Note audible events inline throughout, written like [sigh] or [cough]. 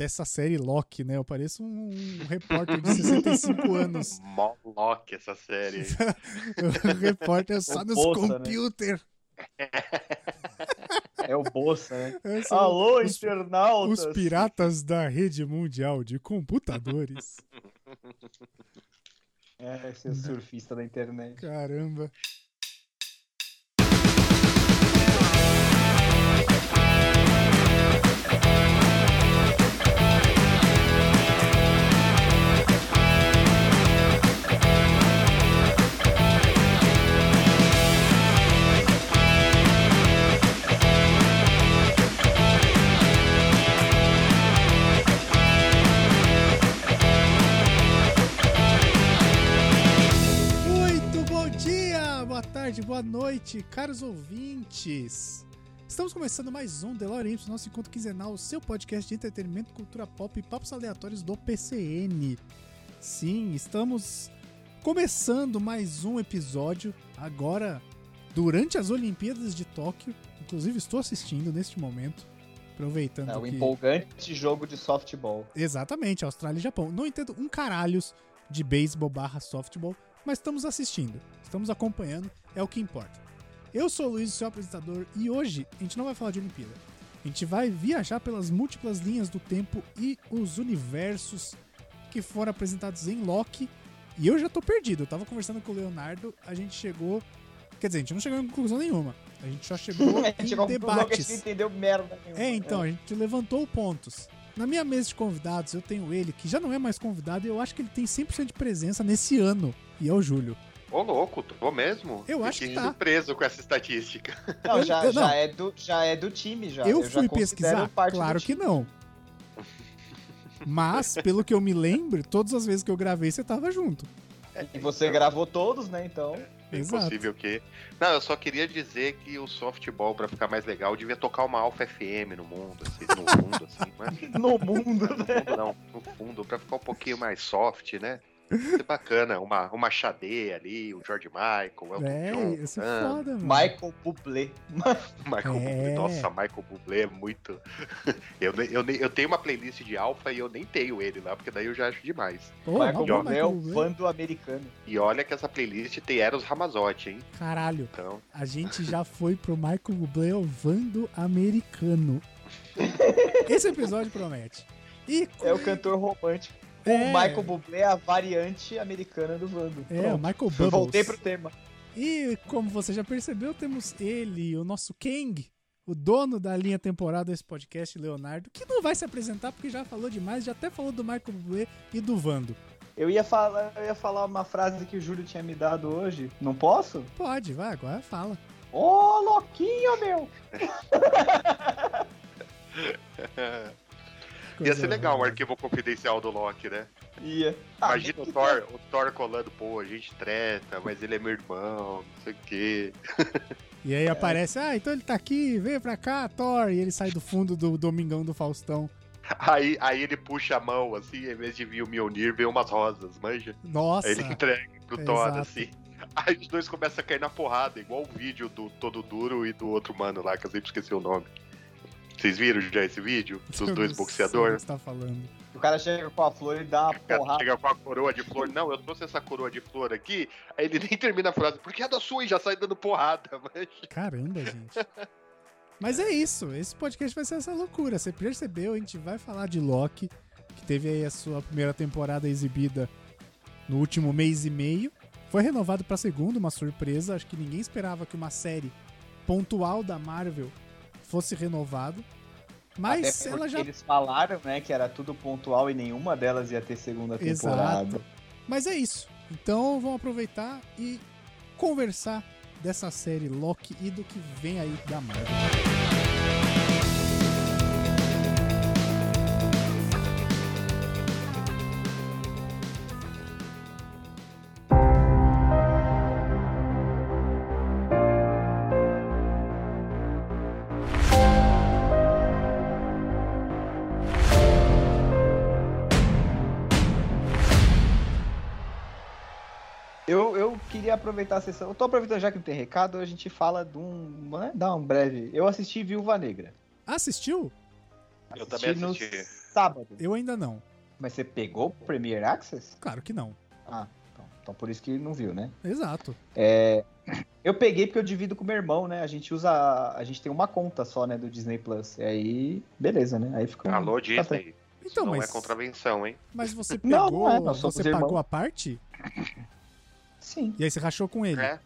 dessa série Loki, né? Eu pareço um, um repórter de 65 [laughs] anos. Mó Loki essa série. [laughs] o repórter só O nos Bolsa, né? computers. É o Bolsa, né? É, Alô, os, internautas! os piratas da rede mundial de computadores. [laughs] É, esse é surfista da internet. Caramba. Tarde, boa noite, caros ouvintes. Estamos começando mais um DeLorean Impos, nosso encontro quinzenal, o seu podcast de entretenimento, cultura pop e papos aleatórios do PCN. Sim, estamos começando mais um episódio agora durante as Olimpíadas de Tóquio. Inclusive estou assistindo neste momento, aproveitando É o que... empolgante jogo de softball. Exatamente, Austrália e Japão. Não entendo um caralhos de beisebol barra softball, mas estamos assistindo, estamos acompanhando, é o que importa. Eu sou o Luiz, seu apresentador, e hoje a gente não vai falar de Olimpíada. A gente vai viajar pelas múltiplas linhas do tempo e os universos que foram apresentados em Loki. E eu já tô perdido. Eu tava conversando com o Leonardo, a gente chegou. Quer dizer, a gente não chegou em conclusão nenhuma. A gente só [laughs] chegou em chegou conclusão que a debates. gente entendeu merda nenhuma. É, então, a gente levantou pontos. Na minha mesa de convidados, eu tenho ele, que já não é mais convidado, e eu acho que ele tem 100% de presença nesse ano, e é o Júlio. Ô, louco, tô mesmo? Eu acho Fiquei que tá. surpreso com essa estatística. [laughs] Não, Eu- já, eu- não. já, é do, já é do time, já. eu já fui considero pesquisar? Claro que não. Mas, pelo que eu me lembro, todas as vezes que eu gravei, você tava junto. E você gravou todos, né? Então. É Exato. impossível que. Não, eu só queria dizer que o softball, pra ficar mais legal, devia tocar uma Alpha FM no mundo, assim, no mundo, assim, não é? [laughs] No mundo, No né? fundo, não, no fundo, pra ficar um pouquinho mais soft, né? Ser bacana, uma, uma Xadê ali, o George Michael, o Elton É, John. isso é foda, mano. Michael Bublé. [laughs] Michael É. Bublé, nossa, Michael Bublé é muito. [laughs] eu, eu, nem- eu tenho uma playlist de Alpha e eu nem tenho ele lá, porque daí eu já acho demais. Pô, Michael Bublé é o fã do americano. E olha que essa playlist tem Eros Ramazotti, hein? Caralho, Então, a gente já foi pro Michael Bublé o Vando americano. [laughs] Esse episódio promete. E É o cantor romântico. É. O Michael Bublé é a variante americana do Vando. É, o. Michael Bubbles. Voltei pro tema. E como você já percebeu, temos ele, o nosso Kang, o dono da linha temporada desse podcast, Leonardo, que não vai se apresentar porque já falou demais, já até falou do Michael Bublé e do Vando. Eu ia, falar, eu ia falar uma frase que o Júlio tinha me dado hoje. Não posso? Pode, vai, agora fala. Ô, louquinho, meu! [laughs] ia ser legal um boa. arquivo confidencial do Loki, né? Ia. Ah, Imagina o Thor, o Thor colando, pô, a gente treta, mas ele é meu irmão, não sei o quê. [laughs] E aí aparece, ah, então ele tá aqui, vem pra cá, Thor. E ele sai do fundo do Domingão do Faustão. Aí, aí ele puxa a mão, assim, em vez de vir o Mjolnir, vem umas rosas, manja? Nossa, Aí ele entrega pro Thor, Exato. assim. Aí os dois começam a cair na porrada, igual o vídeo do Todo Duro e do outro mano lá, que eu sempre esqueci o nome. Vocês viram já esse vídeo? [laughs] Dos dois boxeadores? tá falando. O cara chega com a flor e dá uma O cara porrada. chega com a coroa de flor. Não, eu trouxe essa coroa de flor aqui. Aí ele [laughs] nem termina a frase, porque é da sua e já sai dando porrada, [laughs] mas. Caramba, gente. Mas é isso, esse podcast vai ser essa loucura. Você percebeu? A gente vai falar de Loki, que teve aí a sua primeira temporada exibida no último mês e meio. Foi renovado pra segunda, uma surpresa. Acho que ninguém esperava que uma série pontual da Marvel fosse renovado. Mas ela já. eles falaram, né, que era tudo pontual e nenhuma delas ia ter segunda Exato. temporada. Mas é isso. Então vamos aproveitar e conversar dessa série Loki e do que vem aí da Marvel. Queria aproveitar a sessão. Eu tô aproveitando já que não tem recado, a gente fala de um. Né, dá um breve. Eu assisti Viúva Negra. Assistiu? Eu também Assisti no assisti. sábado. Eu ainda não. Mas você pegou o Premier Access? Claro que não. Ah, então, então por isso que não viu, né? Exato. É, [clears throat] eu peguei porque eu divido com meu irmão, né? A gente usa. A gente tem uma conta só, né, do Disney Plus. E aí, beleza, né? Aí fica. Alô. Disney. Isso Então, não mas- é contravenção, hein? Mas você [laughs] Não, pegou. não é, nós somos você pagou a parte? [clears throat] Sim. E aí você rachou com ele? É.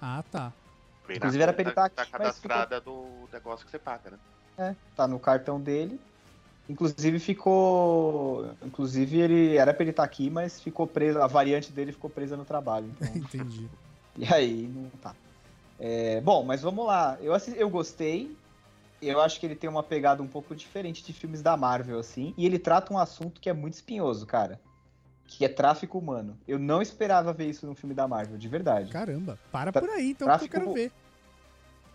Ah, tá. Na Inclusive era pra ele conta tá aqui, Tá cadastrada do negócio que você paga, né? É, tá no cartão dele. Inclusive ficou. Inclusive ele era pra ele estar aqui, mas ficou preso. A variante dele ficou presa no trabalho. então- [laughs] Entendi. E aí, não tá. É, bom, mas vamos lá. Eu, assi- eu gostei. Eu acho que ele tem uma pegada um pouco diferente de filmes da Marvel, assim. E ele trata um assunto que é muito espinhoso, cara. Que é tráfico humano. Eu não esperava ver isso num filme da Marvel, de verdade. Caramba, para Tra- por aí então, que eu tráfico- quero ver.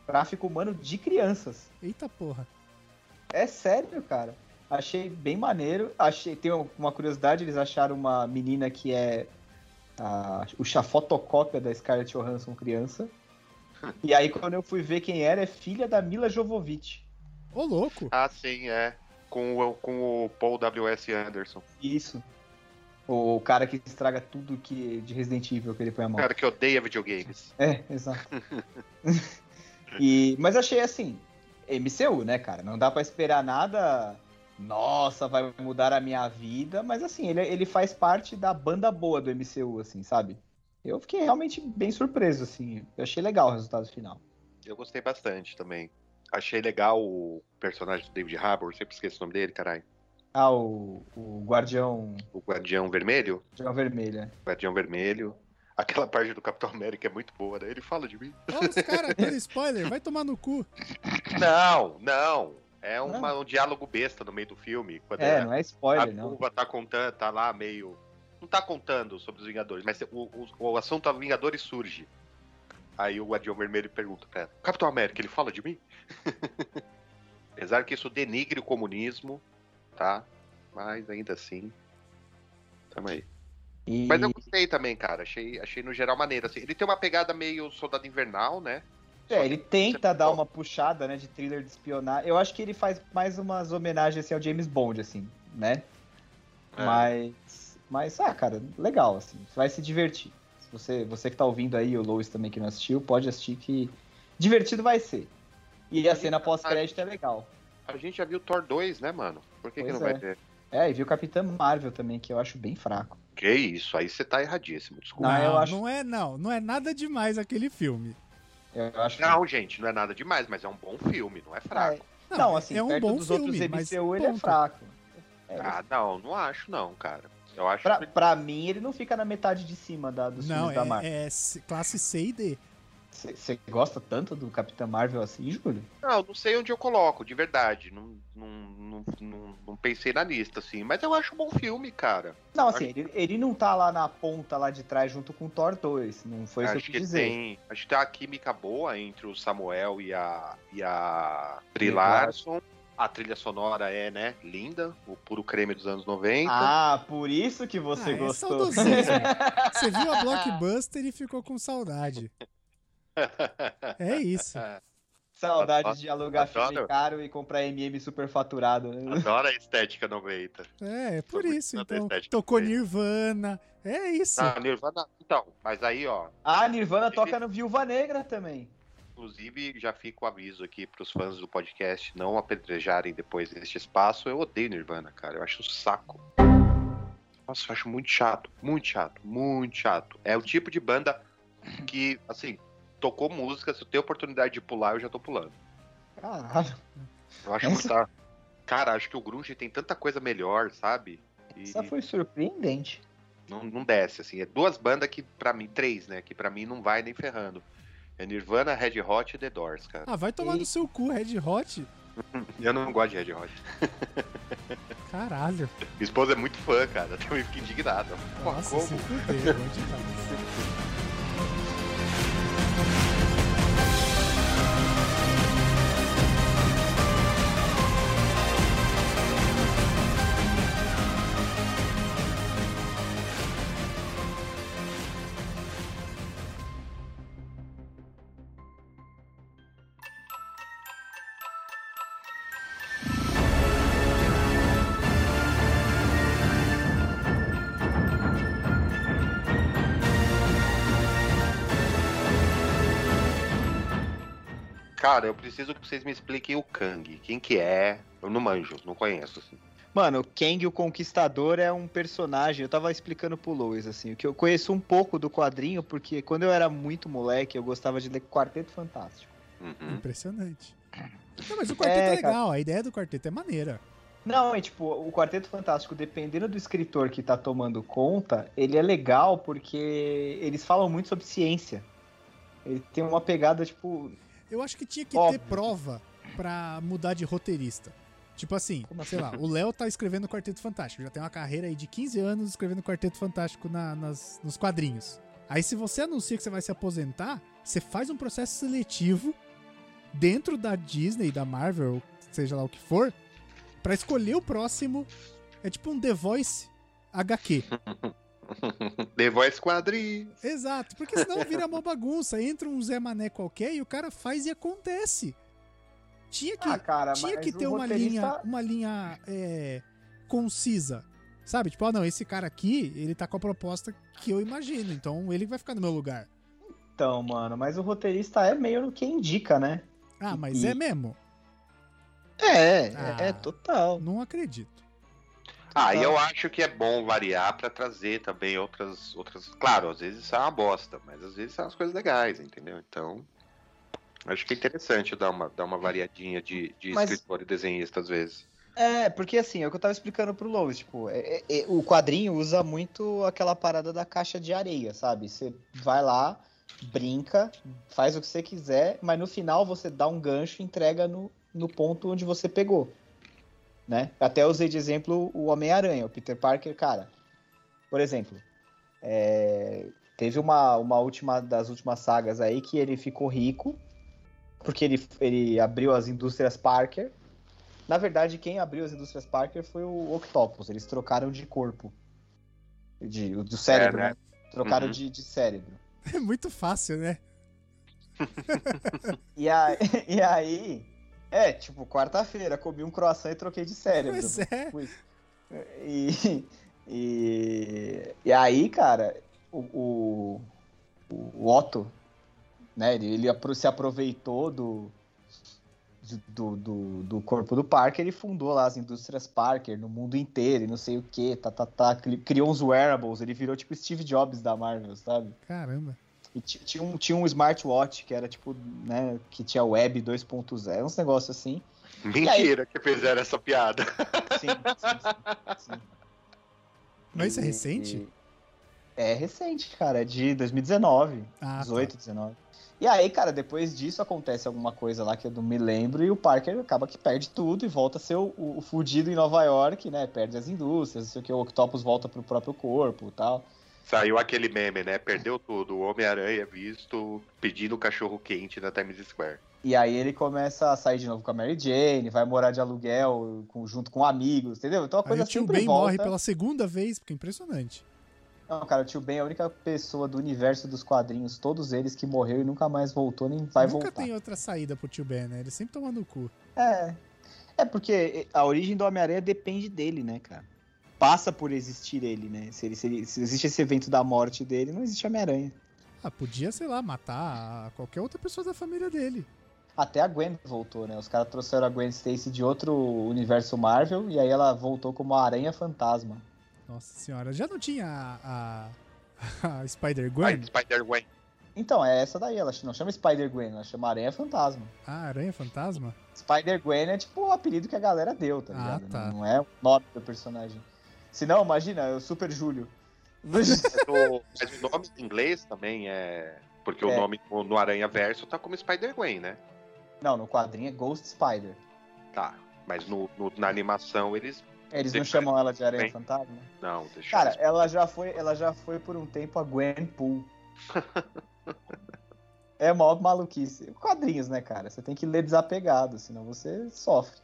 Tráfico humano de crianças. Eita porra. É sério, cara. Achei bem maneiro. Achei, tem uma curiosidade, eles acharam uma menina que é a, o a fotocópia da Scarlett Johansson criança. [laughs] E aí quando eu fui ver quem era, é filha da Mila Jovovich. Ô, louco. Ah, sim, é. Com o, com o Paul W.S. Anderson. Isso. O cara que estraga tudo que de Resident Evil que ele põe a O mão. cara que odeia videogames. É, exato. [laughs] e, mas achei assim, MCU, né, cara? Não dá pra esperar nada. Nossa, vai mudar a minha vida. Mas assim, ele, ele faz parte da banda boa do MCU, assim, sabe? Eu fiquei realmente bem surpreso, assim. Eu achei legal o resultado final. Eu gostei bastante também. Achei legal o personagem do David Harbour, sempre esqueço o nome dele, caralho. Ah, o, o Guardião, O Guardião Vermelho. Guardião Vermelho. né? Guardião Vermelho. Aquela parte do Capitão América é muito boa, né? Ele fala de mim. Olha os caras, dando spoiler, vai tomar no cu. Não, não. É uma- um diálogo besta no meio do filme. Quando É, a- não é a spoiler, não. curva tá contando, tá lá meio. Não tá contando sobre os Vingadores, mas o, o, o assunto dos Vingadores surge. Aí o Guardião Vermelho pergunta pra ela: Capitão América, ele fala de mim? [laughs] Apesar que isso denigre o comunismo, tá? Mas ainda assim. Tamo aí. E... Mas eu gostei também, cara. Achei, achei no geral maneiro. Assim. Ele tem uma pegada meio soldado invernal, né? É, ele tenta dar uma puxada, né, de thriller de espionagem. Eu acho que ele faz mais umas homenagens assim, ao James Bond, assim, né? É. Mas, mas, ah, cara, legal, assim, você vai se divertir. Se você, você que tá ouvindo aí, o Lois também que não assistiu, pode assistir que divertido vai ser. E a cena pós-crédito é legal. A gente já viu Thor 2, né, mano? Por que, que não é. vai ter? É, e viu Capitã Marvel também, que eu acho bem fraco. Que isso, aí você tá erradíssimo, desculpa. Não, eu acho- não é não, não é nada demais aquele filme. Eu acho Não, gente, não é nada demais, mas é um bom filme, não é fraco. Não, não, assim, é um perto bom dos filme, outros mas MCU ele é ponto. fraco. É, Ah, não, não acho não, cara. Eu acho pra, que pra mim, ele não fica na metade de cima da, dos Não, filmes da Marvel. é, é classe C e D. Você gosta tanto do Capitão Marvel assim, Júlio? Não, não sei onde eu coloco, de verdade. Não, não, não, não, não pensei na lista, assim. Mas eu acho um bom filme, cara. Não, assim, ele, ele não tá lá na ponta lá de trás junto com o Thor 2. Não foi isso que eu acho quis que dizer. tem. Acho que tem uma química boa entre o Samuel e a. e a Brie Larson. A trilha sonora é, né, linda, o puro creme dos anos 90. Ah, por isso que você Ah, é gostou. saudosismo. [laughs] Você viu a Blockbuster e ficou com saudade. [laughs] É isso. Saudades de alugar Adoro. filme caro e comprar MM superfaturado. Né? Adoro a estética 90. É, é por muito isso, então. Tocou. Nirvana. É isso. Ah, Nirvana. Então, mas aí, ó. Ah, Nirvana toca no Viúva Negra também. Inclusive, já fica o aviso aqui pros fãs do podcast não apedrejarem depois deste espaço. Eu odeio Nirvana, cara. Eu acho um saco. Nossa, eu acho muito chato. Muito chato. Muito chato. É o tipo de banda que, assim, tocou música. Se eu tenho oportunidade de pular, eu já tô pulando. Caralho. Eu acho Essa- muito. Cara, acho que o Grunge tem tanta coisa melhor, sabe? E Isso foi surpreendente. não, não desce, assim. É duas bandas que, pra mim, três, né? Que pra mim não vai nem ferrando. É Nirvana, Red Hot e The Doors, cara. Ah, vai tomar no seu cu, Red Hot. [laughs] Eu não gosto de Red Hot. Caralho. Minha esposa é muito fã, cara. Eu também fico indignado. Pô, Nossa, como? se fuder, [laughs] Cara, eu preciso que vocês me expliquem o Kang. Quem que é? Eu não manjo, não conheço. Assim. Mano, o Kang o Conquistador é um personagem. Eu tava explicando pro Lois, assim, que eu conheço um pouco do quadrinho, porque quando eu era muito moleque, eu gostava de ler Quarteto Fantástico. Uhum. Impressionante. Não, mas o quarteto é, É, legal, a ideia do quarteto é maneira. Não, é tipo, o Quarteto Fantástico, dependendo do escritor que tá tomando conta, ele é legal porque eles falam muito sobre ciência. Ele tem uma pegada, tipo. Eu acho que tinha que Óbvio. ter prova pra mudar de roteirista. Tipo assim, sei lá, o Léo tá escrevendo Quarteto Fantástico, já tem uma carreira aí de 15 anos escrevendo Quarteto Fantástico na- nas, nos quadrinhos. Aí se você anuncia que você vai se aposentar, você faz um processo seletivo dentro da Disney, da Marvel, seja lá o que for, pra escolher o próximo. É tipo um The Voice HQ. [laughs] [laughs] The Voice Quadrinhos. Exato, porque senão vira uma bagunça. Entra um Zé Mané qualquer e o cara faz e acontece. Tinha que, Ah, cara, tinha que ter uma roteirista- linha, uma linha é, concisa. Sabe? Tipo, ah, não, esse cara aqui, ele tá com a proposta que eu imagino, então ele vai ficar no meu lugar. Então, mano, mas o roteirista é meio no que indica, né? Ah, mas E- é mesmo? É, Ah. é, é total. Não acredito. Ah, e eu acho que é bom variar pra trazer também outras, outras. Claro, às vezes isso é uma bosta, mas às vezes são as coisas legais, entendeu? Então, acho que é interessante dar uma, dar uma variadinha de, de Mas- escritor e desenhista às vezes. É, porque assim, é o que eu tava explicando pro Lois, tipo, é- é- é- o quadrinho usa muito aquela parada da caixa de areia, sabe? Você vai lá, brinca, faz o que você quiser, mas no final você dá um gancho e entrega no, no ponto onde você pegou, né? Até usei de exemplo o Homem-Aranha, o Peter Parker, cara. Por exemplo, é, teve uma, uma última das últimas sagas aí que ele ficou rico, porque ele, ele abriu as indústrias Parker, na verdade, quem abriu as indústrias Parker foi o Octopus. Eles trocaram de corpo. De, do cérebro, né? né? Trocaram Uhum. de, de cérebro. [laughs] É muito fácil, né? [laughs] E aí, e aí é, tipo, quarta-feira, comi um croissant e troquei de cérebro. Pois é. E, e, e aí, cara, o, o, o Otto, né, ele, ele se aproveitou do, do, do, do corpo do Parker e fundou lá as indústrias Parker no mundo inteiro e não sei o que, tá, tá, tá, cri- criou uns wearables, ele virou tipo Steve Jobs da Marvel, sabe? Caramba. E ti- tinha um, tinha um smartwatch que era tipo, né, que tinha web 2.0, uns negócios assim. Mentira que fizeram essa piada. Sim, sim, sim, sim. Mas isso é recente? e- É recente, cara, é de 2019, Ah, 18, 19. E aí, cara, depois disso acontece alguma coisa lá que eu não me lembro e o Parker acaba que perde tudo e volta a ser o, o, o fudido em Nova York, né? Perde as indústrias, não sei o que, o Octopus volta pro próprio corpo e tal. Saiu aquele meme, né? Perdeu tudo. O Homem-Aranha visto pedindo cachorro quente na Times Square. E aí ele começa a sair de novo com a Mary Jane, vai morar de aluguel com- junto com amigos, entendeu? Então a Aí coisa o tio sempre Ben volta. morre pela segunda vez, porque é impressionante. Não, cara, o tio Ben é a única pessoa do universo dos quadrinhos, todos eles que morreu e nunca mais voltou, nem vai Nunca voltar. tem outra saída pro tio Ben, né? Ele sempre toma no cu. É. É porque a origem do Homem-Aranha depende dele, né, cara? Passa por existir ele, né? Se, ele, se, ele- se existe esse evento da morte dele, não existe Homem-Aranha. Ah, podia, sei lá, matar qualquer outra pessoa da família dele. Até a Gwen voltou, né? Os caras trouxeram a Gwen Stacy de outro universo Marvel e aí ela voltou como a Aranha Fantasma. Nossa senhora, já não tinha a, a, [laughs] a Spider-Gwen? Spider-Gwen. Então, é essa daí. Ela não chama Spider-Gwen, ela chama Aranha Fantasma. Ah, Aranha Fantasma? Spider-Gwen é tipo o apelido que a galera deu, tá Ah, ligado? tá. Não é o nome do personagem. Se não, imagina, é o Super Júlio. Mas [laughs] o, mas o nome em inglês também é. Porque o É. nome no, Aranha Verso tá como Spider-Gwen, né? não, no quadrinho é Ghost Spider. Tá. Mas no, no- na animação eles. Eles não chamam ela de Aranha Bem. Fantasma? Não, deixa Cara, ela já foi, ela já foi por um tempo a Gwen Pool. [laughs] é mó maluquice. Quadrinhos, né, cara? Você tem que ler desapegado, senão você sofre.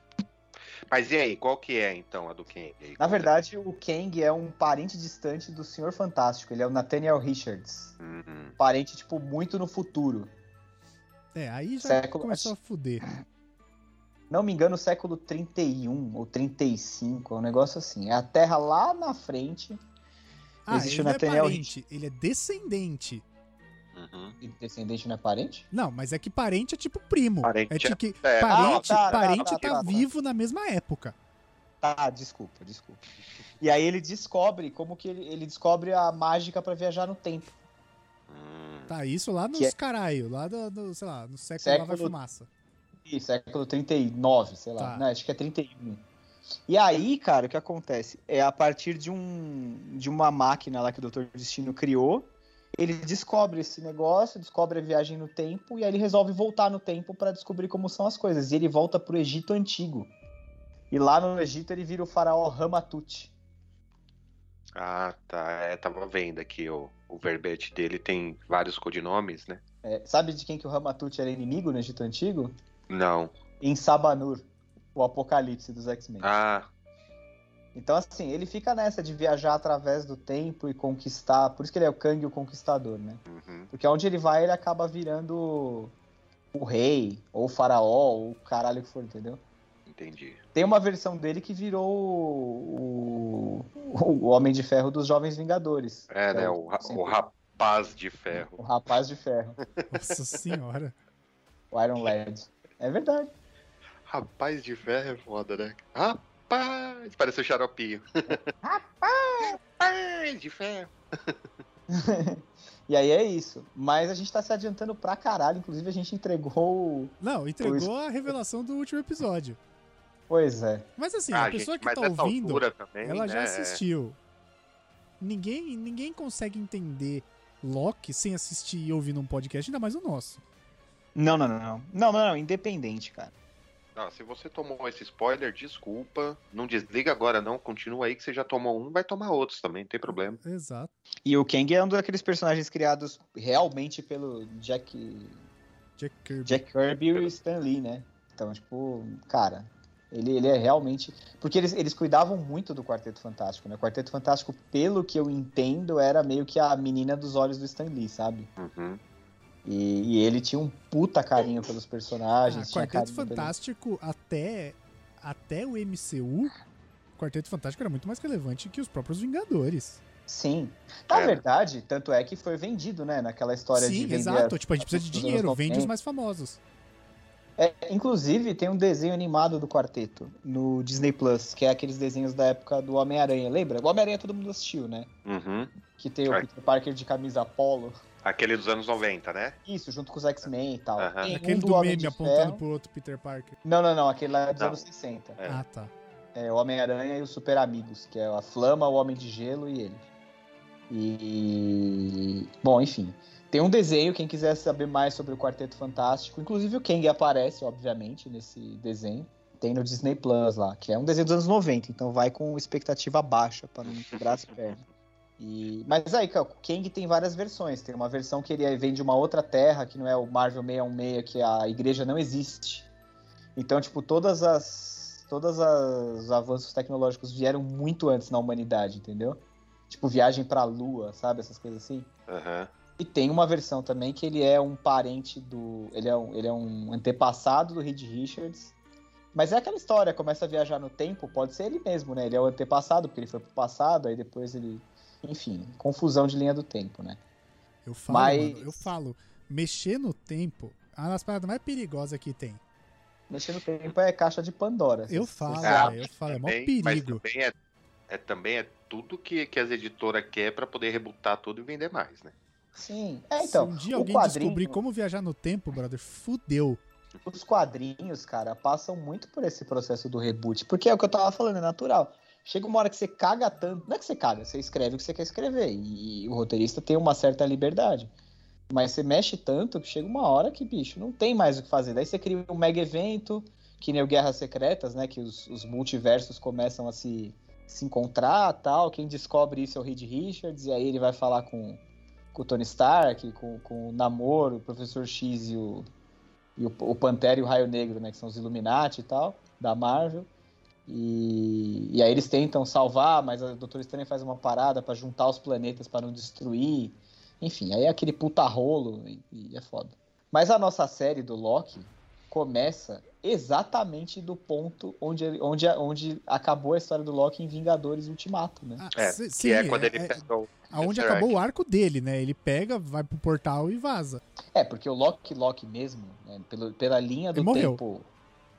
Mas e aí, qual que é então a do Kang? aí? Na verdade, o Kang é um parente distante do Senhor Fantástico. Ele é o Nathaniel Richards. Uhum. Parente, tipo, muito no futuro. É, aí já Século- começou a fuder. Não me engano, século 31 ou 35, é um negócio assim. É a Terra lá na frente. Ah, Existe ele o é Nathaniel parente, ele é descendente. Hum. Uhum. E descendente não é parente? Não, mas é que parente é tipo primo. Parente é tipo que é- parente, Ah, tá, tá, parente tá, tá, tá, vivo na mesma época. Tá, desculpa, desculpa. E aí ele descobre como que ele, ele descobre a mágica pra viajar no tempo. Hum. Tá, isso lá nos é- caralho, lá do, do, sei lá, no século, lá vai Século- fumaça. Isso, século 39, sei lá. Tá. Não, acho que é 31. E aí, cara, o que acontece? É a partir de um de uma máquina lá que o Dr. Destino criou, ele descobre esse negócio, descobre a viagem no tempo e aí ele resolve voltar no tempo pra descobrir como são as coisas. E ele volta pro Egito antigo. E lá no Egito ele vira o faraó Ramatut. Ah, tá. É, tava vendo aqui o, o verbete dele tem vários codinomes, né? É, sabe de quem que o Ramatut era inimigo no Egito antigo? Não. Em Sabanur, o apocalipse dos X-Men. Ah, Então, assim, ele fica nessa de viajar através do tempo e conquistar. Por isso que ele é o Kang o Conquistador, né? uhum. Porque onde ele vai, ele acaba virando o rei, ou o faraó, ou o caralho que for, entendeu? entendi. Tem uma versão dele que virou o, o, o Homem de Ferro dos Jovens Vingadores. É, né? O, ra- sim, o rapaz de ferro. o Rapaz de Ferro, Nossa senhora. o Iron Lad. É verdade. Rapaz de ferro é foda, né? Rapaz! Parece o xaropinho. [laughs] Rapaz de ferro. [laughs] E aí é isso. Mas a gente tá se adiantando pra caralho. Inclusive, a gente entregou. Não, entregou a revelação do último episódio. Pois é. Mas assim, ah, a pessoa gente, que tá nessa ouvindo, também, ela já né? assistiu. Ninguém, ninguém consegue entender Loki sem assistir e ouvir num podcast, ainda mais o nosso. Não, não, não, não. Não, não, não. Independente, cara. Não, se você tomou esse spoiler, desculpa. Não desliga agora, não. Continua aí que você já tomou um, vai tomar outros também, não tem problema. Exato. E o Kang é um daqueles personagens criados realmente pelo Jack, Jack Kirby. Jack Kirby e o Stan Lee, né? Então, tipo, cara, ele, ele é realmente. Porque eles, eles cuidavam muito do Quarteto Fantástico, né? O Quarteto Fantástico, pelo que eu entendo, era meio que a menina dos olhos do Stan Lee, sabe? Uhum. E, e ele tinha um puta carinho pelos Ah, personagens. tinha Quarteto carinho pelo- Fantástico até, até o MCU, o Quarteto Fantástico era muito mais relevante que os próprios Vingadores. Sim. Na É. verdade, tanto é que foi vendido, né? Naquela história de Sim, exato. as- Tipo, a gente precisa de dinheiro, vende os 90. mais famosos. É, inclusive, tem um desenho animado do quarteto no Disney Plus, que é aqueles desenhos da época do Homem-Aranha, lembra? O Homem-Aranha todo mundo assistiu, né? Uhum. Que tem o. Peter Parker de camisa polo. Aquele dos anos 90, né? Isso, junto com os X-Men e tal. Tem Aquele um do Homem meme de apontando pro outro Peter Parker. Não, não, não, aquele lá é dos Não. anos 60. É. Ah, tá. É o Homem-Aranha e os Super Amigos, que é a Flama, o Homem de Gelo e ele. E. Bom, enfim. Tem um desenho, quem quiser saber mais sobre o Quarteto Fantástico. Inclusive o Kang aparece, obviamente, nesse desenho. Tem no Disney Plus lá, que é um desenho dos anos 90, então vai com expectativa baixa para não quebrar as pernas. E... Mas aí, o Kang tem várias versões. Tem uma versão que ele vem de uma outra terra, que não é o Marvel 616, que a igreja não existe. Então, tipo, todas as. Todos os avanços tecnológicos vieram muito antes na humanidade, entendeu? Tipo, viagem pra lua, sabe? Essas coisas assim. Aham. E tem uma versão também que ele é um parente do. Ele é um, ele é um antepassado do Reed Richards. Mas é aquela história, começa a viajar no tempo, pode ser ele mesmo, né? Ele é o antepassado, porque ele foi pro passado, aí depois ele. Enfim, confusão de linha do tempo, né? Eu falo, Mas- mano, eu falo, mexer no tempo é uma das paradas mais perigosas que tem. Mexer no tempo é caixa de Pandora. Eu falo, Ah, velho, eu falo, é mó Também- mas perigo. também é, é também é tudo que, que as editoras querem pra poder rebutar tudo e vender mais, né? Sim. É, então. Se um dia alguém quadrinho- descobrir como viajar no tempo, brother, fudeu. os quadrinhos, cara, passam muito por esse processo do reboot. Porque é o que eu tava falando, é natural. Chega uma hora que você caga tanto. Não é que você caga, você escreve o que você quer escrever. E o roteirista tem uma certa liberdade. Mas você mexe tanto que chega uma hora que, bicho, não tem mais o que fazer. Daí você cria um mega evento, que nem o Guerras Secretas, né? Que os, os multiversos começam a se, se encontrar tal. Quem descobre isso é o Reed Richards, e aí ele vai falar com, com o Tony Stark, com, com o Namor, o Professor X e o, e o, o Pantera e o Raio Negro, né? Que são os Illuminati e tal, da Marvel. E, e aí eles tentam salvar, mas a Doutora Estranha faz uma parada pra juntar os planetas pra não destruir. Enfim, aí é aquele puta rolo e, e é foda. Mas a nossa série do Loki começa exatamente do ponto onde, ele- onde, onde acabou a história do Loki em Vingadores Ultimato, né? Ah, É, que sim, é quando é- ele é pega o. aonde acabou o arco dele, né? Ele pega, vai pro portal e vaza. É, porque o Loki Loki mesmo, né, pelo, pela linha do Ele morreu.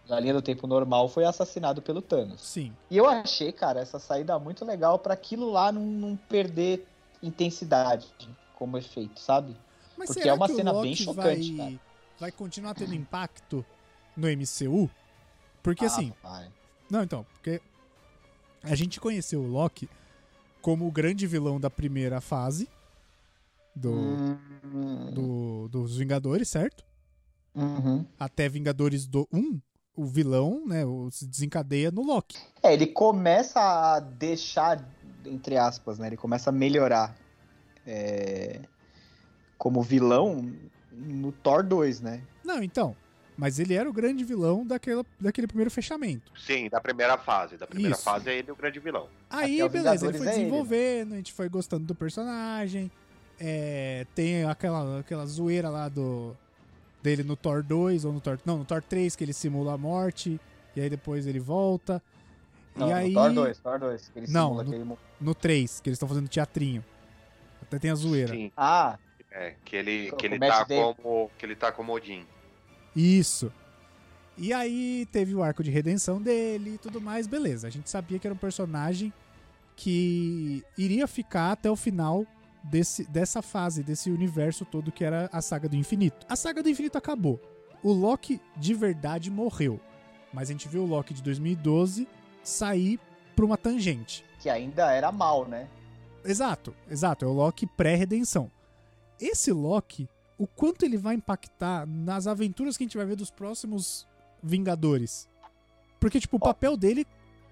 Na linha do tempo normal, foi assassinado pelo Thanos. Sim. E eu achei, cara, essa saída muito legal pra aquilo lá não, não perder intensidade como efeito, sabe? Mas Porque será é uma que cena bem chocante, vai, cara. vai continuar tendo impacto no MCU? Porque Ah, assim, vai. não, então, porque a gente conheceu o Loki como o grande vilão da primeira fase do, Hum, do- dos Vingadores, certo? uhum. Até Vingadores do 1, o vilão, né, o- se desencadeia no Loki. É, ele começa a deixar, entre aspas, né? Ele começa a melhorar é, como vilão no Thor 2, né? Não, então, mas ele era o grande vilão daquela, daquele primeiro fechamento. Sim, da primeira fase. Da primeira Isso. fase é ele o grande vilão. Aí, beleza, ele foi é ele, né? desenvolvendo, a gente foi gostando do personagem. é, tem aquela, aquela zoeira lá do dele no Thor 2, ou no Thor. Não, no Thor 3, que ele simula a morte, e aí depois ele volta. Não, e aí. no Thor 2, Thor 2. Que ele Não, simula no- que ele No 3, que eles estão fazendo teatrinho. Até tem a zoeira. Sim. Ah, É, que ele, que ele tá Damon. como. Que ele tá como Odin. Isso. E aí teve o arco de redenção dele e tudo mais, beleza. A gente sabia que era um personagem que iria ficar até o final desse, dessa fase, desse universo todo que era a saga do infinito. A saga do infinito acabou. O Loki de verdade morreu. Mas a gente viu o Loki de 2012 sair pra uma tangente. que ainda era mal, né? Exato, exato. É o Loki pré-redenção. Esse Loki, o quanto ele vai impactar nas aventuras que a gente vai ver dos próximos Vingadores? Porque, tipo, o papel dele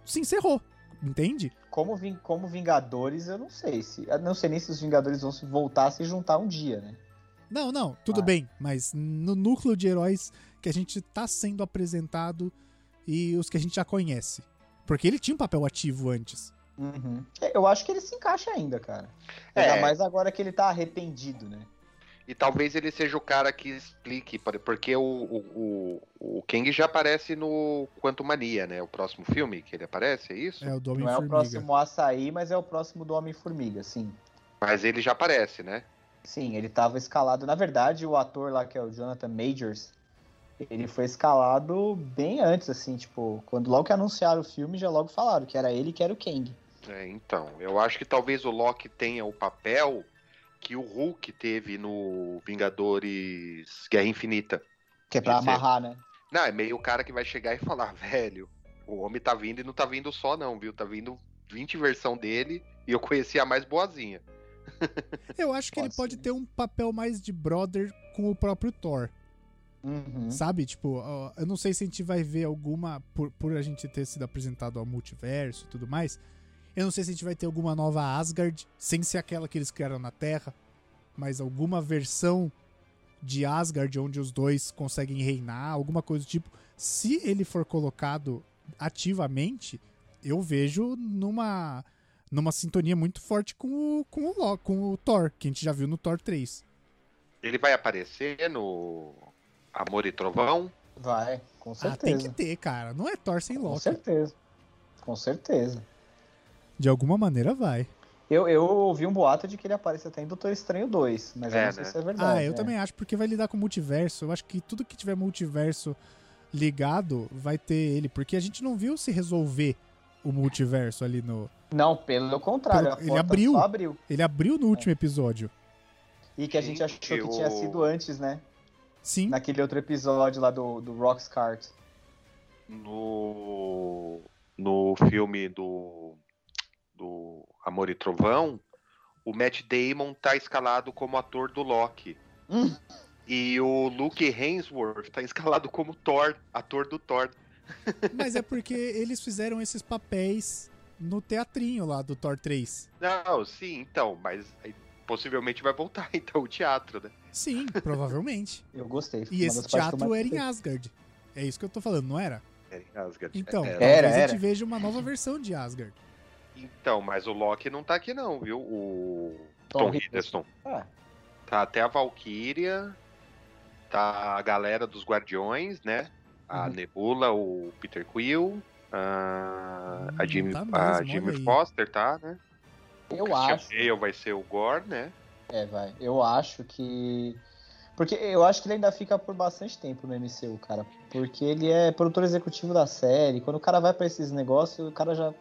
se encerrou, entende? Como, ving- como Vingadores, eu não sei se. Eu não sei nem se os Vingadores vão se voltar a se juntar um dia, né? Não, não, tudo Ah. bem, mas no núcleo de heróis que a gente tá sendo apresentado e os que a gente já conhece. Porque ele tinha um papel ativo antes. Uhum. É, Eu acho que ele se encaixa ainda, cara. É. Ainda mais agora que ele tá arrependido, né? E talvez ele seja o cara que explique, por- porque o, o, o, o Kang já aparece no Quanto Mania, né? O próximo filme que ele aparece, é isso? É o do Não é o próximo açaí, mas é o próximo do Homem-Formiga, sim. Mas ele já aparece, né? Sim, ele tava escalado. Na verdade, o ator lá, que é o Jonathan Majors, ele foi escalado bem antes, assim, tipo, quando logo que anunciaram o filme, já logo falaram que era ele que era o Kang. É, então, eu acho que talvez o Loki tenha o papel que o Hulk teve no Vingadores Guerra Infinita. Que é pra é. amarrar, né? Não, é meio o cara que vai chegar e falar, [laughs] velho, o homem tá vindo e não tá vindo só não, viu? Tá vindo 20 versão dele e eu conheci a mais boazinha. [laughs] Eu acho que ele Pode ter um papel mais de brother com o próprio Thor. Uhum. Sabe? Tipo, eu não sei se a gente vai ver alguma. Por, por a gente ter sido apresentado ao multiverso e tudo mais. Eu não sei se a gente vai ter alguma nova Asgard, sem ser aquela que eles criaram na Terra. Mas alguma versão de Asgard onde os dois conseguem reinar, alguma coisa do tipo. Se ele for colocado ativamente, eu vejo numa. numa sintonia muito forte com o, com o, com o Thor, que a gente já viu no Thor 3. Ele vai aparecer no Amor e Trovão? Vai, com Ah, tem certeza. que ter, cara. Não é Thor sem Com Loki. certeza. Com certeza. De alguma maneira vai. Eu, eu ouvi um boato de que ele aparece até em Doutor Estranho 2, mas eu É, não sei né? se é verdade. ah, eu é. também acho, porque vai lidar com multiverso. Eu acho que tudo que tiver multiverso ligado vai ter ele. Porque a gente não viu se resolver o multiverso ali no. Não, pelo contrário, Pelo- a ele abriu. só abriu. Ele abriu no último episódio. E que a gente achou que Gente, tinha o- sido antes, né? Sim. Naquele outro episódio lá do, do Roxcart. No, no filme do, do Amor e Trovão, o Matt Damon tá escalado como ator do Loki. Hum. E o Luke Hemsworth tá escalado como Thor, ator do Thor. [laughs] Mas é porque eles fizeram esses papéis no teatrinho lá do Thor 3. Não, sim, então, mas aí possivelmente vai voltar [laughs] então o teatro, né? Sim, provavelmente. [laughs] Eu gostei. E esse teatro era em. Asgard. É isso que eu tô falando, não era? É, em Asgard. Então, É, talvez Era, a gente era. veja uma nova versão de Asgard. Então, mas o Loki não tá aqui não, viu? O Tom Tom, Hiddleston. Ah, Tá até a Valkyria, tá a galera dos Guardiões, né? A Uhum. Nebula, o Peter Quill, a, a Hum, Jimmy, tá a mesmo, olha Jimmy. Foster, tá, né? O Eu Christian acho. Bale vai ser o Gore, né? É, vai. Eu acho que. Porque eu acho que ele ainda fica por bastante tempo no MCU, cara. Porque ele é produtor executivo da série. Quando o cara vai pra esses negócios, o cara já.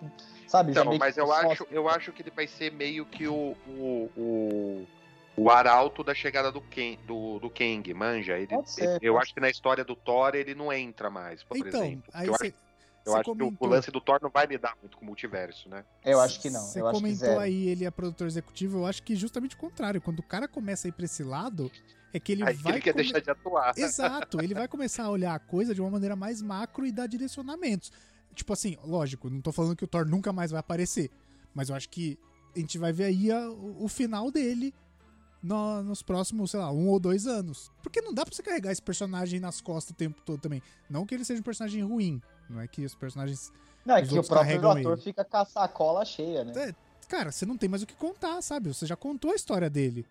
Sabe? Então, mas eu sócio. acho, eu acho que ele vai ser meio que o, o, o, o arauto da chegada do, Ken, do, do Kang, manja? Ele, Pode ser, ele- eu acho que na história do Thor ele não entra mais, por Então, exemplo. aí eu acho, eu acho que o- lance do Thor não vai lidar muito com o multiverso, né? Eu acho que não. Você eu acho que comentou aí, ele é produtor executivo, eu acho que justamente o contrário. Quando o cara começa a ir pra esse lado, é que ele Aí vai. ele quer come- deixar de atuar. Exato, ele vai começar a olhar a coisa de uma maneira mais macro e dar direcionamentos. Tipo assim, lógico, não tô falando que o Thor nunca mais vai aparecer, mas eu acho que a gente vai ver aí a- o, o final dele no- nos próximos, sei lá, um ou dois anos. Porque não dá pra você carregar esse personagem nas costas o tempo todo também. Não que ele seja um personagem ruim, não é que os personagens. Não, é que o próprio ator ele. fica com a sacola cheia, né? É. Cara, você não tem mais o que contar, sabe? Você já contou a história dele.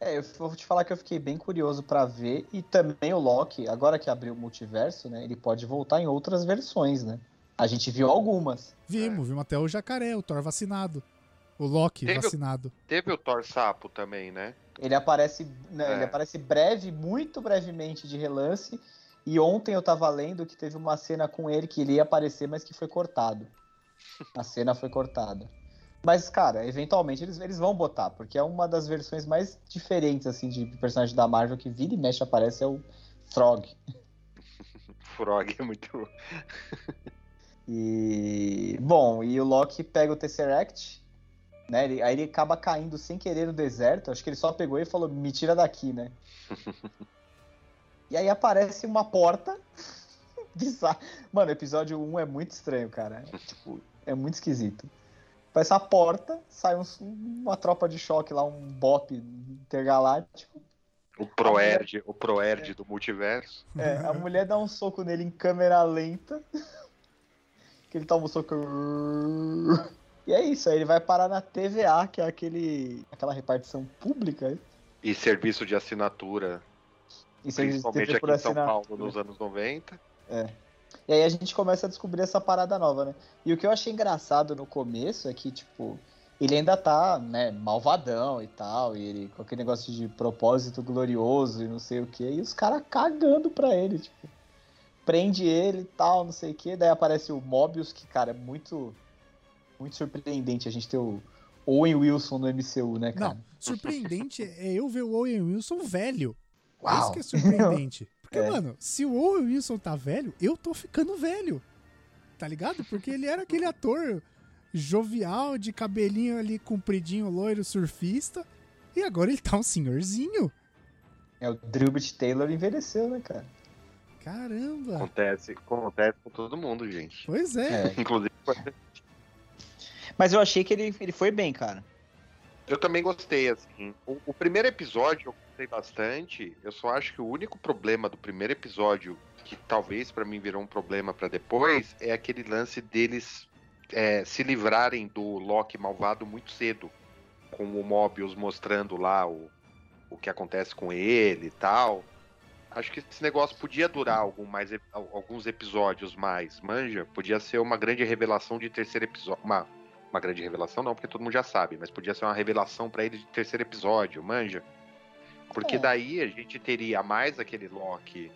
É, eu vou te falar que eu fiquei bem curioso pra ver. E também o Loki, agora que abriu o multiverso, né? Ele pode voltar em outras versões, né? A gente viu algumas. Vimos, vimos até o jacaré, o Thor vacinado. O Loki Teve o- vacinado. Teve o Thor Sapo também, né? Ele aparece, né, É. ele aparece breve, muito brevemente de relance. E ontem eu tava lendo que teve uma cena com ele que ele ia aparecer, mas que foi cortado. [laughs] A cena foi cortada. Mas, cara, eventualmente eles, eles vão botar, porque é uma das versões mais diferentes, assim, de personagem da Marvel que vira e mexe aparece é o Frog. [laughs] Frog é muito. [laughs] E. Bom, e o Loki pega o Tesseract, né? ele- aí ele acaba caindo sem querer no deserto. Acho que ele só pegou e falou: me tira daqui, né? [laughs] e aí aparece uma porta. [laughs] Bizarro. Mano, o episódio 1 é muito estranho, cara. É, tipo, é muito esquisito. Aparece uma porta, sai uns- uma tropa de choque lá, um bop intergaláctico. O Proerd, o Proerd do multiverso. É, a mulher dá um soco nele em câmera lenta. [laughs] Que ele toma um soco. E é isso, aí ele vai parar na TVA, que é aquele, aquela repartição pública. E serviço de assinatura, E principalmente aqui em São. Paulo nos anos 90. E aí a gente começa a descobrir essa parada nova, né? E o que eu achei engraçado no começo é que, tipo, ele ainda tá, né, malvadão e tal, e ele com aquele negócio de propósito glorioso e não sei o que, e os caras cagando pra ele, tipo, prende ele e tal, não sei o que, daí aparece o Mobius, que, cara, é muito, muito surpreendente a gente ter o Owen Wilson no MCU, né, cara? Não, surpreendente é eu ver o Owen Wilson velho. Isso Uau! que é surpreendente. [laughs] Porque, É. mano, se o Owen Wilson tá velho, eu tô ficando velho. Tá ligado? Porque ele era aquele ator jovial, de cabelinho ali compridinho, loiro, surfista. E agora ele tá um senhorzinho. É, o Drubit Taylor envelheceu, né, cara? Caramba. Acontece, acontece com todo mundo, gente. Pois é. É. Inclusive, Mas eu achei que ele, ele foi bem, cara. eu também gostei, assim. O, o primeiro episódio eu gostei bastante. Eu só acho que o único problema do primeiro episódio, que talvez pra mim virou um problema pra depois, é aquele lance deles é, se livrarem do Loki malvado muito cedo. Com o Mobius mostrando lá o, o que acontece com ele e tal. Acho que esse negócio podia durar algum mais, alguns episódios mais, manja? Podia ser uma grande revelação de terceiro episódio. Uma, uma grande revelação, não, porque todo mundo já sabe, mas podia ser uma revelação pra ele de terceiro episódio, manja? Porque É. daí a gente teria mais aquele Loki,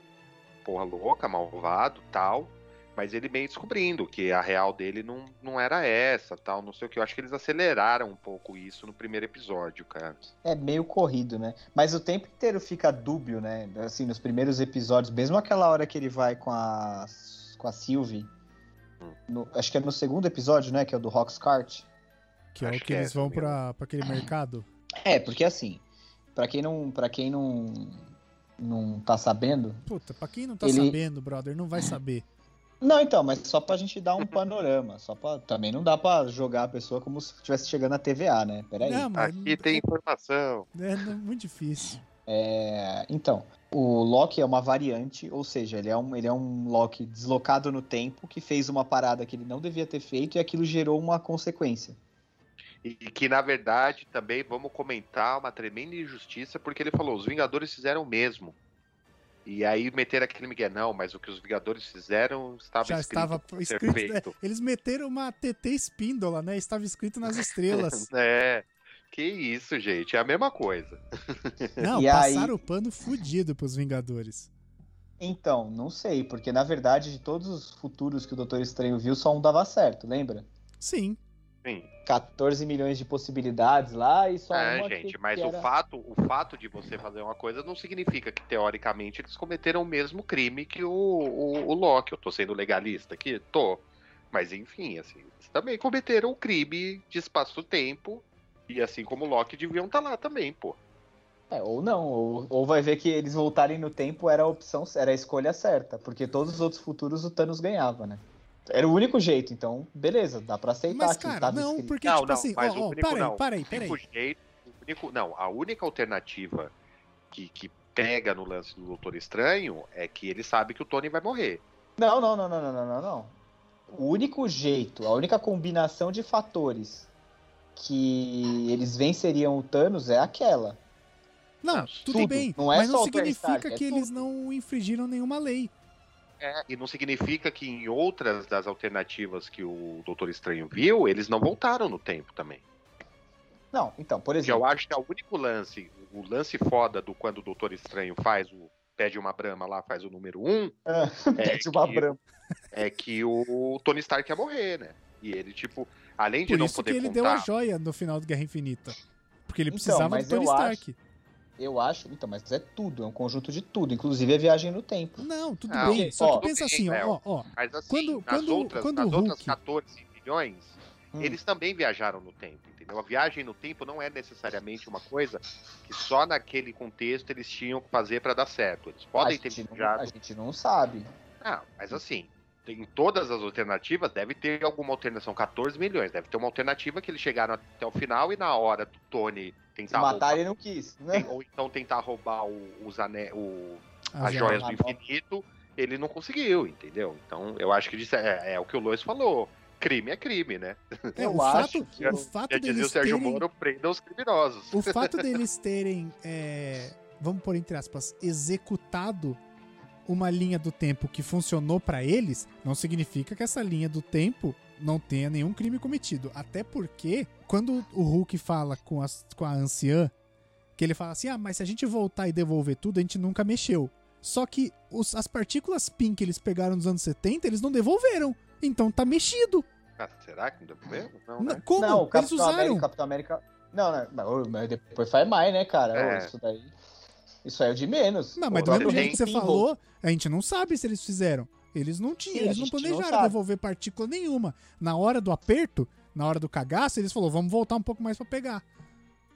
porra louca, malvado tal, mas ele meio descobrindo que a real dele não, não era essa, tal, não sei o que. Eu acho que eles aceleraram um pouco isso no primeiro episódio, cara. É meio corrido, né? Mas o tempo inteiro fica dúbio, né? Assim, nos primeiros episódios, mesmo aquela hora que ele vai com a com a Sylvie, Hum. no- acho que é no segundo episódio, né? Que é o do Roxcart. Que é o Acho que, que é, eles vão também. pra, pra aquele mercado. É, porque assim, pra quem não, para quem não não tá sabendo, Puta, pra quem não tá Ele- sabendo, brother, não vai saber. Não, então, mas só pra gente dar um panorama, só para também não dá pra jogar a pessoa como se estivesse chegando na TVA, né? Peraí. Não, mas Aqui tem informação. é, não- muito difícil. É, então, o Loki é uma variante, ou seja, ele é, um, ele é um Loki deslocado no tempo que fez uma parada que ele não devia ter feito e aquilo gerou uma consequência. E que, na verdade, também vamos comentar uma tremenda injustiça, porque ele falou: os Vingadores fizeram o mesmo. E aí meteram aquele Miguel, não, mas o que os Vingadores fizeram estava Já escrito estava escrito. né? Eles meteram uma TT espíndola, né? Estava escrito nas estrelas. [laughs] É. Que isso, gente. É a mesma coisa. [laughs] Não, E aí- passaram o pano fudido pros Vingadores. Então, não sei, porque na verdade de todos os futuros que o Doutor Estranho viu, só um dava certo, lembra? Sim. Sim. 14 milhões de possibilidades lá e só É, uma que- gente, mas que o era- fato, o fato de você fazer uma coisa não significa que, teoricamente, eles cometeram o mesmo crime que o, o, o Loki. Eu tô sendo legalista aqui? Tô. Mas enfim, assim, eles também cometeram o crime de espaço-tempo. E assim como o Loki deviam estar lá também, pô. É, ou não, ou, ou vai ver que eles voltarem no tempo era a opção, era a escolha certa, porque todos os outros futuros o Thanos ganhava, né? Era o único jeito, então beleza, dá pra aceitar Mas, que cara, tava não, escrito. porque, não, tipo não, assim, mas ó, o ó, único para aí, não. para aí, o único jeito, o único, não, a única alternativa que, que pega no lance do Doutor Estranho é que ele sabe que o Tony vai morrer. Não, não, não, não, não, não, não, não. O único jeito, a única combinação de fatores que eles venceriam o Thanos é aquela. Não, tudo, tudo. bem, Não é mas não só o Tony significa Stark, é que eles tudo. não infringiram nenhuma lei. É, e não significa que em outras das alternativas que o Doutor Estranho viu, eles não voltaram no tempo também. Não, então, por exemplo. eu acho que é o único lance, o lance foda do quando o Doutor Estranho faz o. Pede uma brama lá, faz o número um, [laughs] é, pede uma que, brama. é que o Tony Stark ia morrer, né? E ele, tipo, além de Por não isso que poder ele contar. deu a joia no final do Guerra Infinita. Porque ele Então, precisava do Tony Stark. Eu acho, então, mas é tudo, é um conjunto de tudo, inclusive a viagem no tempo. Não, tudo Não, bem. Só ó, que pensa tudo assim, bem, ó, ó, ó. Mas assim, Quando- nas, quando- outras, quando nas o outras Hulk- 14 milhões, Hum. eles também viajaram no tempo, entendeu? A viagem no tempo não é necessariamente uma coisa que só naquele contexto eles tinham que fazer pra dar certo. Eles a, podem ter gente não, viajado. a gente não sabe. Ah, mas assim, em todas as alternativas deve ter alguma alternação. 14 milhões, deve ter uma alternativa que eles chegaram até o final e na hora do Tony Se tentar matar roubar, ele não quis, né? ou então tentar roubar o, os ane... o, As as joias do infinito, ele não conseguiu, entendeu? Então eu acho que isso é, é o que o Lois falou. Crime é crime, né? É, Eu o acho fato, que o fato Já dizia o deles Sérgio terem, Moro, prenda os criminosos. o fato deles terem, é, vamos pôr entre aspas, executado uma linha do tempo que funcionou pra eles, não significa que essa linha do tempo não tenha nenhum crime cometido. Até porque, quando o Hulk fala com, as, com a anciã, que ele fala assim: ah, mas se a gente voltar e devolver tudo, a gente nunca mexeu. Só que os- as partículas PIN que eles pegaram nos anos 70, eles não devolveram. Então tá mexido. Ah, será que não mesmo? Não, Não, né? como? Não, o eles Capitão usaram. América, Capitão América. Não, não, não, mas depois faz mais, né, cara? É. Isso daí. Isso aí é o de menos. Não, mas O do mesmo jeito que você falou, a gente não sabe se eles fizeram. Eles não tinham, Sim, eles não não planejaram sabe. devolver partícula nenhuma. Na hora do aperto, na hora do cagaço, eles falaram, vamos voltar um pouco mais pra pegar.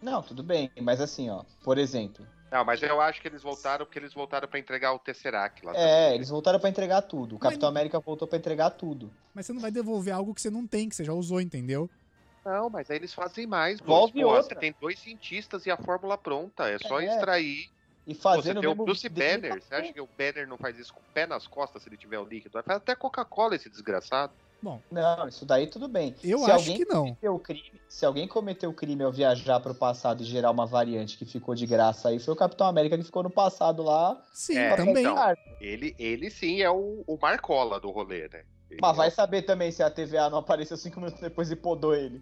Não, tudo bem, mas assim, ó, por exemplo. Não, mas eu acho que eles voltaram porque eles voltaram pra entregar o Tesseract lá. É, também. eles voltaram pra entregar tudo. O Mas- Capitão América voltou pra entregar tudo. Mas você não vai devolver algo que você não tem, que você já usou, entendeu? Não, mas aí eles fazem mais. Volve outra. Você tem dois cientistas e a fórmula pronta. É só É. extrair. E Pô, você tem o mesmo Bruce Banner. Você acha que o Banner não faz isso com o pé nas costas se ele tiver o líquido? Vai fazer até Coca-Cola esse desgraçado. Não, isso daí tudo bem. Eu se acho alguém que não. cometeu o crime, se alguém cometeu o crime ao viajar pro passado e gerar uma variante que ficou de graça aí, foi o Capitão América que ficou no passado lá. Sim, É, também. então. Ele, ele sim é o, o Marcola do rolê, né? Ele Mas é vai o- saber também se a TVA não apareceu cinco minutos depois e podou ele.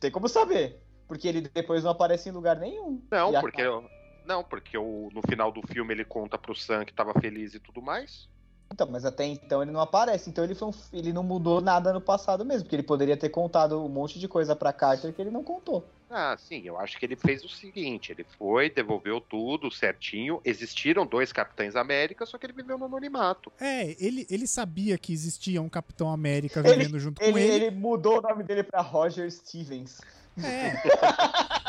Tem como saber. Porque ele depois não aparece em lugar nenhum. Não, porque. Não, porque o, no final do filme ele conta pro Sam que tava feliz e tudo mais. Então, mas até então ele não aparece. Então ele, foi um- ele não mudou nada no passado mesmo. Porque ele poderia ter contado um monte de coisa pra Carter que ele não contou. Ah, sim, eu acho que ele fez o seguinte: ele foi, devolveu tudo certinho. Existiram dois Capitães América, só que ele viveu no anonimato. É, ele, ele sabia que existia um Capitão América Ele- vivendo junto Ele, com ele. ele mudou o nome dele pra Roger Stevens. É. [laughs]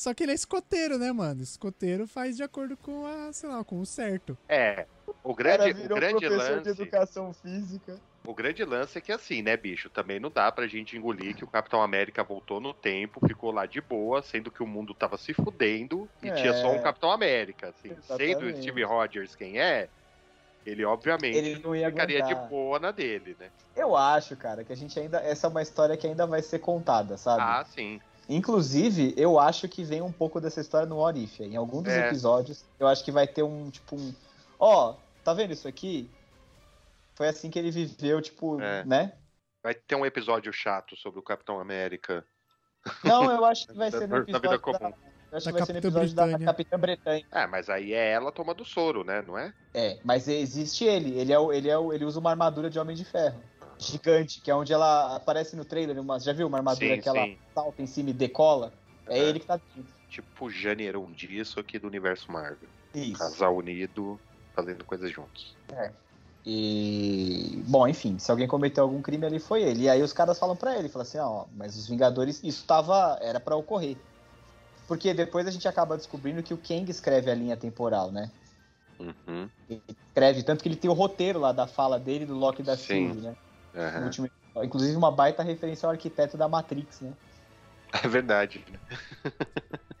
Só que ele é escoteiro, né, mano? Escoteiro faz de acordo com a, sei lá, com o certo. É. O O grande, o virou grande professor lance. de educação física. O grande lance é que assim, né, bicho? Também não dá pra gente engolir que o Capitão América voltou no tempo, ficou lá de boa, sendo que o mundo tava se fudendo e É. tinha só um Capitão América. Assim, sendo o. Steve Rogers quem é, ele obviamente Ele não ia ficaria de aguentar. boa na dele, né? Eu acho, cara, que a gente ainda. Essa é uma história que ainda vai ser contada, sabe? Ah, sim. Inclusive, eu acho que vem um pouco dessa história no If. Em algum dos É. episódios, eu acho que vai ter um, tipo, um. Ó, tá vendo isso aqui? Foi assim que ele viveu, tipo, É. né? Vai ter um episódio chato sobre o Capitão América. Não, eu acho que vai Da- [laughs] ser no da vida episódio. Da, comum. eu acho Da que vai ser no Capitã episódio da Britânia. Capitã Bretanha. É, mas aí é ela tomando soro, né? Não é? É, mas existe ele. Ele, é o, ele, é o, ele usa uma armadura de Homem de Ferro. Gigante, que é onde ela aparece no trailer. Uma, já viu uma armadura Sim, que ela sim. salta em cima e decola? É, É. ele que tá dentro. Tipo Janeirão disso aqui do universo Marvel. Isso. Casal unido, fazendo coisas juntos. E. Bom, enfim, se alguém cometeu algum crime ali foi ele. E aí os caras falam pra ele, falam assim, ó, mas os Vingadores, isso tava. era pra ocorrer. Porque depois a gente acaba descobrindo que o Kang escreve a linha temporal, né? Uhum. Ele escreve, tanto que ele tem o roteiro lá da fala dele, do Loki da. Sylvie, né? Aham. último. Inclusive uma baita referência ao arquiteto da Matrix, né? É verdade.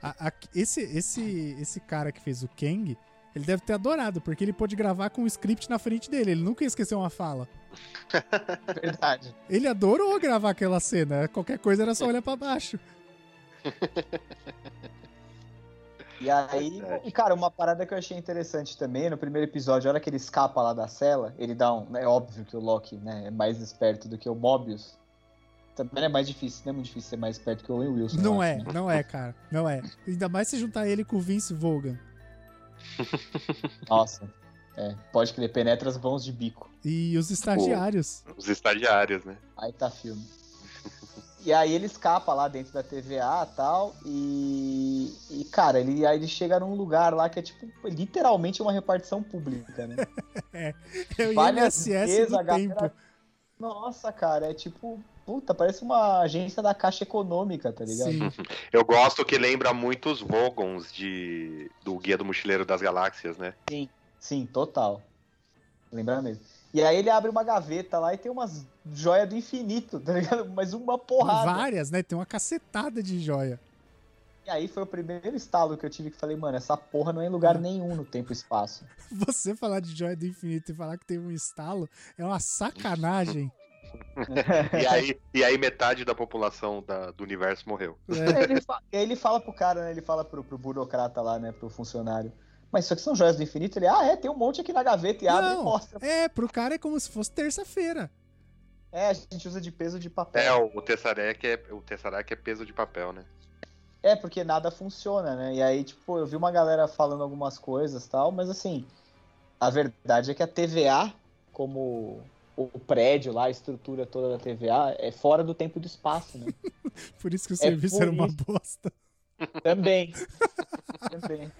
A- a- esse, esse, esse cara que fez o Kang, ele deve ter adorado, porque ele pôde gravar com o script na frente dele. Ele nunca esqueceu uma fala. [laughs] Verdade. Ele adorou gravar aquela cena. Qualquer coisa era só olhar pra baixo. [laughs] E aí, Verdade. e, cara, uma parada que eu achei interessante também, no primeiro episódio, a hora que ele escapa lá da cela, ele dá um. É óbvio que o Loki né, é mais esperto do que o Mobius. Também é mais difícil, não é muito difícil ser mais esperto que o Owen Wilson. Não acho, é, né? não é, cara. Não é. Ainda mais se juntar ele com o Vince Vogan. [laughs] Nossa. É, pode crer, penetra as mãos de bico. E os estagiários. Os estagiários, né? Aí tá filme. E aí ele escapa lá dentro da TVA e tal, e, e cara, ele, aí ele chega num lugar lá que é tipo, literalmente uma repartição pública, né? [laughs] É o Várias INSS vezes do a galera- tempo. Nossa, cara, é tipo, puta, parece uma agência da Caixa Econômica, tá ligado? Sim. [laughs] Eu gosto que lembra muito os Vogons de, do Guia do Mochileiro das Galáxias, né? Sim, total. Lembra mesmo. E aí ele abre uma gaveta lá e tem umas joias do infinito, tá ligado? [laughs] Mas uma porrada. Várias, né? Tem uma cacetada de joia. E aí foi o primeiro estalo que eu tive que falei, mano, essa porra não é em lugar nenhum no tempo e espaço. [laughs] Você falar de joia do infinito e falar que teve um estalo é uma sacanagem. [laughs] E aí, e aí metade da população da- do universo morreu. É, ele, fa- e aí ele fala pro cara, né? Ele fala pro, pro burocrata lá, né? Pro funcionário. Mas isso aqui são joias do infinito? Ele, ah, é, tem um monte aqui na gaveta e abre Não. e mostra. é, pro cara é como se fosse terça-feira. É, a gente usa de peso de É, papel. o, o Tesseract é, o Tesseract é peso de papel, né? É, porque nada funciona, né? E aí, tipo, eu vi uma galera falando algumas coisas e tal, mas assim, a verdade é que a TVA, como o prédio lá, a estrutura toda da TVA, é fora do tempo e do espaço, né? [laughs] Por isso que o É serviço era uma isso. bosta. Também. [laughs] Também.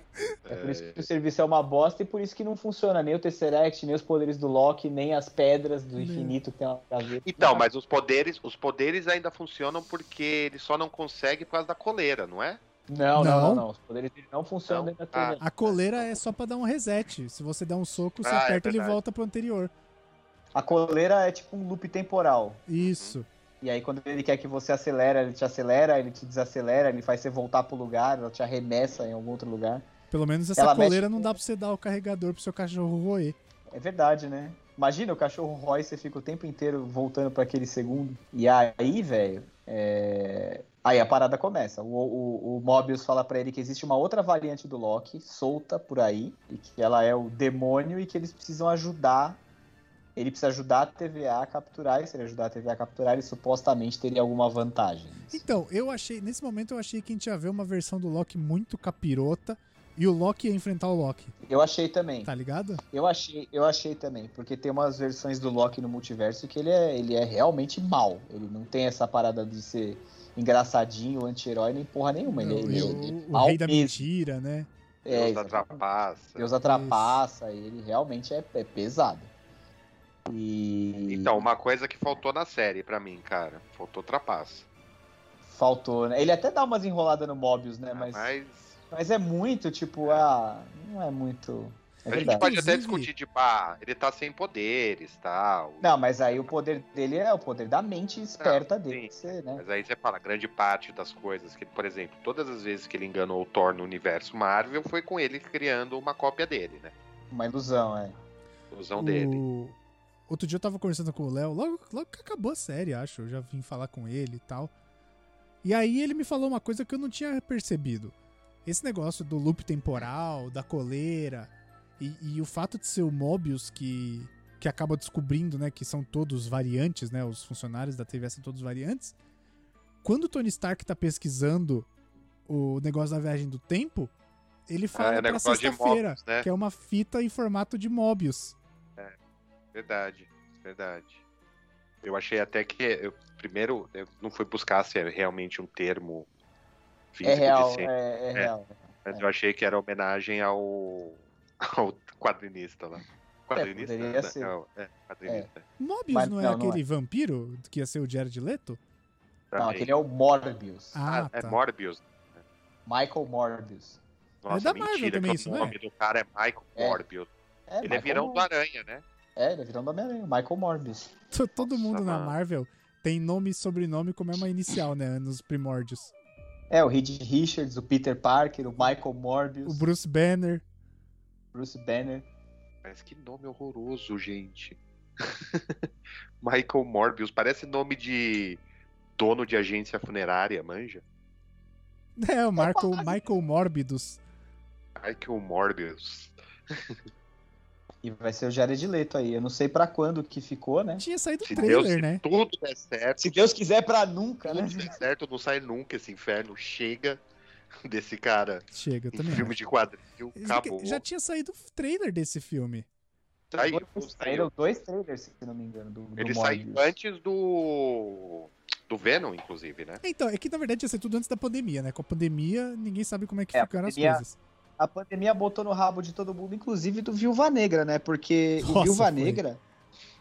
É por isso que o serviço é uma bosta e por isso que não funciona nem o Tesseract, nem os poderes do Loki, nem as pedras do infinito que tem uma gaveta. Então, mas os poderes, os poderes ainda funcionam porque ele só não consegue por causa da coleira, não é? Não, não, Não. não, não. Os poderes dele não funcionam Não? dentro da TVA. A coleira é só pra dar um reset. Se você der um soco, você Ah, é aperta e ele volta pro anterior. A coleira é tipo um loop temporal. Isso. E aí, quando ele quer que você acelera, ele te acelera, ele te desacelera, ele faz você voltar pro lugar, ela te arremessa em algum outro lugar. Pelo menos essa Ela coleira mexe não dá pra você dar o carregador pro seu cachorro roer. É verdade, né? Imagina o cachorro rói, você fica o tempo inteiro voltando pra aquele segundo. E aí, velho, é... aí a parada começa. O, o, o Mobius fala pra ele que existe uma outra variante do Loki, solta por aí, e que ela é o demônio e que eles precisam ajudar. Ele precisa ajudar a TVA a capturar, e se ele ajudar a TVA a capturar, ele supostamente teria alguma vantagem. Então, eu achei, nesse momento eu achei que a gente ia ver uma versão do Loki muito capirota e o Loki ia enfrentar o Loki, Eu achei também. tá ligado? Eu achei, eu achei também, porque tem umas versões do Loki no multiverso que ele é, ele é realmente mal. Ele não tem essa parada de ser engraçadinho, anti-herói, nem porra nenhuma. Ele, Não, ele, ele o, o mal rei da mesmo. mentira, né? É, Deus atrapassa. Deus atrapassa, ele realmente é, é pesado. E Então, uma coisa que faltou na série pra mim, cara. Faltou trapaça. faltou, né? Ele até dá umas enroladas no Mobius, né? Ah, Mas, Mas mas é muito, tipo, ah, não é muito. É a gente verdade. pode até discutir, tipo, ah, ele tá sem poderes tal. Não, mas aí o poder dele é o poder da mente esperta Não, dele. Você, né? Mas aí você fala, grande parte das coisas que, por exemplo, todas as vezes que ele enganou o Thor no universo Marvel foi com ele criando uma cópia dele, né? Uma ilusão, é. Ilusão dele. Outro dia eu tava conversando com o Léo, logo, logo que acabou a série, acho. Eu já vim falar com ele e tal. E aí ele me falou uma coisa que eu não tinha percebido. Esse negócio do loop temporal, da coleira, e, e o fato de ser o Mobius que, que acaba descobrindo, né, que são todos variantes, né, os funcionários da TVA são todos variantes. Quando o Tony Stark tá pesquisando o negócio da viagem do tempo, ele fala é pra sexta-feira, né? que é uma fita em formato de Mobius. Verdade, verdade. Eu achei até que. Eu, primeiro, eu não fui buscar se é realmente um termo físico É real, de ciência, é, é real. mas eu achei que era homenagem ao, [laughs] ao quadrinista lá. Quadrinista? né? Não, é, quadrinista. Mobius Mas não é não, não aquele vampiro que ia ser o Jared Leto? Não, Também. aquele é o Morbius. Ah, Ah, é tá. Morbius. Michael Morbius. Nossa, da Marvel mentira, também que isso, o nome do cara é Michael É. Morbius. É, Ele é Michael virão do. Aranha, né? É, ele é virão do Homem-Aranha, Michael Morbius. To- Todo Nossa, mundo na mano. Marvel tem nome e sobrenome com a mesma inicial, né? Nos primórdios. É, o Reed Richards, o Peter Parker, o Michael Morbius, O Bruce Banner. Bruce Banner. Mas que nome horroroso, gente. [laughs] Michael Morbius. Parece nome de dono de agência funerária, manja? É, o Marco, Michael Morbidus. Michael Morbius. [laughs] E vai ser o Jared Leto aí. Eu não sei pra quando que ficou, né? Tinha saído o Se trailer, Deus, se né? tudo der certo, Se Deus quiser, pra nunca, né? tudo der certo, não sai nunca esse inferno. Chega desse cara Chega, também. filme acho. de quadril. Já- Acabou. Já tinha saído o trailer desse filme. Saiu, Dois- saiu. Saíram dois trailers, se não me engano, do, do Ele saiu antes do. do Venom, inclusive, né? Então, é que na verdade ia ser tudo antes da pandemia, né? Com a pandemia, ninguém sabe como é que É, ficaram pandemia- as coisas. A pandemia botou no rabo de todo mundo, inclusive do Viúva Negra, né? Porque Nossa, o Viúva foi. Negra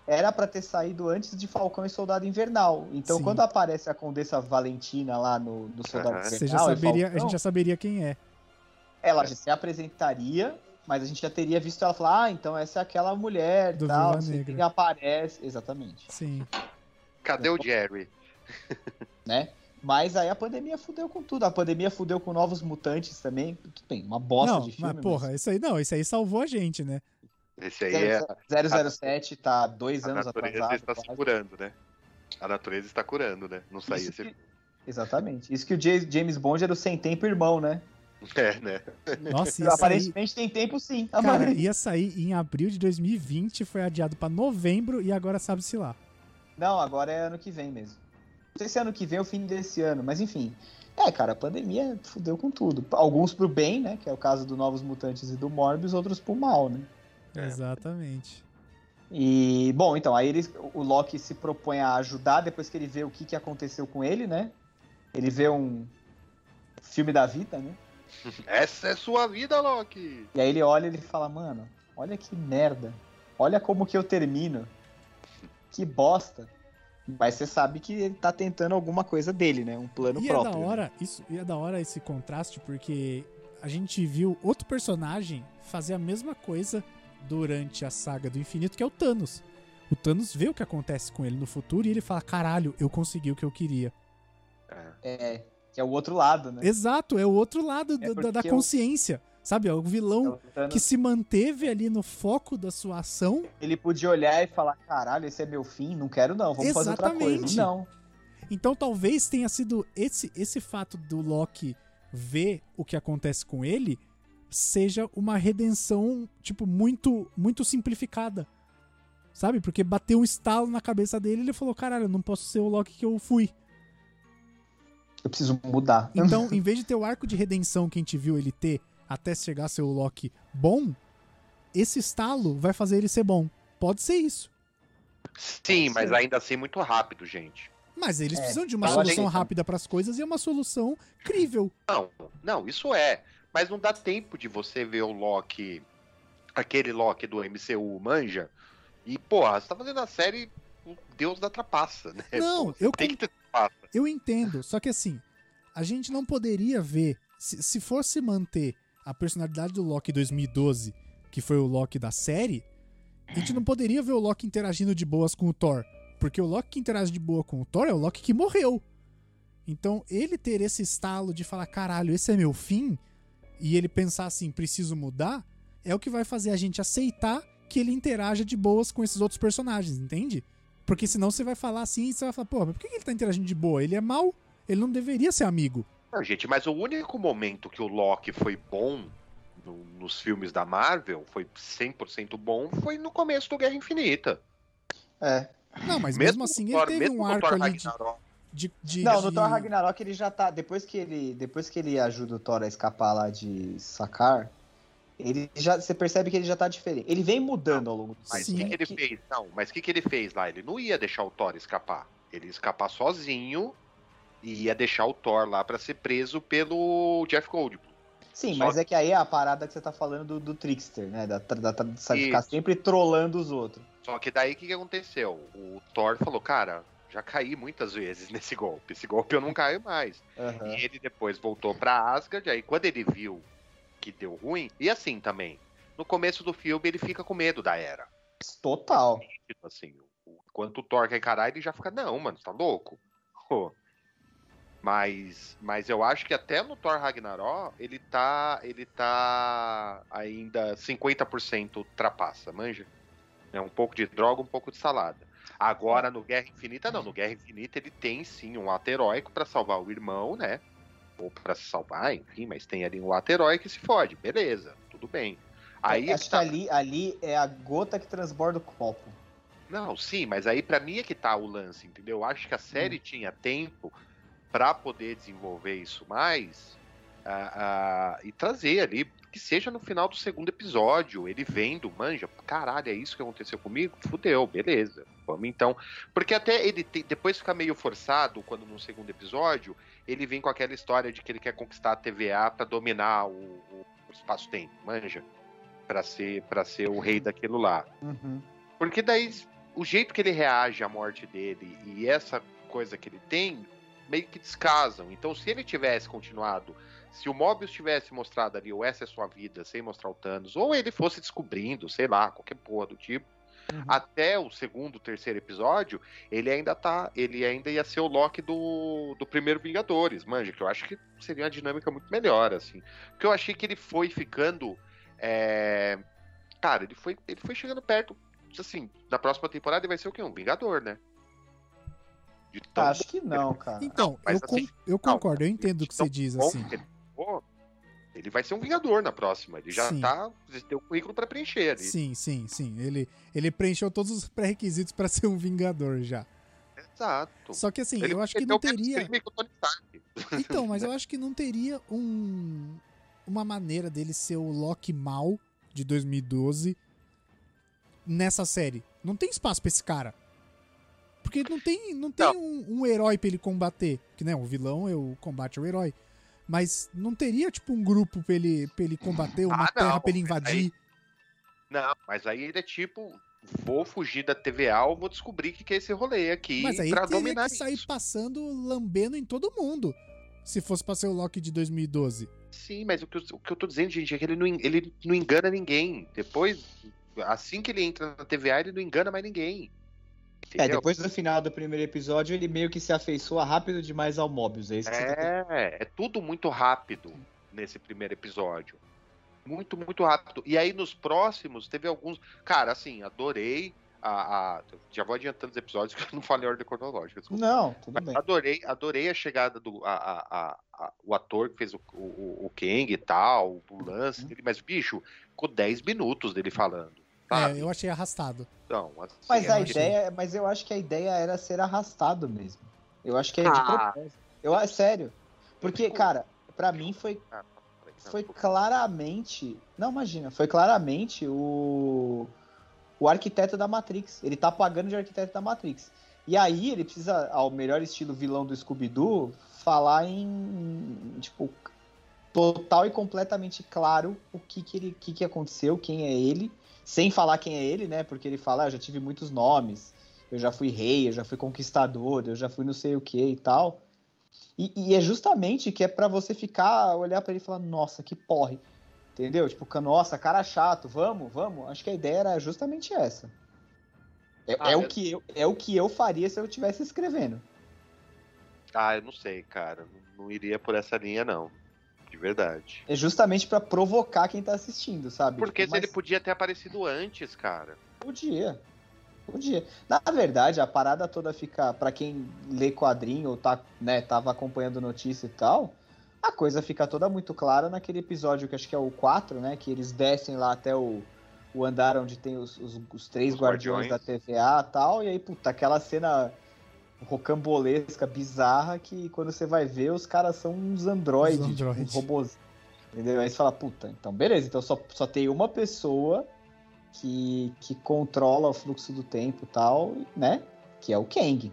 era pra ter saído antes de Falcão e Soldado Invernal. Então, Sim. quando aparece a Condessa Valentina lá no, no Soldado. Você já Invernal, e saberia, a Falcão, gente já saberia quem é. ela já se apresentaria, mas a gente já teria visto ela falar, ah, então essa é aquela mulher Do tal, Viúva Negra. quem aparece. Exatamente, Sim. Cadê o Jerry? né? Mas aí a pandemia fudeu com tudo. A pandemia fudeu com novos mutantes também. Tudo bem, uma bosta não, de filme. mas porra, isso aí não, isso aí salvou a gente, né? Esse aí é. 007 tá dois A anos natureza atrasado. está se quase. curando, né? A natureza está curando, né? Não saía esse. que- Exatamente. Isso que o James Bond era o sem tempo irmão, né? É, né? Nossa, [laughs] ia sair, Aparentemente tem tempo sim. A cara, ia sair em abril de 2020, foi adiado pra novembro e agora sabe-se lá. Não, agora é ano que vem mesmo. Não sei se ano que vem ou fim desse ano, mas enfim. É, cara, a pandemia fudeu com tudo. Alguns pro bem, né? Que é o caso do Novos Mutantes e do Morbius, outros pro mal, né? É. Exatamente. E, bom, então, aí ele, o Loki se propõe a ajudar depois que ele vê o que, que aconteceu com ele, né? Ele vê um filme da vida, né? Essa é sua vida, Loki! E aí ele olha e ele fala, mano, olha que merda. Olha como que eu termino. Que bosta. Mas você sabe que ele tá tentando alguma coisa dele, né? Um plano E é próprio. da né? hora, isso, e é da hora esse contraste, porque a gente viu outro personagem fazer a mesma coisa durante a saga do infinito, que é o Thanos. O Thanos vê o que acontece com ele no futuro e ele fala: caralho, eu consegui o que eu queria. É. É, que é o outro lado, né? Exato, é o outro lado É da- da, consciência. Sabe? É o vilão O Thanos, que se manteve ali no foco da sua ação. Ele podia olhar e falar, caralho, esse é meu fim, não quero não, vamos fazer outra Exatamente. coisa. Não. Então talvez tenha sido esse, esse fato do Loki ver o que acontece com ele seja uma redenção, tipo, muito, muito simplificada. Sabe? Porque bateu um estalo na cabeça dele e ele falou: caralho, eu não posso ser o Loki que eu fui. Eu preciso mudar. Então, em vez de ter o arco de redenção que a gente viu ele ter até chegar a ser o Loki bom, esse estalo vai fazer ele ser bom. Pode ser isso. Sim, Pode mas ser. ainda assim muito rápido, gente. Mas eles É, precisam de uma solução achei- rápida pras coisas e é uma solução crível. Não, não, isso é. Mas não dá tempo de você ver o Loki, aquele Loki do MCU, manja. E, porra, você tá fazendo a série o Deus da trapaça, né? Não, eu tem que ter trapaça. Eu entendo, só que assim, a gente não poderia ver. Se, se fosse manter a personalidade do Loki 2012, que foi o Loki da série, a gente não poderia ver o Loki interagindo de boas com o Thor. Porque o Loki que interage de boa com o Thor é o Loki que morreu. Então, ele ter esse estalo de falar, caralho, esse é meu fim, e ele pensar assim, preciso mudar, é o que vai fazer a gente aceitar que ele interaja de boas com esses outros personagens, entende? Porque senão você vai falar assim você vai falar, pô, mas por que ele tá interagindo de boa? Ele é mal, Ele não deveria ser amigo. Não, gente, mas o único momento que o Loki foi bom no- nos filmes da Marvel, foi 100% bom, foi no começo do Guerra Infinita. É. Não, mas mesmo, assim no ele Thor- teve mesmo um no arco Thor ali de, Ragnarok, de, de- Não, no de- Thor Ragnarok ele já tá. Depois que ele, depois que ele ajuda o Thor a escapar lá de Sakar, ele já, você percebe que ele já tá diferente. Ele vem mudando ao longo do Mas o que, que ele fez? Não, mas o que, que ele fez lá? Ele não ia deixar o Thor escapar. Ele ia escapar sozinho e ia deixar o Thor lá pra ser preso pelo Jeff Goldblum. Sim, Só mas é que aí é a parada que você tá falando do, do Trickster, né? Da, da, da, de ficar sempre trollando os outros. Só que daí o que, que aconteceu? O Thor falou, cara, já caí muitas vezes [laughs] nesse golpe. Esse golpe eu não caio mais. Aham. E ele depois voltou pra Asgard, aí quando ele viu que deu ruim, e assim também, no começo do filme ele fica com medo da Era. Total. Tipo assim, o- enquanto o Thor quer encarar, ele já fica, não, mano, você tá louco? Pô. Mas, mas eu acho que até no Thor Ragnarok ele tá, ele tá ainda 50% trapaça, manja? É um pouco de droga, um pouco de salada. Agora no Guerra Infinita não, no Guerra Infinita ele tem sim um ato heróico pra salvar o irmão, né? Ou pra se salvar, enfim, mas tem ali um ato heróico que se fode, beleza, tudo bem. Aí Acho que tá- ali, ali é a gota que transborda o copo. Não, sim, mas aí pra mim é que tá o lance, entendeu? Eu acho que a série Hum. tinha tempo pra poder desenvolver isso mais ah, ah, e trazer ali, que seja no final do segundo episódio, ele vendo, manja, caralho, é isso que aconteceu comigo? Fudeu, beleza. Vamos então. Porque até ele te- depois fica meio forçado quando no segundo episódio ele vem com aquela história de que ele quer conquistar a TVA pra dominar o, o- espaço-tempo, manja? Pra ser, pra ser o rei daquilo lá. Uhum. Porque daí o jeito que ele reage à morte dele e essa coisa que ele tem meio que descasam. Então, se ele tivesse continuado, se o Mobius tivesse mostrado ali, ou essa é sua vida, sem mostrar o Thanos, ou ele fosse descobrindo, sei lá, qualquer porra do tipo, Uhum. até o segundo, terceiro episódio, ele ainda tá, ele ainda ia ser o Loki do, do primeiro Vingadores, manja, que eu acho que seria uma dinâmica muito melhor, assim. Porque eu achei que ele foi ficando, é, cara, ele foi, ele foi chegando perto, assim, na próxima temporada ele vai ser o quê? Um Vingador, né? De tão Acho que não, cara. Então, mas eu, con- assim, eu concordo, eu entendo o que você diz, assim. ele ficou, Ele vai ser um Vingador na próxima. Ele já Sim. tá. Tem o currículo pra preencher ali. Sim, sim, sim. Ele, ele preencheu todos os pré-requisitos pra [laughs] ser um Vingador já. Exato. Só que assim, Ele eu acho que não teria. Então, [laughs] mas eu acho que não teria um uma maneira dele ser o Loki mal de 2012 nessa série. Não tem espaço pra esse cara. Porque não tem, não tem Não. um, um herói pra ele combater. Que né, o vilão é o combate ao herói. Mas não teria, tipo, um grupo pra ele, pra ele combater, uma Ah, terra não, pra ele invadir. Não, mas aí ele é tipo. Vou fugir da TVA, eu vou descobrir o que que é esse rolê aqui Mas aí pra dominar que sair isso. passando, lambendo em todo mundo. Se fosse pra ser o Loki de 2012. Sim, mas o que, eu, o que eu tô dizendo, gente, é que ele não, ele não engana ninguém. Depois, assim que ele entra na TVA, ele não engana mais ninguém. É, depois do final do primeiro episódio, ele meio que se afeiçoa rápido demais ao Mobius. É isso que você tá É, é tudo muito rápido nesse primeiro episódio. Muito, muito rápido. E aí nos próximos teve alguns. Cara, assim, adorei a. a- Já vou adiantando os episódios que eu não falei em ordem cronológica. desculpa. Não, tudo bem. Adorei, adorei a chegada do a, a- a- a- o ator que fez o, o, o Kang e tal, o lance Uhum. mas bicho, ficou 10 minutos dele falando. Sabe? É, eu achei arrastado. Então, assim, Mas é a ideia, mas eu acho que a ideia era ser arrastado mesmo. Eu acho que é de Ah. propósito. Eu é sério. Porque, Desculpa. cara, pra mim foi Ah, foi claramente, não imagina, foi claramente o o arquiteto da Matrix. Ele tá pagando de arquiteto da Matrix. E aí ele precisa, ao melhor estilo vilão do Scooby-Doo, falar em tipo total e completamente claro o que que ele que que aconteceu, quem é ele, sem falar quem é ele, né? Porque ele fala, ah, eu já tive muitos nomes. Eu já fui rei, eu já fui conquistador, eu já fui não sei o que e tal. E, e é justamente que é pra você ficar, olhar pra ele e falar, nossa, que porre. Entendeu? Tipo, nossa, cara chato, vamos, vamos. Acho que a ideia era justamente essa. É, Ah, é o que eu, é o que eu faria se eu estivesse escrevendo. Ah, eu não sei, cara. Não, não iria por essa linha, não. De verdade. É justamente pra provocar quem tá assistindo, sabe? Porque Tipo, se ele mas podia ter aparecido antes, cara. podia. Podia. Na verdade, a parada toda fica, para quem lê quadrinho ou tá, né, tava acompanhando notícia e tal, a coisa fica toda muito clara naquele episódio que acho que é o 4, né, que eles descem lá até o, o andar onde tem os, os, os três Os guardiões, guardiões. da TVA e tal, e aí, puta, aquela cena rocambolesca, bizarra, que quando você vai ver, os caras são uns androides, Uns tipo, uns robôs. Entendeu? Aí você fala, puta, então beleza, então só, só tem uma pessoa que, que controla o fluxo do tempo e tal, né? Que é o Kang.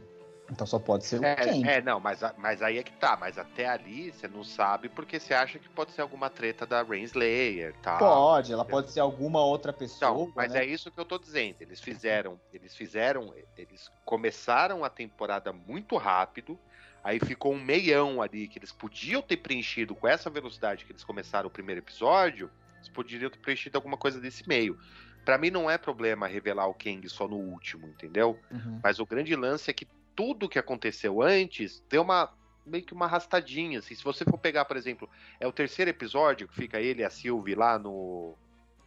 Então só pode ser o Kang. É, é, não, mas, mas aí é que tá. Mas até ali você não sabe porque você acha que pode ser alguma treta da Rainslayer tal. Pode, ela pode ser alguma outra pessoa. Então, mas né? é isso que eu tô dizendo. Eles fizeram, [laughs] eles fizeram, eles começaram a temporada muito rápido. Aí ficou um meião ali que eles podiam ter preenchido com essa velocidade que eles começaram o primeiro episódio. Eles poderiam ter preenchido alguma coisa desse meio. Pra mim não é problema revelar o Kang só no último, entendeu? Uhum. Mas o grande lance é que tudo que aconteceu antes deu uma meio que uma arrastadinha. Assim. Se você for pegar, por exemplo, é o terceiro episódio que fica ele e a Sylvie lá no,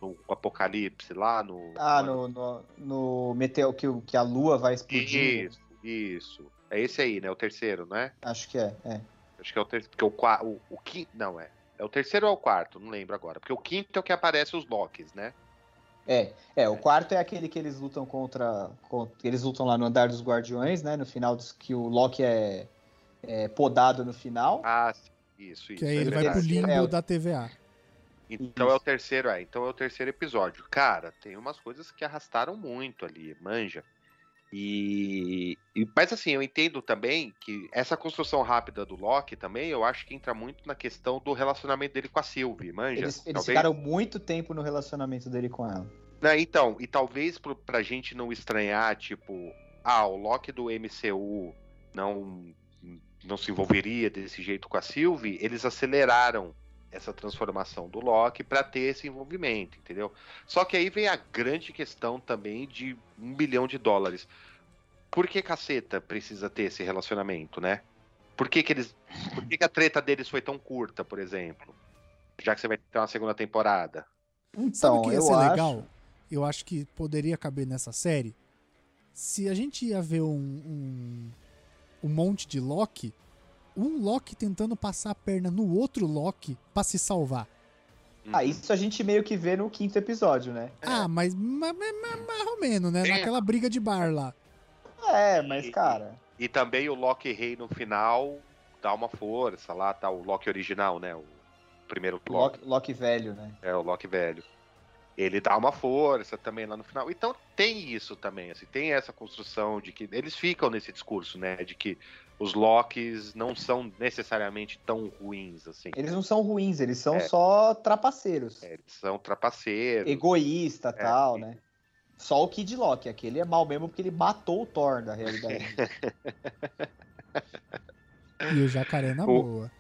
no Apocalipse, lá no. Ah, no, no, no Meteo, que, que a lua vai explodir. Isso, isso. É esse aí, né? O terceiro, não é? Acho que é, é. Acho que é o terceiro. Porque o, o, o quinto. Não, é. É o terceiro ou é o quarto? Não lembro agora. Porque o quinto é o que aparece os Locks, né? É, é, o quarto é aquele que eles lutam contra, contra- Eles lutam lá no andar dos guardiões, né? No final dos que o Loki é, é podado no final. Ah, sim. Isso, isso. Que aí é ele vai pro verdade. limbo É, o- da TVA. Então Isso. é o terceiro, é. Então é o terceiro episódio. Cara, tem umas coisas que arrastaram muito ali, manja. E, e- mas assim, eu entendo também que essa construção rápida do Loki também, eu acho que entra muito na questão do relacionamento dele com a Sylvie, manja. Eles, eles ficaram muito tempo no relacionamento dele com ela. Né, então, e talvez pro, pra gente não estranhar, tipo, ah, o Loki do MCU não, não se envolveria desse jeito com a Sylvie, eles aceleraram essa transformação do Loki pra ter esse envolvimento, entendeu? Só que aí vem a grande questão também de um bilhão de dólares. Por que caceta precisa ter esse relacionamento, né? Por que, que eles. Por que, que a treta deles foi tão curta, por exemplo? Já que você vai ter uma segunda temporada. Sabe Então, o que ia eu ser acho- legal? Eu acho que poderia caber nessa série. Se a gente ia ver um, um, um monte de Loki, um Loki tentando passar a perna no outro Loki pra se salvar. Ah, isso a gente meio que vê no quinto episódio, né? Ah, mas ma- ma- ma- mais ou menos, né? É. Naquela briga de bar lá. É, mas, cara. E também o Loki Rei no final dá uma força lá, tá o Loki original, né? O primeiro Loki, Loki, Loki velho, né? é o Loki velho. Ele dá uma força também lá no final. Então tem isso também, assim, tem essa construção de que eles ficam nesse discurso, né, de que os Locks não são necessariamente tão ruins assim. Eles não são ruins, eles são É. só trapaceiros. É, eles são trapaceiros. Egoísta É, tal, né? Só o Kid Loki, aquele é mal mesmo porque ele matou o Thor da realidade. [laughs] E o jacaré na O- boa.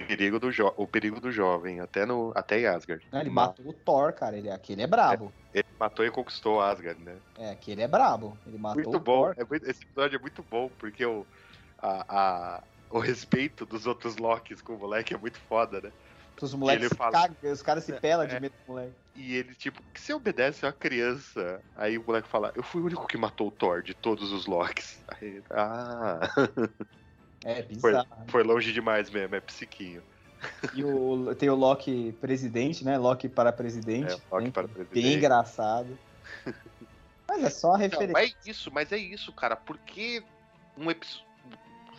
O perigo do, jo- o perigo do jovem, até, no, até em Asgard. Não, ele Ma- matou o Thor, cara. Ele, aquele é brabo. Ele matou e conquistou Asgard, né? É, aquele é brabo. Ele matou Muito o bom. Thor. É muito- esse episódio é muito bom, porque o, a, a- o respeito dos outros Locks com o moleque é muito foda, né? Os moleques se fala- cagam, os caras se pelam de É. medo do moleque. E ele, tipo, que você obedece a criança. Aí o moleque fala, eu fui o único que matou o Thor de todos os Locks. Aí, ah, É foi, bizarro. foi longe demais mesmo, é psiquinho. E o, tem o Loki presidente, né? Loki para presidente. É, Loki né? para Bem presidente. engraçado. Mas é só a Não, referência. é isso, mas é isso, cara. Porque um episódio.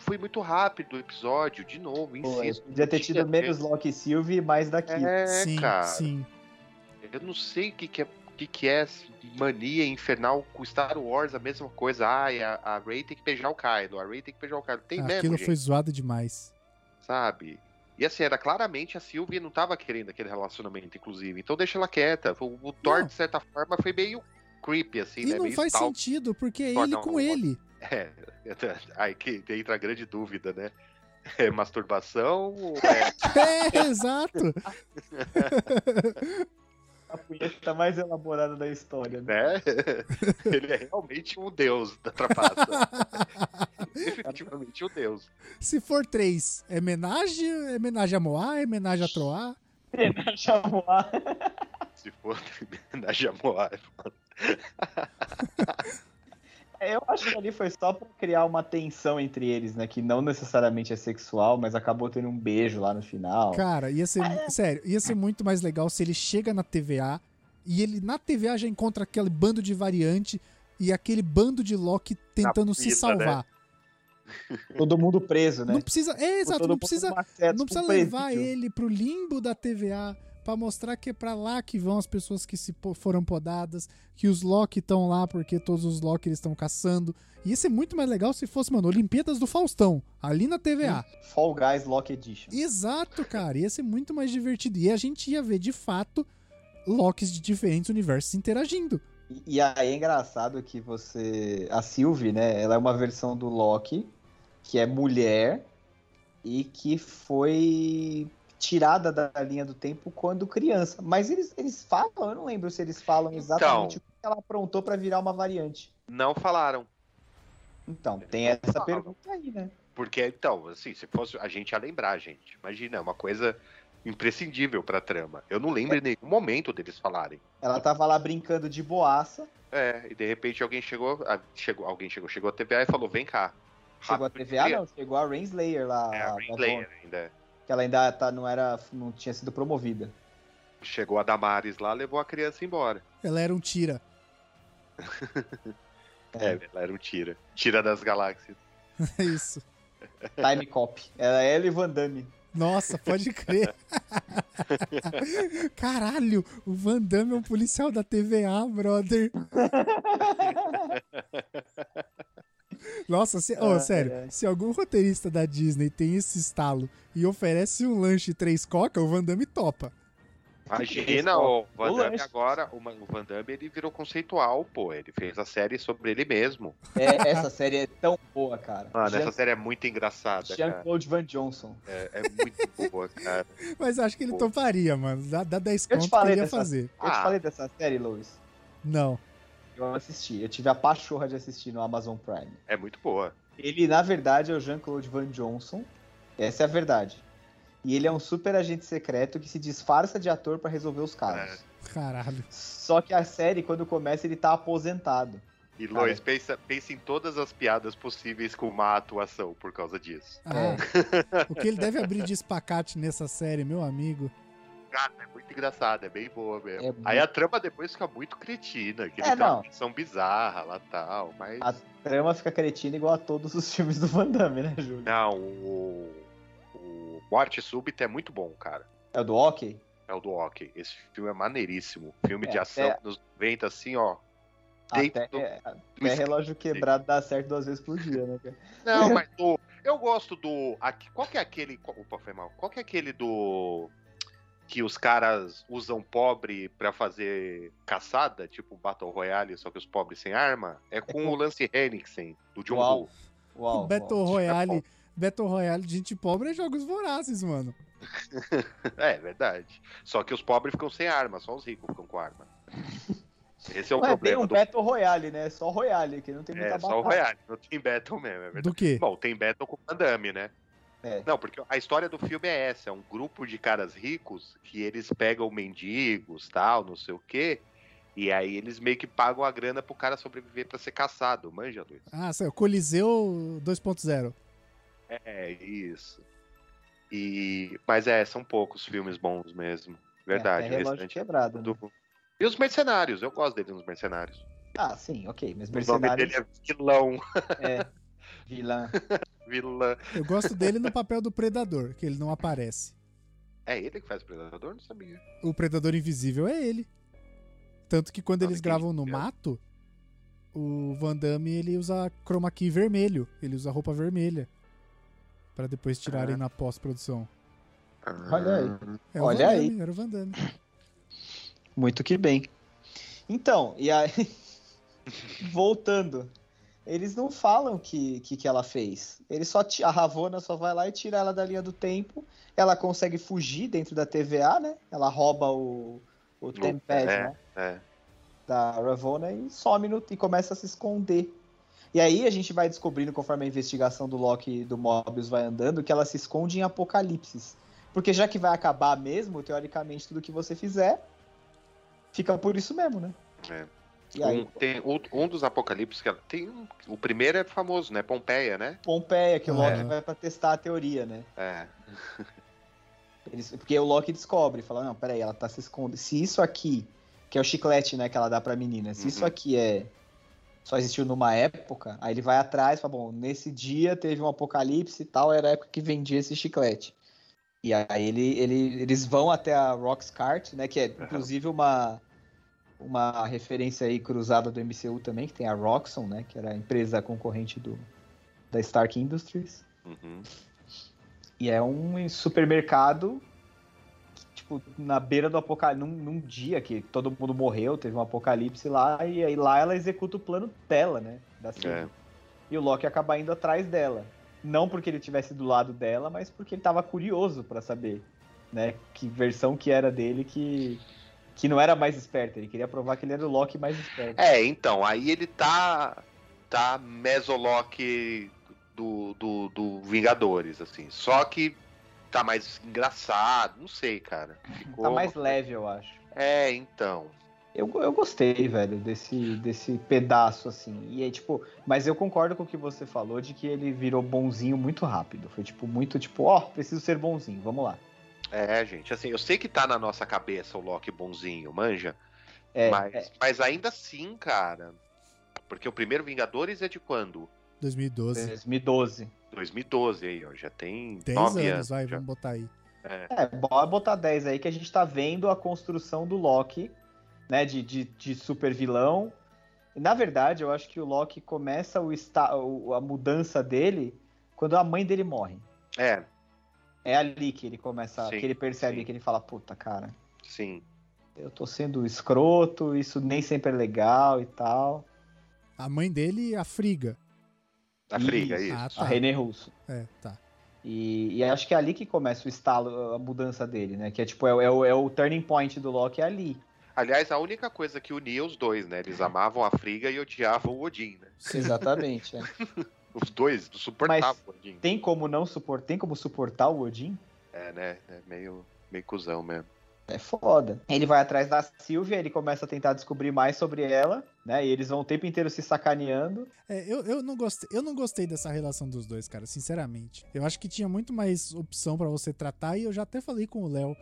Foi muito rápido o episódio, de novo, Pô, insisto. podia ter tinha tido menos Loki e Sylvie e mais daqui. É, sim, cara. sim. Eu não sei o que, que é. o Que, que é mania infernal com Star Wars, a mesma coisa. Ai, a, a Rey tem que beijar o Kylo, a Rey tem que beijar o Kylo. Tem Aquilo mesmo, foi gente, zoado demais. sabe? E assim, era claramente a Sylvie não tava querendo aquele relacionamento, inclusive. Então deixa ela quieta. O, o Thor, Não. de certa forma, foi meio creepy, assim, E né? não meio faz stalker. sentido, porque é Pô, ele não, com não, ele. É, aí que entra a grande dúvida, né? É masturbação ou é [laughs] É, exato. A punheta mais elaborada da história, né? né? [laughs] Ele é realmente um deus da trapaça. [laughs] Definitivamente um deus. Se for três, é homenagem, é homenagem a Moá, é homenagem a Troá. Chamou a- Se for na Jamoar. Eu acho que ali foi só pra criar uma tensão entre eles, né? Que não necessariamente é sexual, mas acabou tendo um beijo lá no final. Cara, ia ser. Sério, ia ser muito mais legal se ele chega na TVA e ele na TVA já encontra aquele bando de variante e aquele bando de Loki tentando se fila, salvar. [laughs] Todo mundo preso, né? Não precisa. É, exato, não precisa. Não precisa levar ele pro limbo da TVA pra mostrar que é pra lá que vão as pessoas que se foram podadas, que os Loki estão lá porque todos os Loki eles estão caçando. Ia ser muito mais legal se fosse, mano, Olimpíadas do Faustão, ali na TVA. Fall Guys Lock Edition. Exato, cara. Ia ser muito mais divertido. E a gente ia ver, de fato, Locks de diferentes universos interagindo. E, e aí é engraçado que você. A Sylvie, né? Ela é uma versão do Loki que é mulher e que foi tirada da linha do tempo quando criança. Mas eles, eles falam, eu não lembro se eles falam exatamente o que ela aprontou pra virar uma variante. Não falaram. Então, tem essa pergunta aí, né? Porque, então, assim, se fosse. A gente ia lembrar, gente. Imagina, é uma coisa imprescindível pra trama. Eu não lembro em nenhum momento deles falarem. Ela tava lá brincando de boaça, É, e de repente alguém chegou. a- chegou alguém chegou, chegou a TVA e falou: vem cá. chegou a TVA, não, chegou a Renslayer lá. É, a Renslayer ainda. Que ela ainda tá, não era, não tinha sido promovida. Chegou a Damares lá, levou a criança embora. Ela era um tira. [laughs] É, ela era um tira. Tira das galáxias. É [laughs] isso. Time Cop. Ela é ela e Van Damme. Nossa, pode crer. [laughs] Caralho, o Van Damme é um policial da TVA, brother. Nossa, se, ô, Ai, sério, ai. se algum roteirista da Disney tem esse estalo e oferece um lanche e três coca, o Van Damme topa. Imagina o Van O Damme lanche. agora. O o Van Damme ele virou conceitual, pô. Ele fez a série sobre ele mesmo. É, essa série é tão boa, cara. Mano, Jean- essa série é muito engraçada. Jean-Claude Van Johnson. É, é muito [laughs] boa, cara. Mas acho que ele Pô. toparia, mano. Dá, dá 10 Eu te conto que ele ia dessa- fazer. Eu te Ah. falei dessa série, Lois? Não. Eu assisti. Eu tive a pachorra de assistir no Amazon Prime. É muito boa. Ele, na verdade, é o Jean-Claude Van Johnson. Essa é a verdade. E ele é um super agente secreto que se disfarça de ator pra resolver os casos. Caralho. Só que a série, quando começa, ele tá aposentado. E Lois, pensa, pensa em todas as piadas possíveis com má atuação por causa disso. Ah, o que ele deve abrir de espacate nessa série, meu amigo. Cara, é muito engraçado, é bem boa mesmo. É muito- Aí a trama depois fica muito cretina, que É, não. missão bizarra lá tal, mas. A trama fica cretina igual a todos os [laughs] filmes do Van Damme, né, Júlio? Não, o, o Morte Súbita é muito bom, cara. É o do hockey? É o do Hockey. Esse filme é maneiríssimo. Filme É, de ação até- nos 90, assim, ó. Até, do- é, até relógio quebrado dá certo duas vezes por dia, né, cara? [laughs] Não, [laughs] mas do. Eu gosto do. Qual que é aquele. Opa, foi mal. Qual que é aquele do. Que os caras usam pobre pra fazer caçada, tipo Battle Royale, só que os pobres sem arma? É com o Lance Henriksen, do John Uau. Woo. Uau, Battle uau. Royale. Battle Royale de gente pobre é jogos vorazes, mano. [laughs] É, verdade. Só que os pobres ficam sem arma, só os ricos ficam com arma. Esse é o Não é bem problema um do. Battle Royale, né? Só Royale, que não tem muita É, só o batalha. Royale, não tem Battle mesmo, é verdade. Do quê? Bom, tem Battle com o Van Damme, né? É. Não, porque a história do filme é essa: é um grupo de caras ricos que eles pegam mendigos, tal, não sei o quê. E aí eles meio que pagam a grana pro cara sobreviver pra ser caçado, manja, Luiz? Ah, saiu. Coliseu 2.0. É, isso. E... Mas é, são poucos filmes bons mesmo. Verdade. É, o até relógio restante quebrado. né? do- E os mercenários, eu gosto dele nos mercenários. Ah, sim, ok. Mas O nome Mercenários dele é vilão. é vilã. [laughs] Vilã. Eu gosto dele no papel do Predador, que ele não aparece. É ele que faz o Predador? Não sabia. O Predador Invisível é ele. Tanto que quando Ah, eles gravam no mato, o Van Damme ele usa chroma key vermelho. Ele usa roupa vermelha. Pra depois tirarem Ah. na pós-produção. Olha aí. É o Olha Van aí. Damme, era o Van Damme. Muito que bem. Então, e aí. [laughs] Voltando. Eles não falam que que, que ela fez. Eles só a Ravona só vai lá e tira ela da linha do tempo. Ela consegue fugir dentro da TVA, né? Ela rouba o, o Tempad, é. né? É. Da Ravona e some no, e começa a se esconder. E aí a gente vai descobrindo, conforme a investigação do Loki e do Mobius vai andando, que ela se esconde em Apocalipse. Porque já que vai acabar mesmo, teoricamente, tudo que você fizer, fica por isso mesmo, né? É. E aí, Um, tem, um, um dos apocalipses que ela tem. um- o primeiro é famoso, né? Pompeia, né? Pompeia, que o Loki É. vai pra testar a teoria, né? É. [laughs] Eles- porque o Loki descobre, fala, não, peraí, ela tá se escondendo. Se isso aqui, que é o chiclete, né, que ela dá pra menina, se isso Uhum. aqui é só existiu numa época, aí ele vai atrás e fala, bom, nesse dia teve um apocalipse e tal, era a época que vendia esse chiclete. E aí ele, ele- eles vão até a Roxcart, né, que é inclusive uma uma referência aí cruzada do MCU também, que tem a Roxxon, né, que era a empresa concorrente do da Stark Industries. Uhum. E é um supermercado, que, tipo, na beira do apocalipse, num, num dia que todo mundo morreu, teve um apocalipse lá, e aí lá ela executa o plano dela, né? Da. É. E o Loki acaba indo atrás dela. Não porque ele estivesse do lado dela, mas porque ele tava curioso pra saber, né? Que versão que era dele que, que não era mais esperta. Ele queria provar que ele era o Loki mais esperto. É, então, aí ele tá. Tá Mesolock do, do, do Vingadores, assim. Só que tá mais engraçado, não sei, cara. Ficou... Tá mais leve, eu acho. É, então. Eu, eu gostei, velho, desse, desse pedaço, assim. E aí, tipo, mas eu concordo com o que você falou de que ele virou bonzinho muito rápido. Foi, tipo, muito tipo, ó, preciso ser bonzinho, vamos lá. É, gente, assim, eu sei que tá na nossa cabeça o Loki bonzinho, manja. É, mas, é, mas ainda assim, cara. Porque o primeiro Vingadores é de quando? 2012. 2012. 2012 aí, ó. Já tem 10 nove anos, anos. vai, já. vamos botar aí. É, bora botar 10 aí que a gente tá vendo a construção do Loki, né, de, de, de super vilão. E, na verdade, eu acho que o Loki começa o esta, o- a mudança dele quando a mãe dele morre. É, É ali que ele começa, Sim, que ele percebe sim. que ele fala, puta, cara, sim. eu tô sendo escroto, isso nem sempre é legal e tal. A mãe dele, a Friga. A Friga, Isso. isso. Ah, A tá. René Russo. É, tá. E, e acho que é ali que começa o estalo, a mudança dele, né? Que é tipo, é, o- é o, é o turning point do Loki é ali. Aliás, a única coisa que unia os dois, né? Eles amavam a Friga e odiavam o Odin, né? Exatamente. é. [laughs] Os dois suportavam Mas- o Odin. Tem como não suportar, tem como suportar o Odin? É, né? É meio, meio cuzão mesmo. É foda. Ele vai atrás da Sylvia, ele começa a tentar descobrir mais sobre ela, né? E eles vão o tempo inteiro se sacaneando. É, eu, eu, não gostei, eu não gostei dessa relação dos dois, cara, sinceramente. Eu acho que tinha muito mais opção pra você tratar e eu já até falei com o Léo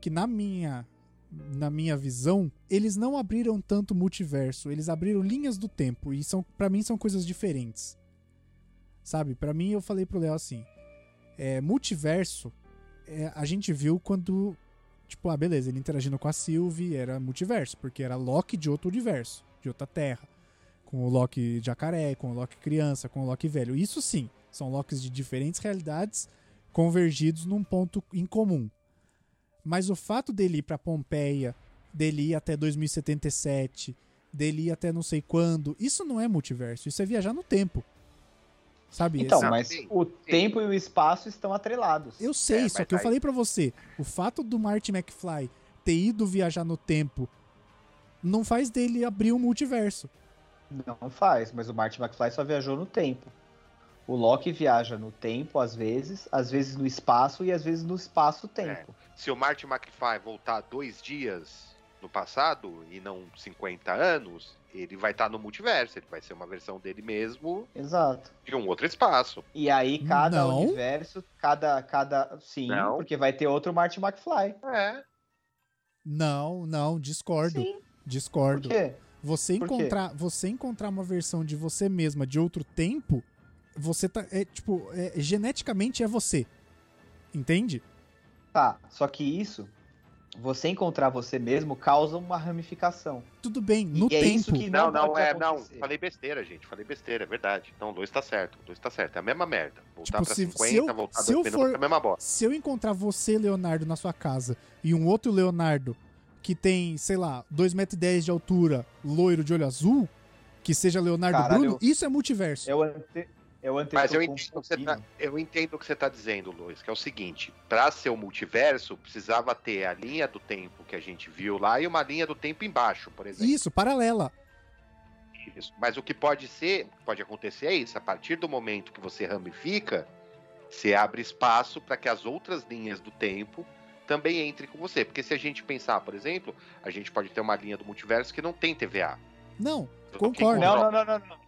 que na minha na minha visão, eles não abriram tanto multiverso, eles abriram linhas do tempo e são para mim são coisas diferentes. Sabe? Pra mim eu falei pro Léo assim, é, multiverso é, a gente viu quando tipo, ah, beleza, ele interagindo com a Sylvie era multiverso, porque era Loki de outro universo, de outra terra com o Loki jacaré, com o Loki criança, com o Loki velho. Isso sim, são Locks de diferentes realidades convergidos num ponto em comum. Mas o fato dele ir pra Pompeia, dele ir até 2077, dele ir até não sei quando, isso não é multiverso, isso é viajar no tempo. Sabe? Então, Esse- mas sim, o tempo e o espaço estão atrelados. eu sei, É, só que eu aí- falei pra você, o fato do Marty McFly ter ido viajar no tempo não faz dele abrir um multiverso. Não faz, mas o Martin McFly só viajou no tempo. O Loki viaja no tempo, às vezes, às vezes no espaço e às vezes no espaço-tempo. Se o Martin McFly voltar dois dias no passado e não 50 anos, ele vai estar no multiverso. Ele vai ser uma versão dele mesmo Exato. de um outro espaço. E aí cada Não. universo, cada cada sim, Não. porque vai ter outro Martin McFly. É. Não, não, discordo. Sim. Por Discordo. quê? Você Por quê? encontrar, você encontrar uma versão de você mesma de outro tempo, você tá é tipo, é, geneticamente é você. Entende? Tá, só que isso você encontrar você mesmo causa uma ramificação. Tudo bem, no E é tempo. isso que Não, não, não, é, não. Falei besteira, gente. Falei besteira, é verdade. Então, o Luiz tá certo. O Luiz tá certo. É a mesma merda. Voltar Tipo, pra se- 50, se eu- voltar se eu 2000, for- é a mesma bosta. Se eu encontrar você, Leonardo, na sua casa e um outro Leonardo que tem, sei lá, 2,10m de altura, loiro de olho azul, que seja Leonardo Caralho. Bruno, isso é multiverso. É o ante... é o Mas eu entendo, o que você tá, eu entendo o que você tá dizendo, Luiz, que é o seguinte: pra ser o multiverso, precisava ter a linha do tempo que a gente viu lá e uma linha do tempo embaixo, por exemplo. Isso, paralela. Isso. Mas o que pode ser, pode acontecer é isso: a partir do momento que você ramifica, você abre espaço para que as outras linhas do tempo também entrem com você. Porque se a gente pensar, por exemplo, a gente pode ter uma linha do multiverso que não tem TVA. Não, concordo. Não, não, não, não, não.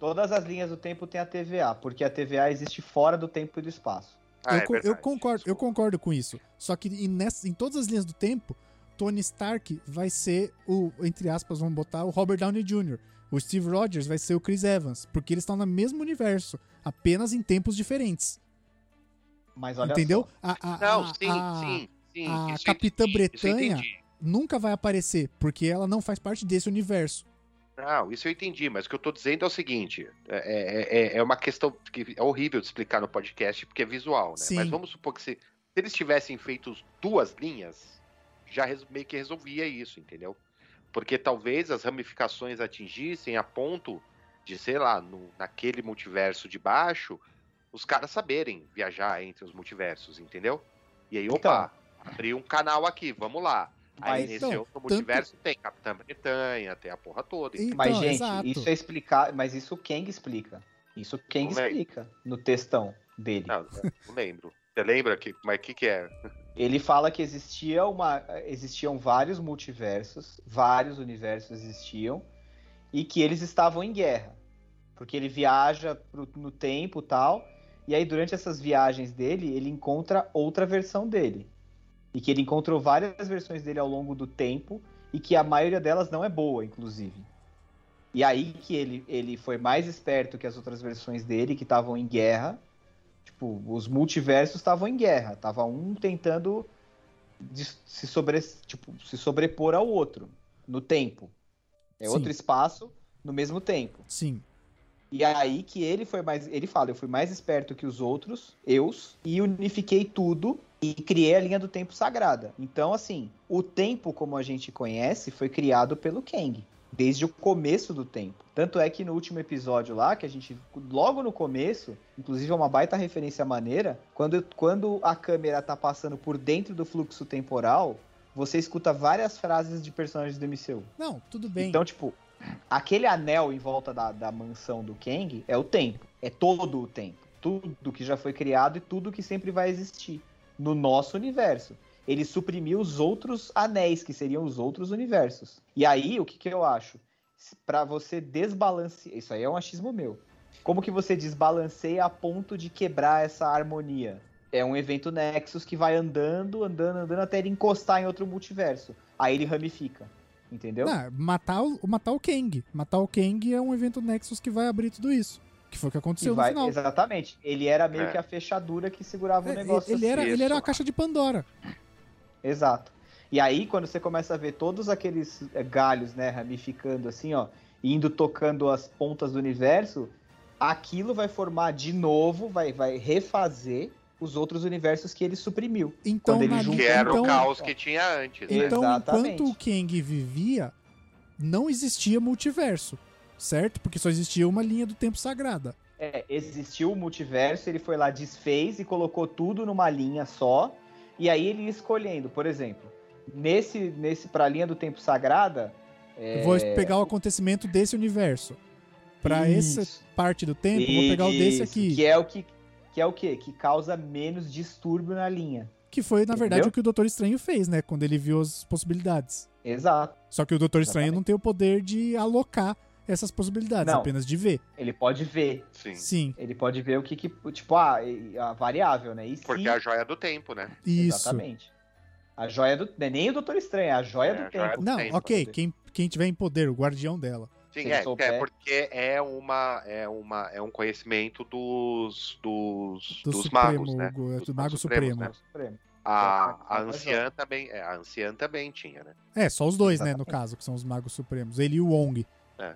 Todas as linhas do tempo tem a TVA, porque a TVA existe fora do tempo e do espaço. Ah, eu, é co- eu verdade. concordo, eu concordo com isso. Só que em, nessa- em todas as linhas do tempo, Tony Stark vai ser o, entre aspas, vamos botar, o Robert Downey Jr. O Steve Rogers vai ser o Chris Evans, porque eles estão no mesmo universo, apenas em tempos diferentes. Mas olha entendeu? só. A, a- Não, a- sim, a- sim, sim. a Capitã entendi, Bretanha- nunca vai aparecer, porque ela não faz parte desse universo. Não, isso eu entendi, mas o que eu tô dizendo é o seguinte: é, é, é uma questão que é horrível de explicar no podcast porque é visual, né? Sim. Mas vamos supor que se, se eles tivessem feito duas linhas, já meio que resolvia isso, entendeu? Porque talvez as ramificações atingissem a ponto de, sei lá, no, naquele multiverso de baixo, os caras saberem viajar entre os multiversos, entendeu? E aí, opa, abri um canal aqui, vamos lá. Aí Mas- nesse Então, outro tanto- multiverso tem Capitã Bretanha, tem a porra toda. Então, Mas, gente, exato. isso é explicar. Mas isso o Kang explica. Isso o Kang Como é? explica no textão dele. Não, não lembro. Você lembra que, mas o que, que é? Ele fala que existia uma, existiam vários multiversos, vários universos existiam, e que eles estavam em guerra. Porque ele viaja pro- no tempo e tal, e aí durante essas viagens dele, ele encontra outra versão dele. E que ele encontrou várias versões dele ao longo do tempo, e que a maioria delas não é boa, inclusive. E aí que ele, ele foi mais esperto que as outras versões dele, que estavam em guerra. Tipo, os multiversos estavam em guerra. Tava um tentando se, sobre, tipo, se sobrepor ao outro no tempo. É Sim. outro espaço no mesmo tempo. Sim. E aí que ele foi mais. Ele fala, eu fui mais esperto que os outros, eus, e unifiquei tudo e criei a linha do tempo sagrada. Então, assim, o tempo como a gente conhece foi criado pelo Kang. Desde o começo do tempo. Tanto é que no último episódio lá, que a gente. Logo no começo, inclusive é uma baita referência maneira, quando, quando a câmera tá passando por dentro do fluxo temporal, você escuta várias frases de personagens do MCU. Não, tudo bem. Então, tipo, aquele anel em volta da, da mansão do Kang é o tempo. É todo o tempo. Tudo que já foi criado e tudo que sempre vai existir no nosso universo. Ele suprimiu os outros anéis, que seriam os outros universos. E aí, o que, que eu acho? Pra você desbalancear. Isso aí é um achismo meu. Como que você desbalanceia a ponto de quebrar essa harmonia? É um evento Nexus que vai andando, andando, andando até ele encostar em outro multiverso. Aí ele ramifica. Entendeu? Ah, matar, o, matar o Kang. Matar o Kang é um evento Nexus que vai abrir tudo isso. Que foi o que Que aconteceu vai- no final. Exatamente. Ele era meio É. que a fechadura que segurava o É, negócio. ele, era, assim. ele era a caixa de Pandora. Exato. E aí, quando você começa a ver todos aqueles é, galhos, né, ramificando assim, ó, indo tocando as pontas do universo, aquilo vai formar de novo, vai, vai refazer os outros universos que ele suprimiu. Então, Quando ele na junta- Que era então, o caos que tinha antes, né? Então, Exatamente. enquanto o Kang vivia, não existia multiverso, certo? Porque só existia uma linha do tempo sagrada. É, existiu o multiverso, ele foi lá, desfez e colocou tudo numa linha só. E aí ele ia escolhendo, por exemplo, nesse, nesse pra linha do tempo sagrada. é, Eu vou pegar o acontecimento desse universo. Pra Isso. essa parte do tempo, eu vou pegar o desse Isso, aqui. Que é o que, que é o quê? Que causa menos distúrbio na linha. Que foi, na verdade, Entendeu? o que o Doutor Estranho fez, né? Quando ele viu as possibilidades. Exato. Só que o Doutor Estranho Exatamente. não tem o poder de alocar essas possibilidades, Não. apenas de ver. Ele pode ver. Sim. Sim, Ele pode ver o que, que tipo, ah, e- a variável, né? E se- Porque é a joia do tempo, né? isso. Exatamente. A joia do. não é Nem o Doutor Estranho, é a joia É, do a joia tempo. do Não, tempo. ok, quem, quem tiver em poder, o guardião dela. Sim, Se é, souber. é porque é uma é uma é um conhecimento dos dos, Do dos Supremo, magos, né? o- Dos do Mago magos Supremo. supremos, né? Supremo. A, a É, anciã também, é, a anciã também tinha, né? É, só os dois, né, no Exatamente. caso, que são os magos supremos. Ele e o Wong.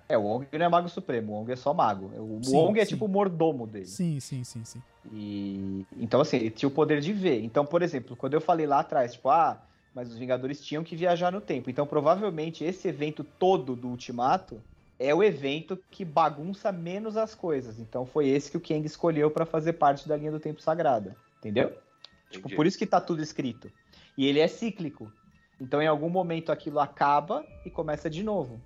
É, o Wong não é Mago Supremo, o Wong é só mago. O Sim, Wong é sim. tipo o mordomo dele. Sim, sim, sim, sim. E então assim, ele tinha o poder de ver. Então, por exemplo, quando eu falei lá atrás, tipo, ah, mas os Vingadores tinham que viajar no tempo. Então, provavelmente esse evento todo do Ultimato é o evento que bagunça menos as coisas. Então, foi esse que o Kang escolheu pra fazer parte da linha do tempo sagrada, entendeu? Tipo, Entendi. por isso que tá tudo escrito. E ele é cíclico. Então, em algum momento aquilo acaba e começa de novo.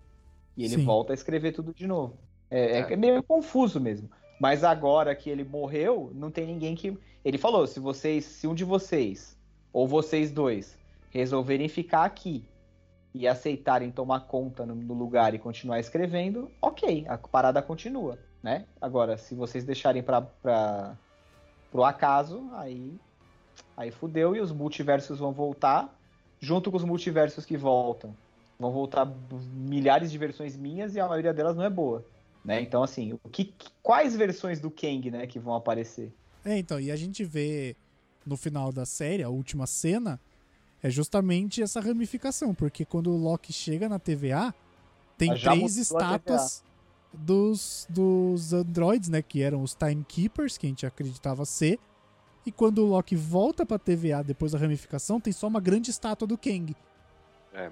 E ele Sim. volta a escrever tudo de novo. É, é É. meio confuso mesmo. Mas agora que ele morreu, não tem ninguém que. Ele falou: se vocês, se um de vocês, ou vocês dois, resolverem ficar aqui e aceitarem tomar conta no, no lugar e continuar escrevendo, ok, a parada continua, né? Agora, se vocês deixarem para pro acaso, aí aí fudeu e os multiversos vão voltar, junto com os multiversos que voltam. Vão voltar milhares de versões minhas e a maioria delas não é boa, né? Então assim, o que quais versões do Kang, né, que vão aparecer? É, então, e a gente vê no final da série, a última cena, é justamente essa ramificação, porque quando o Loki chega na TVA, tem três estátuas dos, dos androids, né? Que eram os Timekeepers, que a gente acreditava ser. E quando o Loki volta pra TVA depois da ramificação, tem só uma grande estátua do Kang. É.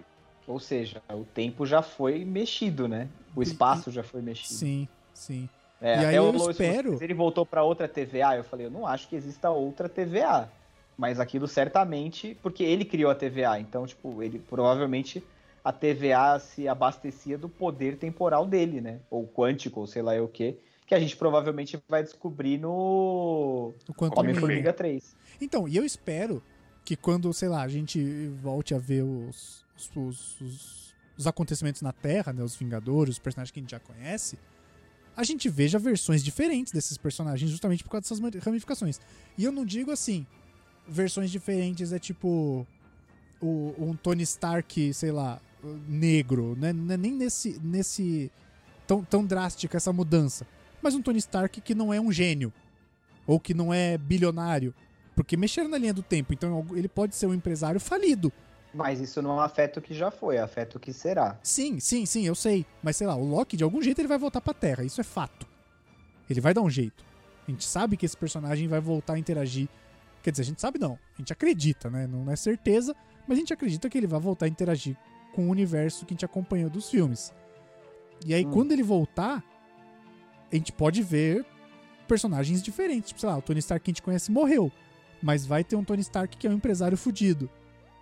Ou seja, o tempo já foi mexido, né? O espaço e, já foi mexido. Sim, sim. É, e aí eu espero. Se ele voltou para outra TVA, eu falei, eu não acho que exista outra TVA. Mas aquilo certamente, porque ele criou a TVA, então, tipo, ele provavelmente a TVA se abastecia do poder temporal dele, né? Ou quântico, ou sei lá o que, que a gente provavelmente vai descobrir no Homem-Formiga 3. Então, e eu espero que quando, sei lá, a gente volte a ver os, os, os, os acontecimentos na Terra, né? Os Vingadores, os personagens que a gente já conhece, a gente veja versões diferentes desses personagens, justamente por causa dessas ramificações. E eu não digo assim, versões diferentes é tipo o, um Tony Stark, sei lá, negro, né? Não é nem nesse, nesse tão, tão drástica essa mudança. Mas um Tony Stark que não é um gênio. Ou que não é bilionário. Porque mexeram na linha do tempo, então ele pode ser um empresário falido. Mas isso não afeta o que já foi, afeta o que será. Sim, sim, sim, eu sei. Mas sei lá, o Loki de algum jeito ele vai voltar pra Terra, isso é fato. Ele vai dar um jeito. A gente sabe que esse personagem vai voltar a interagir. Quer dizer, a gente sabe não. A gente acredita, né? Não é certeza, mas a gente acredita que ele vai voltar a interagir com o universo que a gente acompanhou dos filmes. E aí, hum. quando ele voltar, a gente pode ver personagens diferentes. Tipo, sei lá, o Tony Stark que a gente conhece morreu. Mas vai ter um Tony Stark que é um empresário fudido.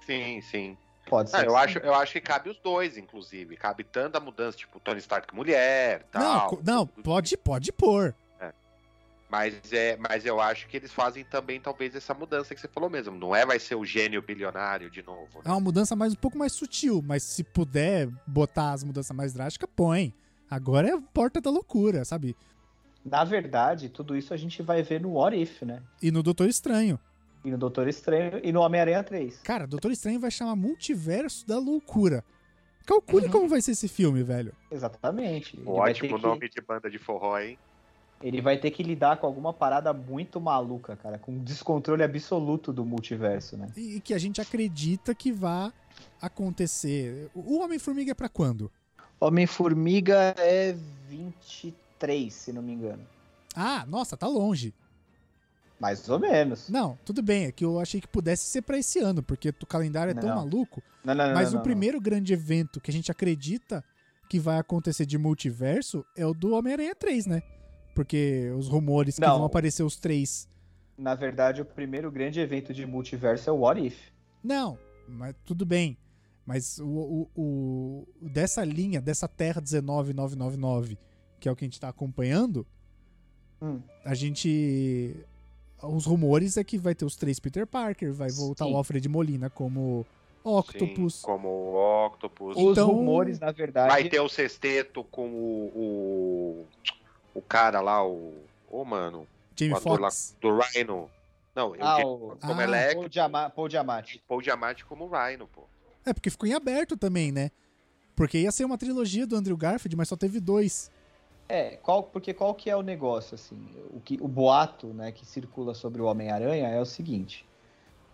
Sim, sim. Pode ser. Não, eu, acho, eu acho que cabe os dois, inclusive. Cabe tanto a mudança, tipo, Tony Stark mulher tal. Não, não pode, pode pôr. Mas, é, mas eu acho que eles fazem também, talvez, essa mudança que você falou mesmo. Não é vai ser o gênio bilionário de novo. Né? É uma mudança mais um pouco mais sutil, mas se puder botar as mudanças mais drásticas, põe. Agora é a porta da loucura, sabe? Na verdade, tudo isso a gente vai ver no What If, né? E no Doutor Estranho. E no Doutor Estranho e no Homem-Aranha 3. Cara, Doutor Estranho vai chamar Multiverso da Loucura. Calcule uhum. como vai ser esse filme, velho. Exatamente. Ele Ótimo nome que... de banda de forró, hein? ele vai ter que lidar com alguma parada muito maluca, cara, com um descontrole absoluto do multiverso, né? E que a gente acredita que vá acontecer. O Homem-Formiga é para quando? Homem-Formiga é 23, se não me engano. Ah, nossa, tá longe. Mais ou menos. Não, tudo bem, é que eu achei que pudesse ser para esse ano, porque o calendário é não. tão maluco. Não, não, mas o primeiro grande evento que a gente acredita que vai acontecer de multiverso é o do Homem-Aranha 3, né? Porque os rumores que vão aparecer os três. Na verdade, o primeiro grande evento de multiverso é o What If. Não, mas tudo bem. Mas o, o, o dessa linha, dessa Terra 19999, que é o que a gente tá acompanhando, hum. a gente. Os rumores é que vai ter os três Peter Parker, vai voltar Sim. o Alfred Molina como Octopus. Sim, como Octopus. Os então, rumores, na verdade. Vai ter o sexteto com o, o o cara lá, o. Ô, oh, mano. Jamie Foxx. do Rhino. Não, ah, o... como ah, Electro. Paul, Diama Paul Diamante. Paul Diamante como Rhino, pô. É, porque ficou em aberto também, né? Porque ia ser uma trilogia do Andrew Garfield, mas só teve dois. É, qual, porque qual que é o negócio, assim? O, que, o boato né, que circula sobre o Homem-Aranha é o seguinte.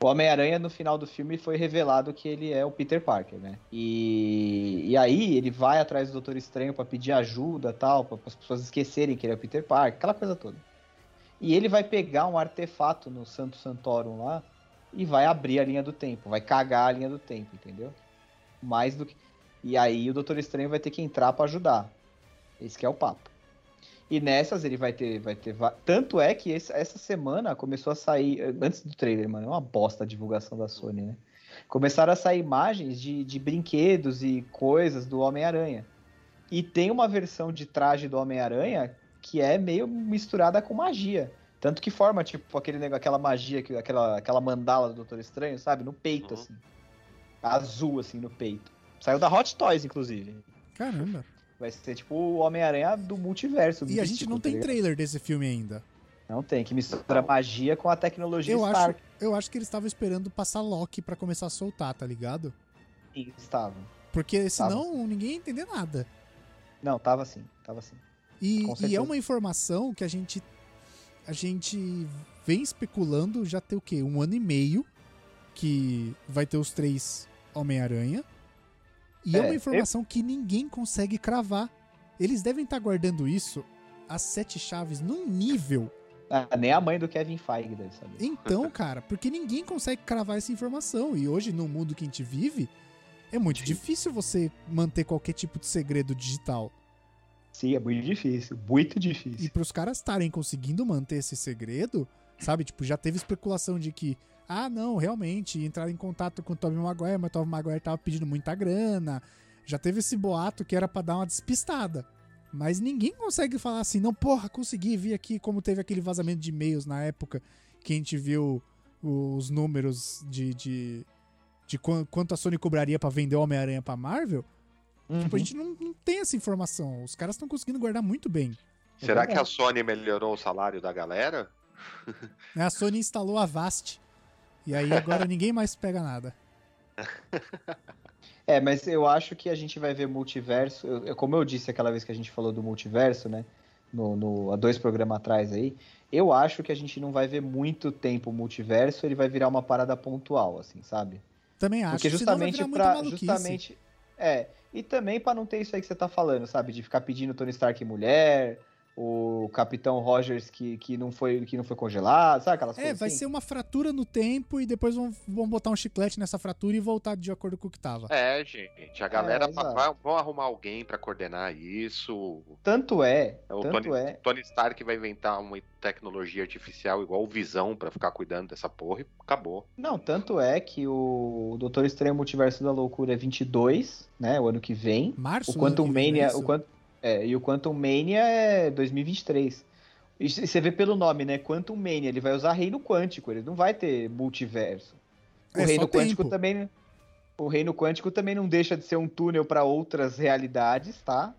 O Homem-Aranha, no final do filme, foi revelado que ele é o Peter Parker, né? E, e aí ele vai atrás do Doutor Estranho para pedir ajuda tal, para as pessoas esquecerem que ele é o Peter Parker, aquela coisa toda. E ele vai pegar um artefato no Santo Santorum lá e vai abrir a linha do tempo, vai cagar a linha do tempo, entendeu? Mais do que. E aí o Doutor Estranho vai ter que entrar para ajudar. Esse é o papo. E nessas ele vai ter. Vai ter Tanto é que esse, essa semana começou a sair. Antes do trailer, mano, é uma bosta a divulgação da Sony, né? Começaram a sair imagens de, de brinquedos e coisas do Homem-Aranha. E tem uma versão de traje do Homem-Aranha que é meio misturada com magia. Tanto que forma, tipo, aquele, aquela magia, aquela, aquela mandala do Doutor Estranho, sabe? No peito, uhum. assim. Azul, assim, no peito. Saiu da Hot Toys, inclusive. Caramba. Vai ser tipo o Homem-Aranha do multiverso. E a gente não tá tem ligado? trailer desse filme ainda. Não tem, que mistura magia com a tecnologia Eu acho, Stark. eu acho que eles estavam esperando passar Loki pra começar a soltar, tá ligado? Sim, Estava. Porque Tava senão ninguém ia entender nada. Não, tava assim, tava assim. E, e é uma informação que a gente a gente vem especulando já tem o quê? Um ano e meio que vai ter os três Homem-Aranha. E é, É, uma informação que ninguém consegue cravar. Eles devem estar guardando isso as sete chaves num nível. Ah, nem a mãe do Kevin Feige deve saber. Então, [laughs] cara, porque ninguém consegue cravar essa informação. E hoje, no mundo que a gente vive, é muito difícil você manter qualquer tipo de segredo digital. Sim, é muito difícil, muito E difícil. pros caras estarem conseguindo manter esse segredo, sabe? Tipo, já teve especulação de que, ah, não, realmente, entraram em contato com o Tobey Maguire, mas o Tobey Maguire tava pedindo muita grana. Já teve esse boato que era pra dar uma despistada. Mas ninguém consegue falar assim, não, porra, consegui vir aqui, como teve aquele vazamento de e-mails na época que a gente viu os números de, de, de quan- quanto a Sony cobraria pra vender o Homem-Aranha pra Marvel. Uhum. Tipo, a gente não, não tem essa informação. Os caras estão conseguindo guardar muito bem. Será É que a Sony melhorou o salário da galera? Né, [laughs] A Sony instalou a Vast. E aí agora ninguém mais pega nada. [laughs] É, mas eu acho que a gente vai ver multiverso. eu- eu- como eu disse aquela vez que a gente falou do multiverso, né? No, no- há dois programas atrás aí. Eu acho que a gente não vai ver muito tempo o multiverso, ele vai virar uma parada pontual, assim, sabe? Também acho. Porque justamente maluquice. Justamente. É. E também pra não ter isso aí que você tá falando, sabe? De ficar pedindo Tony Stark mulher, o Capitão Rogers que, que, não, foi, que não foi congelado, sabe aquelas É, coisas vai assim? ser uma fratura no tempo e depois vão, vão botar um chiclete nessa fratura e voltar de acordo com o que tava. É, gente. A galera exato. vai, vão arrumar alguém pra coordenar isso. Tanto é, É, o tanto Tony, é. Tony Stark vai inventar uma tecnologia artificial igual o Visão pra ficar cuidando dessa porra e acabou. Não, tanto é que o Doutor Estranho Multiverso da Loucura é 22, né? O ano que vem. Março, O Quantum ano que vem, não é Mania, o Quantum, é, e o Quantum Mania é 2023. E você vê pelo nome, né? Quantum Mania, ele vai usar reino quântico, ele não vai ter multiverso. O É, reino quântico tempo. também o reino quântico também não deixa de ser um túnel para outras realidades, tá?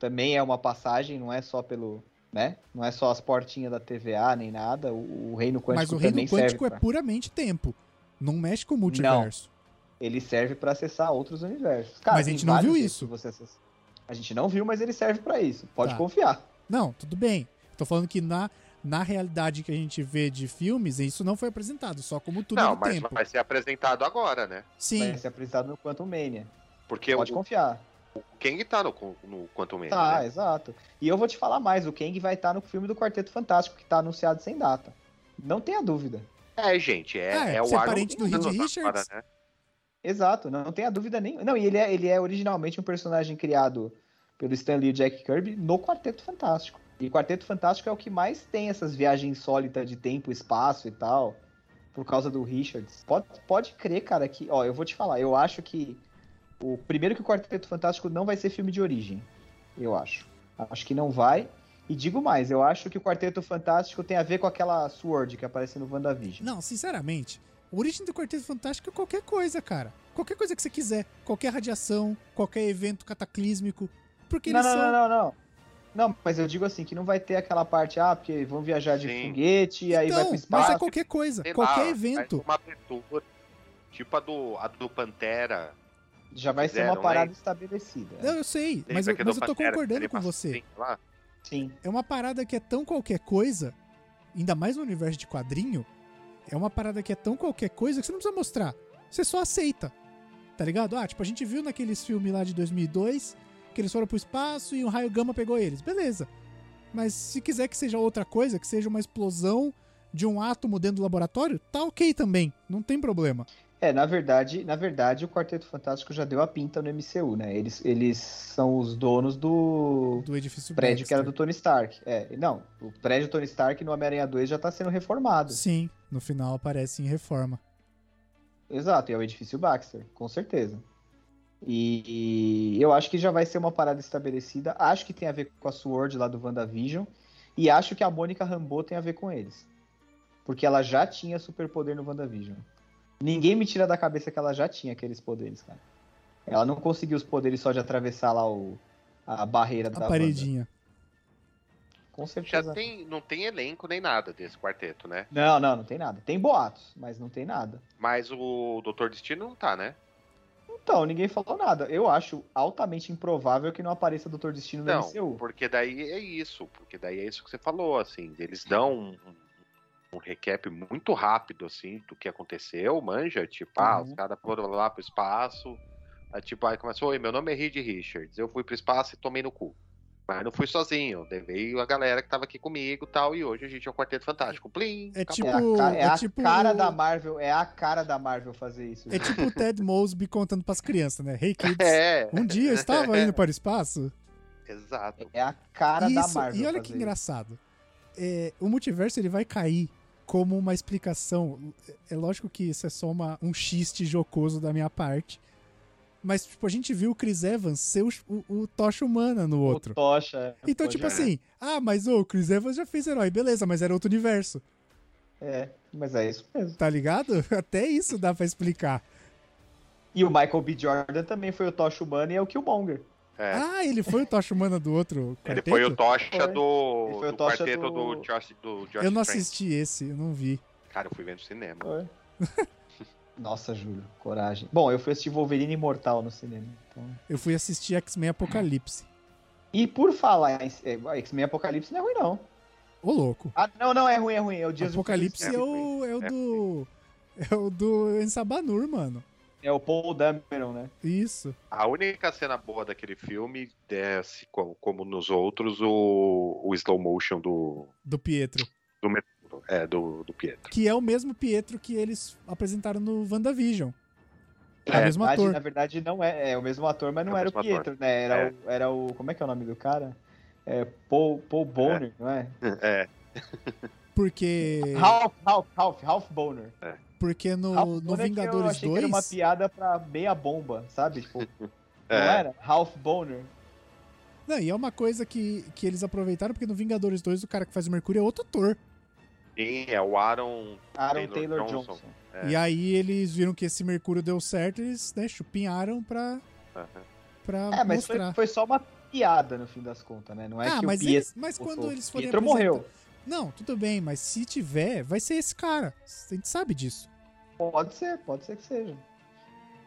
Também é uma passagem, não é só pelo, né? Não é só as portinhas da TVA nem nada. O, o reino quântico Mas o reino quântico é pra- puramente tempo. Não mexe com o multiverso. ele serve pra acessar outros universos. Cara, Mas a gente não viu isso. você acessar. A gente não viu, mas ele serve pra isso. Pode Tá. confiar. Não, tudo bem. Tô falando que na, na realidade que a gente vê de filmes, isso não foi apresentado, só como túnel não, do mas tempo. vai ser apresentado agora, né? Sim, Vai ser apresentado no Quantum Mania. Porque Pode o, confiar. o Kang tá no, no Quantum Mania, Tá, né? exato. E eu vou te falar mais, o Kang vai estar no filme do Quarteto Fantástico, que tá anunciado sem data. Não tenha dúvida. É, gente, é, É, é, o Arnold parente do Reed Richards. agora, né? Exato, não tenha dúvida nenhuma. Não, e ele é, ele é originalmente um personagem criado pelo Stan Lee e Jack Kirby no Quarteto Fantástico. E Quarteto Fantástico é o que mais tem essas viagens insólitas de tempo, espaço e tal, por causa do Richards. Pode, pode crer, cara, que, ó, eu vou te falar, eu acho que o primeiro que o Quarteto Fantástico não vai ser filme de origem. Eu acho. Acho que não vai. E digo mais, eu acho que o Quarteto Fantástico tem a ver com aquela Sword que aparece no WandaVision. Não, sinceramente, a origem do Quarteto Fantástico é qualquer coisa, cara. Qualquer coisa que você quiser. Qualquer radiação, qualquer evento cataclísmico. Porque não, eles não, são. não, não, não. Não, mas eu digo assim, que não vai ter aquela parte, ah, porque vão viajar de Sim. foguete e aí vai Então, pro mas espaço. é qualquer coisa. Sei qualquer lá, evento. Uma abertura, tipo a do, a do Pantera. Já vai ser fizeram, uma parada né? estabelecida. Não, eu sei, mas eu, mas eu tô Pantera concordando com você. Sim. É uma parada que é tão qualquer coisa, ainda mais no universo de quadrinho, é uma parada que é tão qualquer coisa que você não precisa mostrar. Você só aceita. Tá ligado? Ah, tipo, a gente viu naqueles filmes lá de 2002 que eles foram pro espaço e um raio gama pegou eles. Beleza. Mas se quiser que seja outra coisa, que seja uma explosão de um átomo dentro do laboratório, tá ok também. Não tem problema. É, na verdade, na verdade, o Quarteto Fantástico já deu a pinta no MCU, né? Eles, eles são os donos do Do edifício prédio que era do Baxter. Tony Stark. É, não, o prédio do Tony Stark no Homem-Aranha 2 já tá sendo reformado. Sim, no final aparece em reforma. Exato, e é o edifício Baxter, com certeza. E, e eu acho que já vai ser uma parada estabelecida. Acho que tem a ver com a Sword lá do WandaVision. E acho que a Mônica Rambeau tem a ver com eles. Porque ela já tinha superpoder no WandaVision. Ninguém me tira da cabeça que ela já tinha aqueles poderes, cara. Ela não conseguiu os poderes só de atravessar lá o, a barreira A da Wanda. paredinha. Com Já certeza. tem, não tem elenco nem nada desse quarteto, né? Não, não, não tem nada. Tem boatos, mas não tem nada. Mas o Doutor Destino não tá, né? Então, ninguém falou nada. Eu acho altamente improvável que não apareça Doutor Destino no Não, MCU. porque daí é isso, porque daí é isso que você falou, assim, eles dão um, um, um recap muito rápido, assim, do que aconteceu, manja, tipo, ah, Uhum. os caras foram lá pro espaço, aí, tipo, aí começou, oi, meu nome é Reed Richards, eu fui pro espaço e tomei no cu. Mas não fui sozinho, levei a galera que tava aqui comigo e tal, e hoje a gente é o Quarteto Fantástico. Plim, É acabou. tipo- É, a, é é a tipo- cara da Marvel, é a cara da Marvel fazer isso. É tipo o Ted [laughs] Mosby contando pras crianças, né? Hey kids, É, um dia eu estava indo para o espaço. exato. É a cara da Isso, Marvel. e olha que isso. engraçado. É, o multiverso ele vai cair como uma explicação. É lógico que isso é só uma, um xiste jocoso da minha parte. Mas, tipo, a gente viu o Chris Evans ser o, o, o Tocha Humana no outro. O Tocha. Então, tipo assim, ah, mas ô, o Chris Evans já fez herói, beleza, mas era outro universo, É, mas é isso mesmo. tá ligado? [laughs] Até isso dá pra explicar. E o Michael B. Jordan também foi o Tocha Humano e é o Killmonger. É. Ah, ele foi o Tocha Humana do outro Ele quarteto? foi o tocha Foi. do, Ele foi o do tocha quarteto do- do, Josh, do Josh Eu não assisti esse, eu não vi. Cara, eu fui ver no cinema. Foi. [laughs] Nossa, Júlio, coragem. Bom, eu fui assistir Wolverine Imortal no cinema. então- Eu fui assistir X-Men Apocalipse. E por falar em é, X-Men Apocalipse não é ruim, não. Ô, louco. Ah, não, não, é ruim, é ruim. É o Apocalipse Futuro é o, é o do. É o do Ensabanur, mano. É o Paul Dameron, né? Isso. A única cena boa daquele filme é, se- como, como nos outros, o, o slow motion do, Do Pietro. do, metrô, é, do, do Pietro. Que é o mesmo Pietro que eles apresentaram no WandaVision. É, o É, mesmo Na verdade, ator. na verdade, não é. É o mesmo ator, mas não É o era o mesmo Pietro, ator. né? Era, É. o, era o. Como é que é o nome do cara? É Paul, Paul Boner, não é? [laughs] É, Porque. Ralph, Ralph, Ralph, Ralph Boner. Porque no, Ralph no Boner que eu Vingadores achei que era uma 2. piada pra meia bomba, sabe? Tipo, [laughs] não é. era? Ralph Boner. Não, e é uma coisa que, que eles aproveitaram, porque no Vingadores 2 o cara que faz o Mercúrio é outro ator. Sim, é o Aaron. Aaron Taylor Taylor, Johnson. Johnson. É. E aí eles viram que esse Mercúrio deu certo eles né, chupinharam pra, Aham. pra É, mas foi, mostrar. foi só uma piada no fim das contas, né? Não é ah, que mas, o Pietro. eles, mas quando eles forem Pietro apresentar- morreu. Não, tudo bem, mas se tiver, vai ser esse cara. A gente sabe disso. Pode ser, pode ser que seja.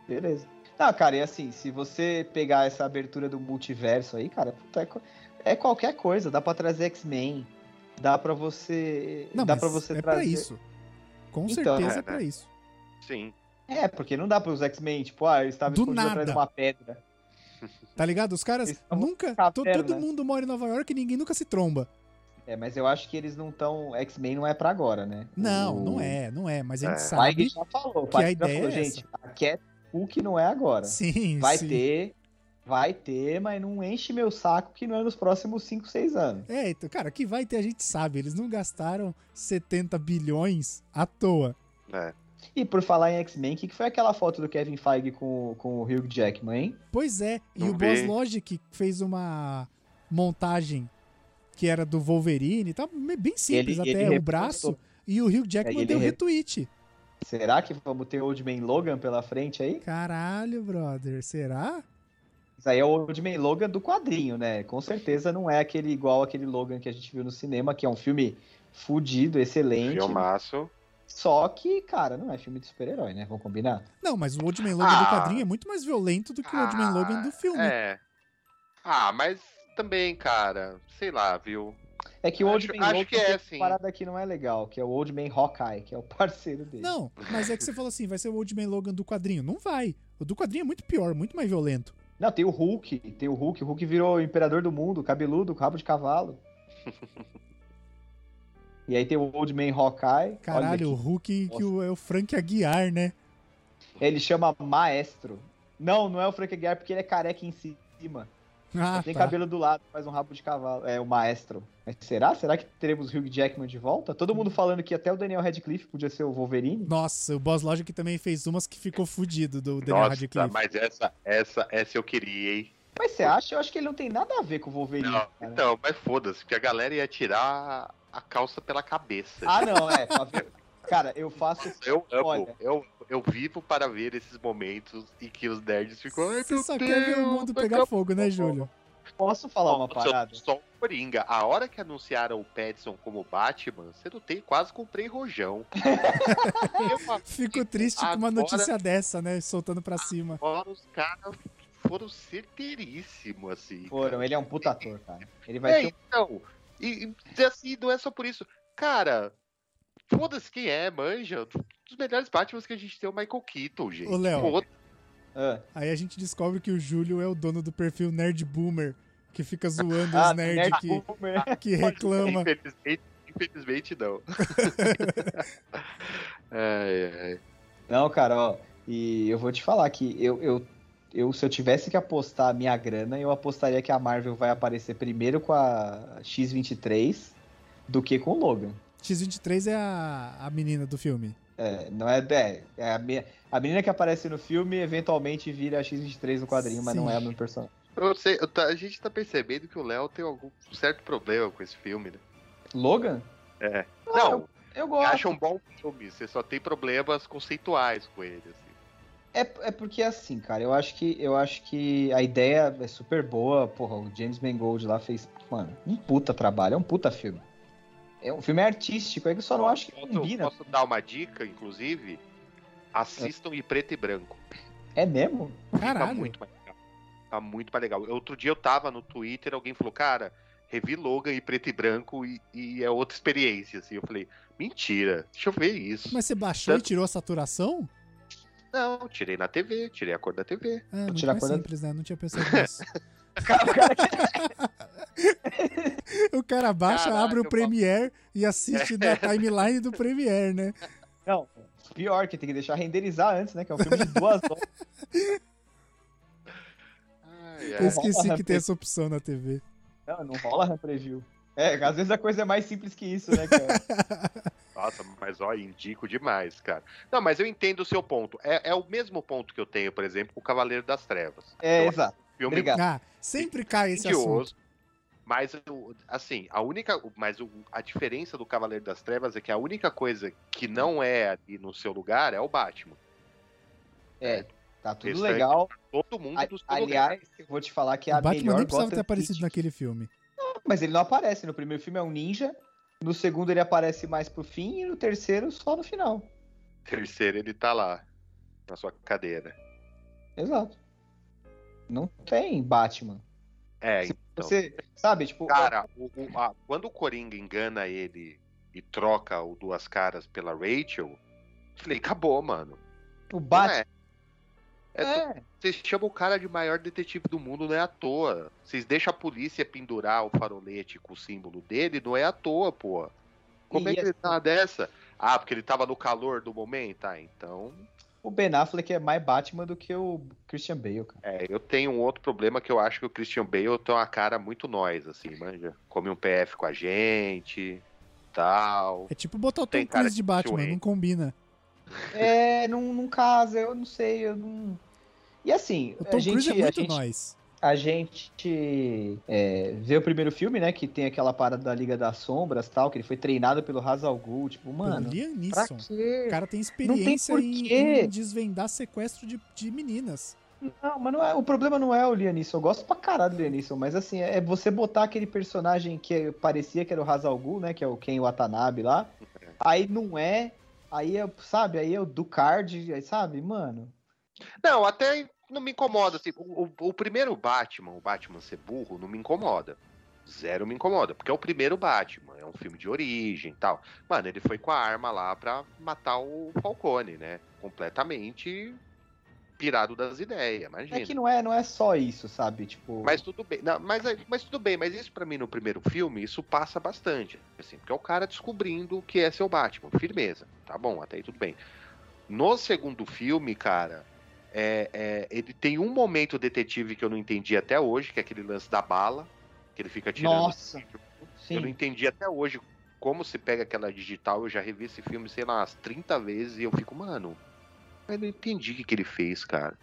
Beleza. Não, cara, e assim, se você pegar essa abertura do multiverso aí, cara, puta, é, é qualquer coisa. Dá pra trazer X-Men. Dá pra você. Não, dá mas pra você é trazer. pra isso. Com Então, certeza é, é pra né? isso. Sim. É, porque não dá pros X-Men, tipo, ah, eles estavam Do escondidos atrás de nada. uma pedra. Tá ligado? Os caras nunca. todo mundo mora em Nova York e ninguém nunca se tromba. É, mas eu acho que eles não estão. X-Men não é pra agora, né? Não, O- não é, não é. Mas a gente É. O Feige sabe. já falou. o que a ideia falou, é gente, a Cat Hook não é agora. Sim, Vai sim. ter, vai ter, mas não enche meu saco que não é nos próximos 5, 6 anos. É, então, cara, que vai ter, a gente sabe. Eles não gastaram 70 bilhões à toa. É. E por falar em X-Men, o que, que foi aquela foto do Kevin Feige com, com o Hugh Jackman, hein? Pois é, e Não o Boss vi. Logic fez uma montagem que era do Wolverine, tá bem simples Ele- até, ele o braço, repostou. e o Hugh Jackman deu re- retweet. Será que vamos ter Old Man Logan pela frente aí? Caralho, brother, será? Isso aí é o Old Man Logan do quadrinho, né? Com certeza não é aquele igual aquele Logan que a gente viu no cinema, que é um filme fudido, excelente. Filmaço. Só que, cara, não é filme de super-herói, né? Vamos combinar? Não, mas o Old Man Logan do Ah. quadrinho é muito mais violento do que o Old Man Logan do filme. É. Ah, mas também, cara, sei lá, viu? É que o Old Acho- Man acho que é, tem uma sim. parada que não é legal, que é o Old Man Hawkeye, que é o parceiro dele. Não, mas é que você falou assim, vai ser o Old Man Logan do quadrinho. Não vai. O do quadrinho é muito pior, muito mais violento. Não, tem o Hulk, tem o Hulk, o Hulk virou o imperador do mundo, cabeludo, com rabo de cavalo. [laughs] e aí tem o Old Man Hawkeye. Caralho, o Hulk que o, é o Frank Aguiar, né? aqui, ele chama Maestro. Não, não é o Frank Aguiar porque ele é careca em cima. Ah, tem tá. cabelo do lado, faz um rabo de cavalo. É o Maestro. Mas será? Será que teremos Hugh Jackman de volta? Todo mundo falando que até o Daniel Radcliffe podia ser o Wolverine. Nossa, o Boss Logic também fez umas que ficou fudido do Daniel Nossa, Radcliffe. mas essa, essa, essa eu queria, hein? Mas você acha? Eu acho que ele não tem nada a ver com o Wolverine. Não, cara. então, mas foda-se, porque a galera ia tirar a calça pela cabeça. Ah, não, é. Ver, Cara, eu faço. Eu amo, Olha. eu, eu vivo para ver esses momentos em que os nerds ficam. Ai, Você só Deus, quer ver o mundo pegar acabar." fogo, né, Júlio? Posso falar uma parada? Só o Coringa. A hora que anunciaram o Pattinson como Batman, você não tem, quase comprei rojão. [laughs] Eu, Fico triste com uma Agora- notícia dessa, né? Soltando pra cima. Agora os caras foram certeiríssimos, assim. Foram, cara. ele é um puta ator, cara. Ele vai É, ter um então. E, e, assim, não é só por isso. Cara, foda-se quem é, manja. Um dos melhores Batmans que a gente tem é o Michael Keaton, gente. Ô, Léo. Foda- Ah, Aí a gente descobre que o Júlio é o dono do perfil Nerd Boomer, que fica zoando ah, os nerds Nerd que, Boomer. [laughs] que reclama. Infelizmente, infelizmente não. [laughs] ai, ai. Não, cara, ó. E eu vou te falar que eu, eu, eu, se eu tivesse que apostar a minha grana, eu apostaria que a Marvel vai aparecer primeiro com a X-23 do que com o Logan. X-23 é a, a menina do filme. É, não é, é, é a, me- a menina que aparece no filme eventualmente vira a X-23 no quadrinho, mas não Sim. é a mesma personagem. Eu sei, eu tá- a gente tá percebendo que o Léo tem algum certo problema com esse filme, né? Logan? É. Ah, Não, eu, eu gosto. acha um bom filme, você só tem problemas conceituais com ele, assim. É, é porque assim, cara, eu acho que eu acho que a ideia é super boa. Porra, o James Mangold lá fez, mano, um puta trabalho, é um puta filme. É um filme artístico, é que eu só não acho que posso, combina. posso dar uma dica, inclusive? Assistam em preto e branco. É mesmo? Tá Caralho. muito mais legal. Tá muito mais legal. Outro dia eu tava no Twitter, alguém falou, cara, revi Logan em preto e branco e, e é outra experiência, assim. Eu falei, mentira, deixa eu ver isso. Mas você baixou e Tanto- tirou a saturação? Não, tirei na TV, tirei a cor da TV. Ah, muito tirar mais a cor da- simples, né? Não tinha pensado [laughs] nisso. Cara, o cara [laughs] o cara baixa, Caraca, abre o Premiere e assiste [laughs] da timeline do Premiere, né? Não, pior, que tem que deixar renderizar antes, né? Que é um filme de duas horas. Ai, Eu esqueci que tem essa opção na TV. Não, não rola preview. É, às vezes a coisa é mais simples que isso, né, cara? [laughs] Nossa, mas ó, indico demais, cara. Não, mas eu entendo o seu ponto. É, é o mesmo ponto que eu tenho, por exemplo, com o Cavaleiro das Trevas. É, Eu exato. Filme Obrigado. Ah, sempre cai esse assunto. Mas, assim, a única. Mas a diferença do Cavaleiro das Trevas é que a única coisa que não é ali no seu lugar é o Batman. É, tá tudo legal. Todo mundo A- do seu lugar. aliás, eu vou te falar que é a o Batman melhor nem precisava ter aparecido City- naquele filme. Mas ele não aparece. No primeiro filme é um ninja. No segundo ele aparece mais pro fim. E no terceiro só no final. Terceiro, ele tá lá, na sua cadeira. Exato. Não tem Batman. É, Se então. Você, sabe, tipo. Cara, o- o- a- quando o Coringa engana ele e troca o Duas Caras pela Rachel, eu falei, acabou, mano. o Batman. é. É É, Vocês chamam o cara de maior detetive do mundo, não é à toa. Vocês deixam a polícia pendurar o farolete com o símbolo dele, não é à toa, pô. Como E é que ele tá dessa? Ah, porque ele tava no calor do momento? Ah, então. O Ben Affleck é mais Batman do que o Christian Bale, cara. É, eu tenho um outro problema que eu acho que o Christian Bale tem uma cara muito nós, assim, manja. Come um PF com a gente, tal. É tipo botar o Tem Tom cara Cruise de Batman, não combina. É, num, num caso, eu não sei, eu não. E assim, O Tom a gente, Cruise é a muito gente, nós. A gente é, vê o primeiro filme, né? Que tem aquela parada da Liga das Sombras tal, que ele foi treinado pelo Hazal Ghul, tipo, mano. Liam Pra Neeson. quê? O cara tem experiência em, porquê. em desvendar sequestro de, de meninas. Não, mas não é, o problema não é o Liam Neeson. Eu gosto pra caralho do Liam Neeson, mas assim, é você botar aquele personagem que parecia que era o Hazal Ghul, né? Que é o Ken Watanabe lá. Aí não é. Aí é, sabe, aí é o Ducard, aí, sabe, mano. Não, até não me incomoda. Assim, o, o- o primeiro Batman, o Batman ser burro, não me incomoda. Zero me incomoda, porque é o primeiro Batman, é um filme de origem e tal. Mano, ele foi com a arma lá pra matar o Falcone, né? Completamente pirado das ideias, imagina. É que não é, não é só isso, sabe? Tipo. Mas tudo bem, não, mas, mas tudo bem, mas isso pra mim no primeiro filme, isso passa bastante, assim, porque é o cara descobrindo o que é seu Batman, firmeza, tá bom, até aí tudo bem. No segundo filme, cara, é, é, ele tem um momento detetive que eu não entendi até hoje, que é aquele lance da bala, que ele fica tirando. Nossa, Eu não entendi até hoje como se pega aquela digital, eu já revi esse filme, sei lá, umas 30 vezes, e eu fico, mano, eu não entendi o que, que ele fez, cara.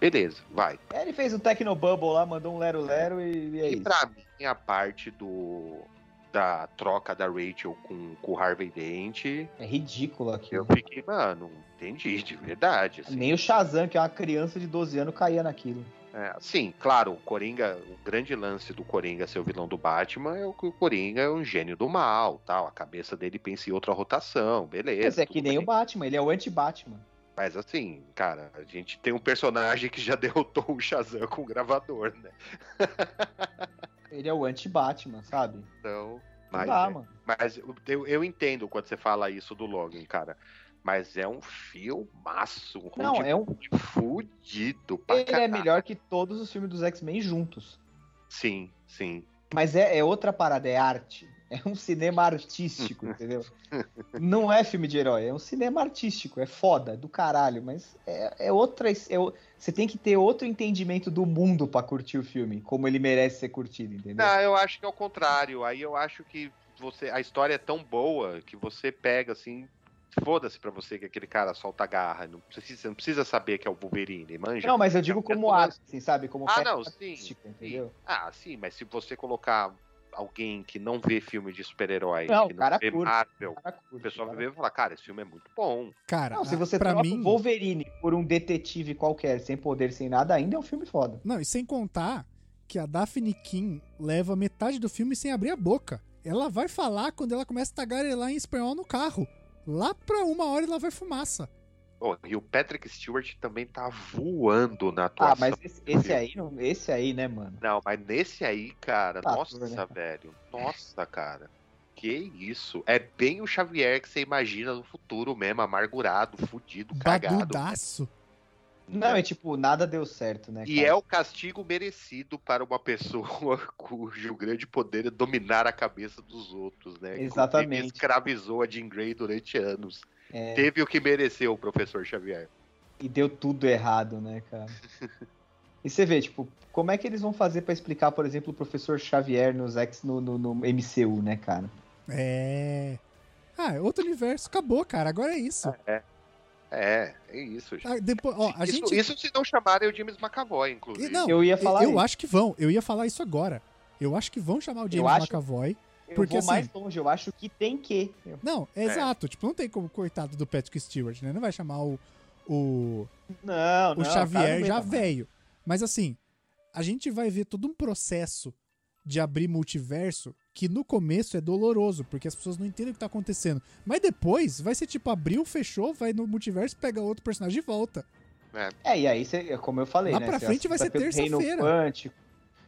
Beleza, vai. É, ele fez o Tecnobubble lá, mandou um Lero Lero e, e é E isso. pra mim, a parte do, da troca da Rachel com, com o Harvey Dent. É ridículo aquilo. Eu fiquei, mano, entendi, de verdade. Assim. Nem o Shazam, que é uma criança de 12 anos, caía naquilo. É, sim, claro, o Coringa, o grande lance do Coringa ser o vilão do Batman é que o Coringa é um gênio do mal, tal. A cabeça dele pensa em outra rotação, beleza. Mas é que nem bem. o Batman, ele é o anti-Batman. Mas assim, cara, a gente tem um personagem que já [laughs] derrotou o Shazam com o gravador, né? [laughs] Ele é o anti-Batman, sabe? Então. Mas, dá, é- mano. mas eu, eu entendo quando você fala isso do Logan, cara. Mas é um filmaço, um Não, é um. fudido pra Ele é melhor que todos os filmes dos X-Men juntos. Sim, sim. Mas é, é outra parada, é arte. É um cinema artístico, [laughs] entendeu? Não é filme de herói, é um cinema artístico. É foda, do caralho, mas é, é outra. é você tem que ter outro entendimento do mundo pra curtir o filme, como ele merece ser curtido, entendeu? Não, eu acho que é o contrário. Aí eu acho que você, a história é tão boa que você pega assim. Foda-se pra você que aquele cara solta a garra. Não precisa, não precisa saber que é o Wolverine, manja. Não, mas eu digo É como arte, assim, sabe? Como Ah, não, sim, sim. entendeu? Ah, sim, mas se você colocar alguém que não vê filme de super-herói, Não, que o não cara vê curte. Marvel, Cara, o curte, pessoal vai ver e falar, cara, esse filme é muito bom. Cara, Não, se você pra troca mim. Wolverine por um detetive qualquer, sem poder, sem nada, ainda é um filme foda. Não, e sem contar que a Daphne King leva metade do filme sem abrir a boca. Ela vai falar quando ela começa a tagarelar em espanhol no carro. Lá pra uma hora ela vai fumaça. Oh, e o Patrick Stewart também tá voando na Ah, atuação. mas esse, esse aí, esse aí, né, mano? Não, mas nesse aí, cara, Tá, nossa, né? velho. Nossa, cara. Que isso. É bem o Xavier que você imagina no futuro mesmo, amargurado, fudido, cagado. Badudaço. Não, é tipo, nada deu certo, né? E cara? é o castigo merecido para uma pessoa [laughs] cujo grande poder é dominar a cabeça dos outros, né? Que, Exatamente. inclusive, escravizou a Jean Grey durante anos. É, Teve o que mereceu o professor Xavier. E deu tudo errado, né, cara? [laughs] E você vê, tipo, como é que eles vão fazer pra explicar, por exemplo, o professor Xavier nos X no, no, no MCU, né, cara? É. Ah, é outro universo. Acabou, cara. Agora é isso. É, é isso, gente. Ah, depois, ó, a isso, gente. isso se não chamarem o James McAvoy, inclusive. Não, Eu ia falar eu isso. acho que vão. Eu ia falar isso agora. Eu acho que vão chamar o Eu James acho- McAvoy. Eu porque, vou assim- mais longe, eu acho que tem que. Não, é, exato. Tipo, não tem como coitado do Patrick Stewart, né? Não vai chamar o, o, Não, não. o Xavier não já aguenta mais. velho. Mas assim, a gente vai ver todo um processo de abrir multiverso que no começo é doloroso, porque as pessoas não entendem o que tá acontecendo. Mas depois vai ser tipo, abriu, fechou, vai no multiverso, pega outro personagem e volta. É, e aí, você, como eu falei, Lá né? pra frente vai ser terça-feira.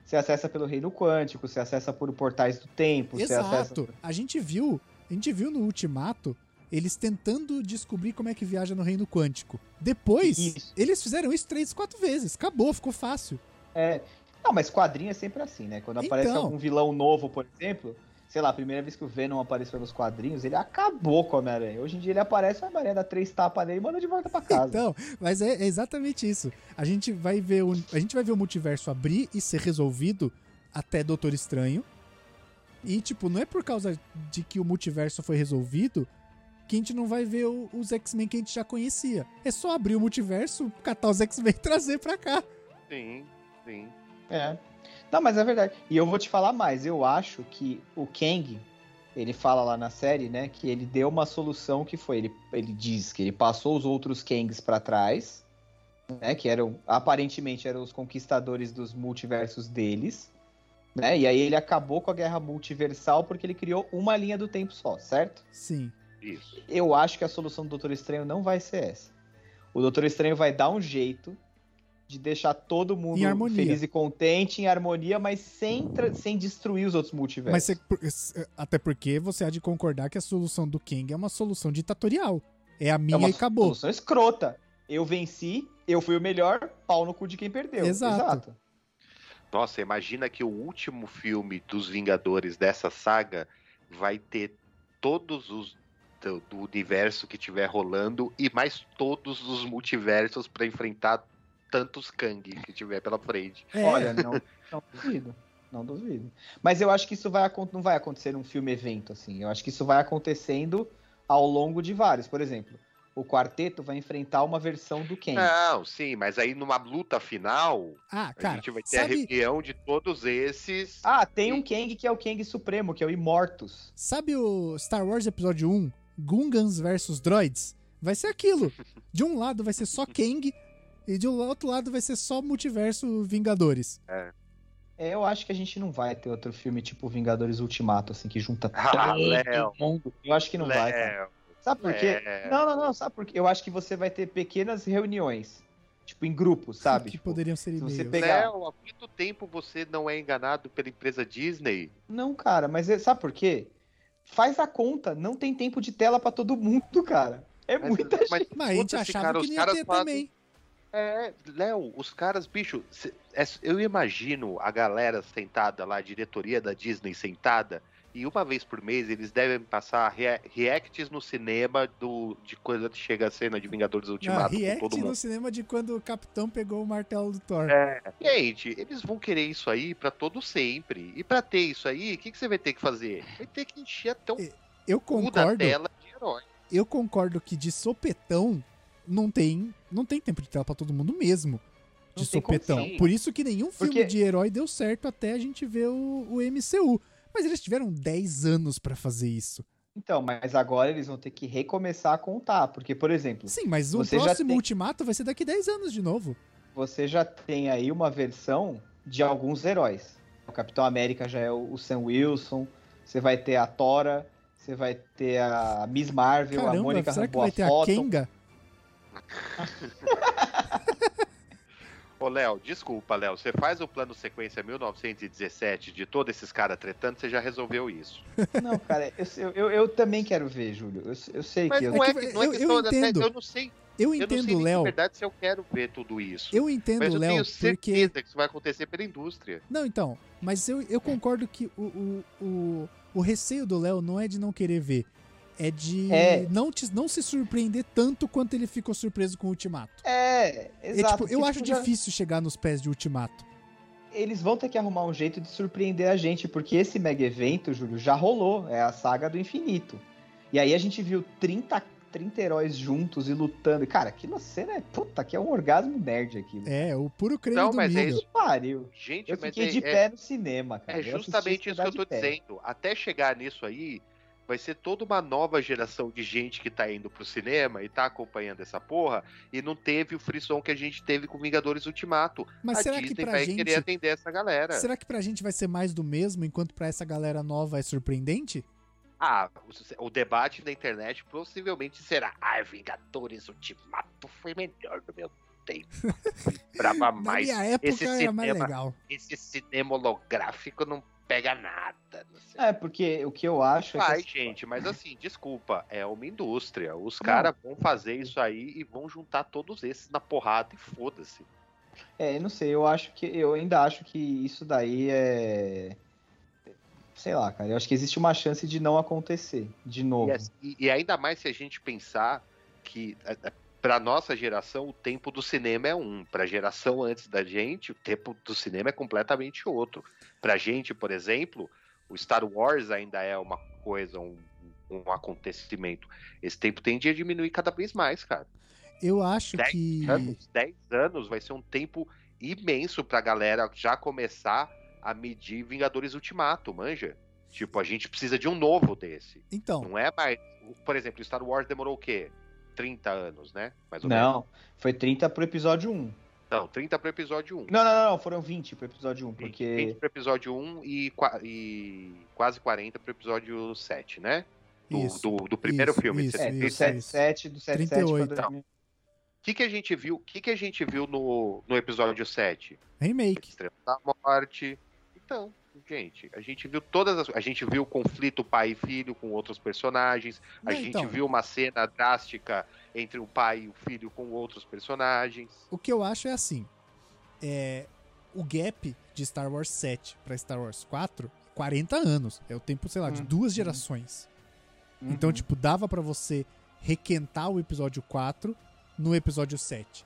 Você acessa pelo reino quântico, você acessa por portais do tempo, você acessa. Exato. A gente viu, a gente viu no Ultimato eles tentando descobrir como é que viaja no reino quântico. Depois, Isso. eles fizeram isso três, quatro vezes. Acabou, ficou fácil. É. Não, mas quadrinho é sempre assim, né? Quando aparece Então. algum vilão novo, por exemplo, sei lá, a primeira vez que o Venom apareceu nos quadrinhos, ele acabou com o Homem-Aranha. Hoje em dia ele aparece, o Homem-Aranha dá três tapas nele e manda de volta pra casa. Então, mas é, é exatamente isso. A gente vai ver o, a gente vai ver o multiverso abrir e ser resolvido até Doutor Estranho. E tipo, não é por causa de que o multiverso foi resolvido que a gente não vai ver o- os X-Men que a gente já conhecia. É só abrir o multiverso, catar os X-Men e trazer pra cá. Sim, sim. É. Não, mas é verdade. E eu vou te falar mais. Eu acho que o Kang, ele fala lá na série, né, que ele deu uma solução que foi, ele, ele diz que ele passou os outros Kangs pra trás, né, que eram, aparentemente eram os conquistadores dos multiversos deles, né, e aí ele acabou com a guerra multiversal porque ele criou uma linha do tempo só, certo? Sim. Isso. Eu acho que a solução do Doutor Estranho não vai ser essa. O Doutor Estranho vai dar um jeito de deixar todo mundo feliz e contente, em harmonia, mas sem, sem destruir os outros multiversos. Mas você- até porque você há de concordar que a solução do Kang é uma solução ditatorial. É a é minha uma e acabou. solução escrota. Eu venci, eu fui o melhor, pau no cu de quem perdeu. Exato. Nossa, imagina que o último filme dos Vingadores dessa saga vai ter todos os do, do universo que tiver rolando e mais todos os multiversos pra enfrentar tantos Kang que tiver pela frente. É, Olha, não, não duvido. Não duvido. Mas eu acho que isso vai, não vai acontecer num filme evento, assim. Eu acho que isso vai acontecendo ao longo de vários. Por exemplo, o quarteto vai enfrentar uma versão do Kang. Não, sim, mas aí numa luta final, Ah, a cara, gente vai ter a sabe, reunião de todos esses. Ah, tem um Kang que é o Kang Supremo, que é o Immortus. sabe o Star Wars Episódio 1, Gungans versus Droids? Vai ser aquilo. [laughs] De um lado vai ser só Kang e de outro lado vai ser só Multiverso Vingadores. É, eu acho que a gente não vai ter outro filme tipo Vingadores Ultimato, assim, que junta Ah, todo Léo. mundo. Eu acho que não vai, cara. Sabe por quê? Léo. Não, não, não, sabe por quê? Eu acho que você vai ter pequenas reuniões, tipo, em grupos, sabe? que Tipo, poderiam ser se você e-mails. pegar- Léo, há muito tempo você não é enganado pela empresa Disney? Não, cara, mas é- sabe por quê? Faz a conta, não tem tempo de tela pra todo mundo, cara. É Mas- muita gente. mas Mas a gente achava cara, que não ia ter fazem- também. É, Léo, os caras, bicho, é- eu imagino a galera sentada lá, a diretoria da Disney sentada, e uma vez por mês eles devem passar rea- reacts no cinema do, de quando chega a cena de Vingadores Ah, Ultimato react todo no mundo. cinema de quando o Capitão pegou o martelo do Thor. Gente, eles vão querer isso aí pra todo sempre. E pra ter isso aí, o que, que você vai ter que fazer? Vai ter que encher até o Eu cu da concordo, tela de herói. eu concordo que de sopetão não tem, não tem tempo de tela pra todo mundo mesmo. De Não sopetão. Por isso que nenhum filme Porque- de herói deu certo até a gente ver o, o MCU. Mas eles tiveram 10 anos pra fazer isso. Então, mas agora eles vão ter que recomeçar a contar, porque, por exemplo, Sim, mas o próximo tem- Ultimato vai ser daqui 10 anos de novo. você já tem aí uma versão de alguns heróis. O Capitão América já é o Sam Wilson, você vai ter a Tora, você vai ter a Miss Marvel, a Caramba, Mônica será que vai ter a. Kenga? Ô, Léo, desculpa, Léo. Você faz o plano sequência 1917 de todos esses caras tretando, você já resolveu isso. Não, cara, eu, eu, eu também quero ver, Júlio. Eu, eu sei Mas que eu... não é, É que não é eu- que eu toda- entendo. eu não sei. Eu Eu entendo, Léo. verdade se eu quero ver tudo isso. Eu entendo, mas eu Léo, tenho porque. certeza que isso vai acontecer pela indústria. Não, então, mas eu, eu concordo que o, o, o, o receio do Léo não é de não querer ver. É de É. Não, te, não se surpreender tanto quanto ele ficou surpreso com o Ultimato. É, É, exato. tipo, eu acho tipo, já- difícil chegar nos pés de Ultimato. Eles vão ter que arrumar um jeito de surpreender a gente, porque esse mega evento, Júlio, já rolou. É a saga do infinito. E aí a gente viu 30, 30 heróis juntos e lutando. E, Cara, aquilo cena é. Puta, que é um orgasmo nerd aquilo. É, o puro creme Não, do mas é milho. isso. Pariu. Gente, Eu mas fiquei é, de é- pé no cinema, cara. é justamente isso que eu tô dizendo. Até chegar nisso aí, vai ser toda uma nova geração de gente que tá indo pro cinema e tá acompanhando essa porra e não teve o frisson que a gente teve com Vingadores Ultimato. Mas a será Disney que pra vai gente. querer atender essa galera. Será que pra gente vai ser mais do mesmo, enquanto pra essa galera nova é surpreendente? Ah, o, o debate na internet possivelmente será: Ah, Vingadores Ultimato foi melhor no meu tempo. [laughs] Brava Na mais. minha época esse era mais cinema- legal. Esse cinema holográfico não pega nada. Não sei. É, porque o que eu acho é que. Vai, assim, gente, mas assim, desculpa, é uma indústria. Os caras vão fazer isso aí e vão juntar todos esses na porrada e foda-se. É, eu não sei, eu acho que. Eu ainda acho que isso daí é. Sei lá, cara. Eu acho que existe uma chance de não acontecer de novo. E, assim, e- e ainda mais se a gente pensar que pra nossa geração o tempo do cinema é um, pra geração antes da gente o tempo do cinema é completamente outro. Pra gente, por exemplo, o Star Wars ainda é uma coisa, um, um acontecimento. Esse tempo tende a diminuir cada vez mais, cara. Eu acho Dez que. anos, 10 anos vai ser um tempo imenso pra galera já começar a medir Vingadores Ultimato, manja? Tipo, a gente precisa de um novo desse. Então, Não é mais. Por exemplo, Star Wars demorou o quê? 30 anos, né? Mais ou menos. Não, foi 30 pro episódio 1. Não, 30 pro episódio 1. Não, não, não, não, foram 20 pro episódio 1, 20 porque. pro episódio 1 e, e quase 40 pro episódio 7, né? Do, Isso, do, do primeiro isso, filme. isso, É, do 77. isso. 77, do 77 pra 38. 2000. O que, que a gente viu? O que, que a gente viu no, no episódio 7? remake. Estrela da Morte. Então, gente, a gente viu todas as. A gente viu o conflito pai e filho com outros personagens. A Não, gente então. viu uma cena drástica entre o pai e o filho com outros personagens. O que eu acho é assim: é, o gap de Star Wars 7 pra Star Wars 4, 40 anos. É o tempo, sei lá, de Uhum. duas gerações. Então, Uhum. tipo, dava pra você requentar o episódio 4 no episódio 7.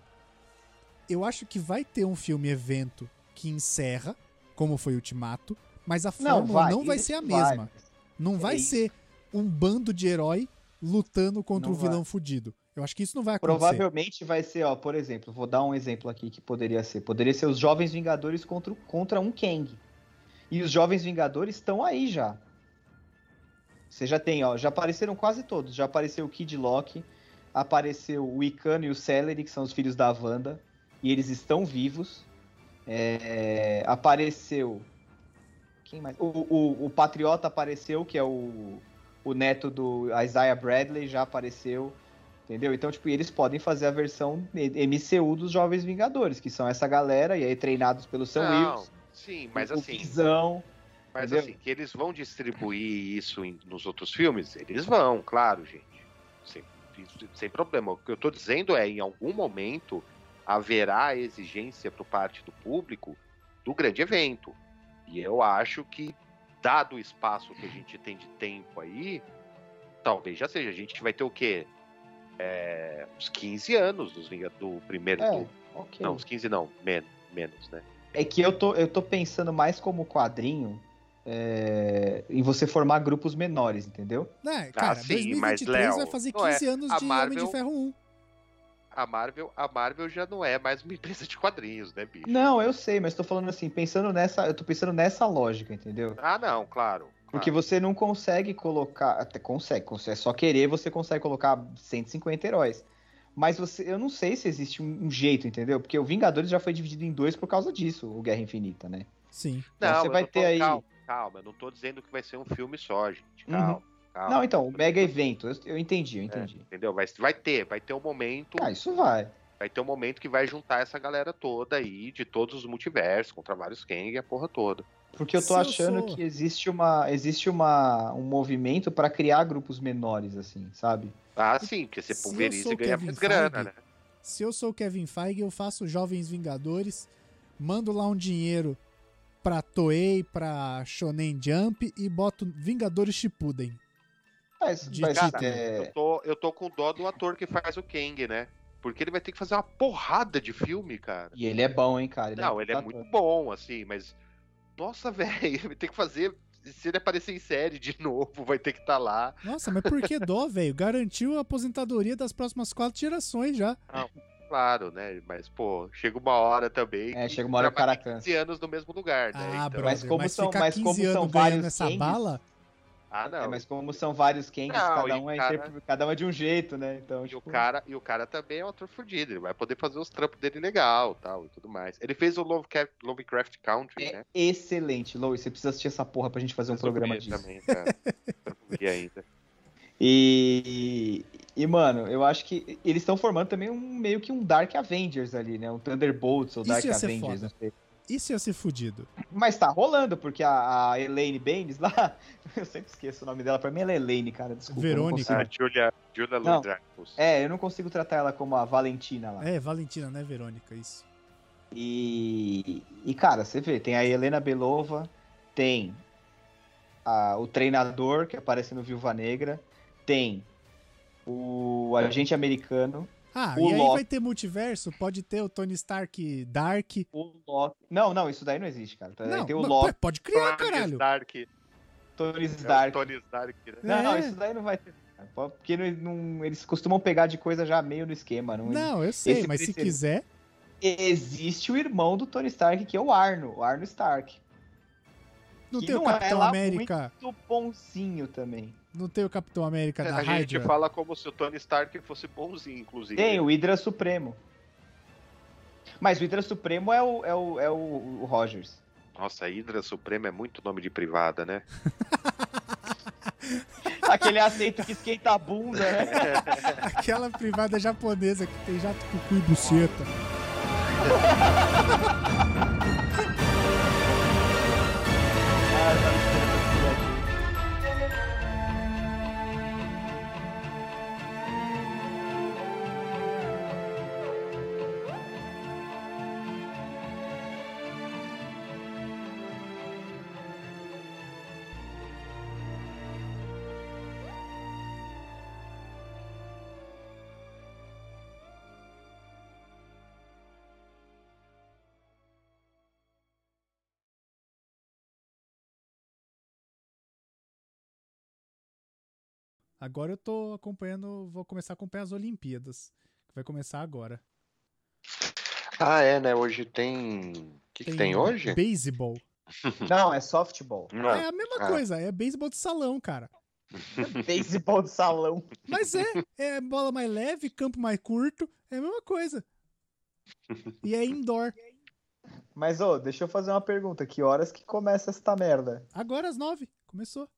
Eu acho que vai ter um filme evento que encerra, como foi Ultimato, mas a fórmula não vai, isso ser a vai. mesma. Não vai É isso. ser um bando de herói lutando contra Não o vilão fudido. Eu acho que isso não vai acontecer. Provavelmente vai ser, ó, por exemplo, vou dar um exemplo aqui que poderia ser. Poderia ser os Jovens Vingadores contra, contra um Kang. E os Jovens Vingadores estão aí já. Você já tem, ó, já apareceram quase todos. Já apareceu o Kid Loki, apareceu o Icano e o Celery, que são os filhos da Wanda, e eles estão vivos. É, apareceu. Quem mais? O, o, o, Patriota apareceu, que é o, o neto do Isaiah Bradley, já apareceu. Entendeu? Então, tipo, eles podem fazer a versão MCU dos Jovens Vingadores, que são essa galera, e aí treinados pelo Sam Wilson. Sim, mas o assim. Visão, mas entendeu? assim, que eles vão distribuir isso em- nos outros filmes, eles vão, claro, gente. Sem, sem problema. O que eu tô dizendo é, em algum momento, haverá exigência por parte do público do grande evento. E eu acho que, dado o espaço que a gente tem de tempo aí, talvez já seja. A gente vai ter o quê? É, uns 15 anos dos do primeiro. É, do- ok. não, uns 15 não, menos, menos, né? É que eu tô, eu tô pensando mais como quadrinho é, em você formar grupos menores, entendeu? Né, cara, Ah, sim, mas, 2023 Léo, vai fazer não é. 15 anos A de Homem de Marvel- Ferro 1. A Marvel, a Marvel já não é mais uma [laughs] empresa de quadrinhos, né, bicho? Não, eu sei, mas tô falando assim, pensando nessa, eu tô pensando nessa lógica, entendeu? Ah, não, claro. Porque claro. você não consegue colocar, até consegue, consegue, é só querer, você consegue colocar 150 heróis. Mas você, eu não sei se existe um, um jeito, entendeu? Porque o Vingadores já foi dividido em dois por causa disso, o Guerra Infinita, né? Sim. Então Não, você vai ter aí- Calma, calma, eu não tô dizendo que vai ser um filme só, gente. Calma, calma. Não, então, o mega evento, eu, eu entendi, eu entendi. Entendeu? Vai, vai ter, vai ter um momento, Ah, isso vai. vai ter um momento que vai juntar essa galera toda aí, de todos os multiversos, contra vários Kang e a porra toda. Porque eu tô eu achando sou- que existe uma existe uma, um movimento pra criar grupos menores assim, sabe? Ah, sim, porque você Se eu pulveriza e ganha Kevin mais grana, Feige, né? Se eu sou o Kevin Feige, eu faço Jovens Vingadores, mando lá um dinheiro pra Toei, pra Shonen Jump e boto Vingadores Shippuden. Mas De vai cara, ter- Eu tô, eu tô com dó do ator que faz o Kang, né? Porque ele vai ter que fazer uma porrada de filme, cara. E ele é bom, hein, cara? Não, ele é muito bom, assim, mas. Nossa, [laughs] velho, vai ter que fazer. Se ele aparecer em série de [laughs] novo, vai ter que estar lá. Nossa, mas por que dó, velho? Garantiu a aposentadoria das próximas quatro gerações já. Claro, né? Mas, pô, chega uma hora também. É, chega uma hora o cara cansa. 15 anos no mesmo lugar, né? Ah, Então- brother, Mas como mas são- mas 15 como são anos vários ganhando essa Kangs- bala... Ah, não. É, mas como são vários Kangs, Não, cada um é cara- cada um é de um jeito, né? Então, E o, tipo, cara, e o cara também é um ator fudido, ele vai poder fazer os trampos dele legal tal e tudo mais. Ele fez o Lovecraft, Lovecraft Country, é né? excelente, Lois. Você precisa assistir essa porra pra gente fazer um programa disso. também, cara. Eu vi ainda. [laughs] E, e, mano, eu acho que eles estão formando também um meio que um Dark Avengers ali, né? Um Thunderbolts ou Isso Dark ia ser Avengers, foda. não sei. Isso ia ser fudido. Mas tá rolando, porque a, a Elaine Baines lá, [laughs] eu sempre esqueço o nome dela, pra mim ela é Elaine, cara, desculpa. eu não Verônica. Ah, consigo- Julia, Julia Não. É, eu não consigo tratar ela como a Valentina lá. É, Valentina, né, Verônica? Isso. E, e, cara, você vê, tem a Helena Belova, tem a- o treinador que aparece no Viúva Negra, tem o agente americano, Ah, O e aí Loki. vai ter multiverso? Pode ter o Tony Stark Dark. o Loki. Não, não, isso daí não existe, cara. Não, tem o mas, Loki, pode criar, Tony caralho. Stark. Tony É o Stark. Tony Stark, né? Não, não, É. isso daí não vai ter. Porque não- não- eles costumam pegar de coisa já meio no esquema. Não, Não, eu sei, Esse mas se quiser. Existe o irmão do Tony Stark, que é o Arno, o Arno Stark. Não Que tem o não é Capitão lá América. Muito bonzinho também. Não tem o Capitão América da a gente Hydra. fala como se o Tony Stark fosse bonzinho, inclusive. Tem o Hydra Supremo. Mas o Hydra Supremo é o, é o, é o, o Rogers. Nossa, a Hydra Suprema é muito nome de privada, né? [laughs] Aquele aceito que esquenta a bunda, né? [laughs] Aquela privada japonesa que tem jato com cu e buceta. [laughs] Agora eu tô acompanhando, vou começar a acompanhar as Olimpíadas, que vai começar agora. Ah, é, né? Hoje tem. O que, que tem hoje? Beisebol. [laughs] Não, é softball. Não. É a mesma Ah. coisa, é beisebol de salão, cara. [laughs] Beisebol de salão. Mas é, [laughs] é bola mais leve, campo mais curto, é a mesma coisa. E é indoor. Mas, ô, deixa eu fazer uma pergunta. Que horas que começa esta merda? Agora às nove, começou.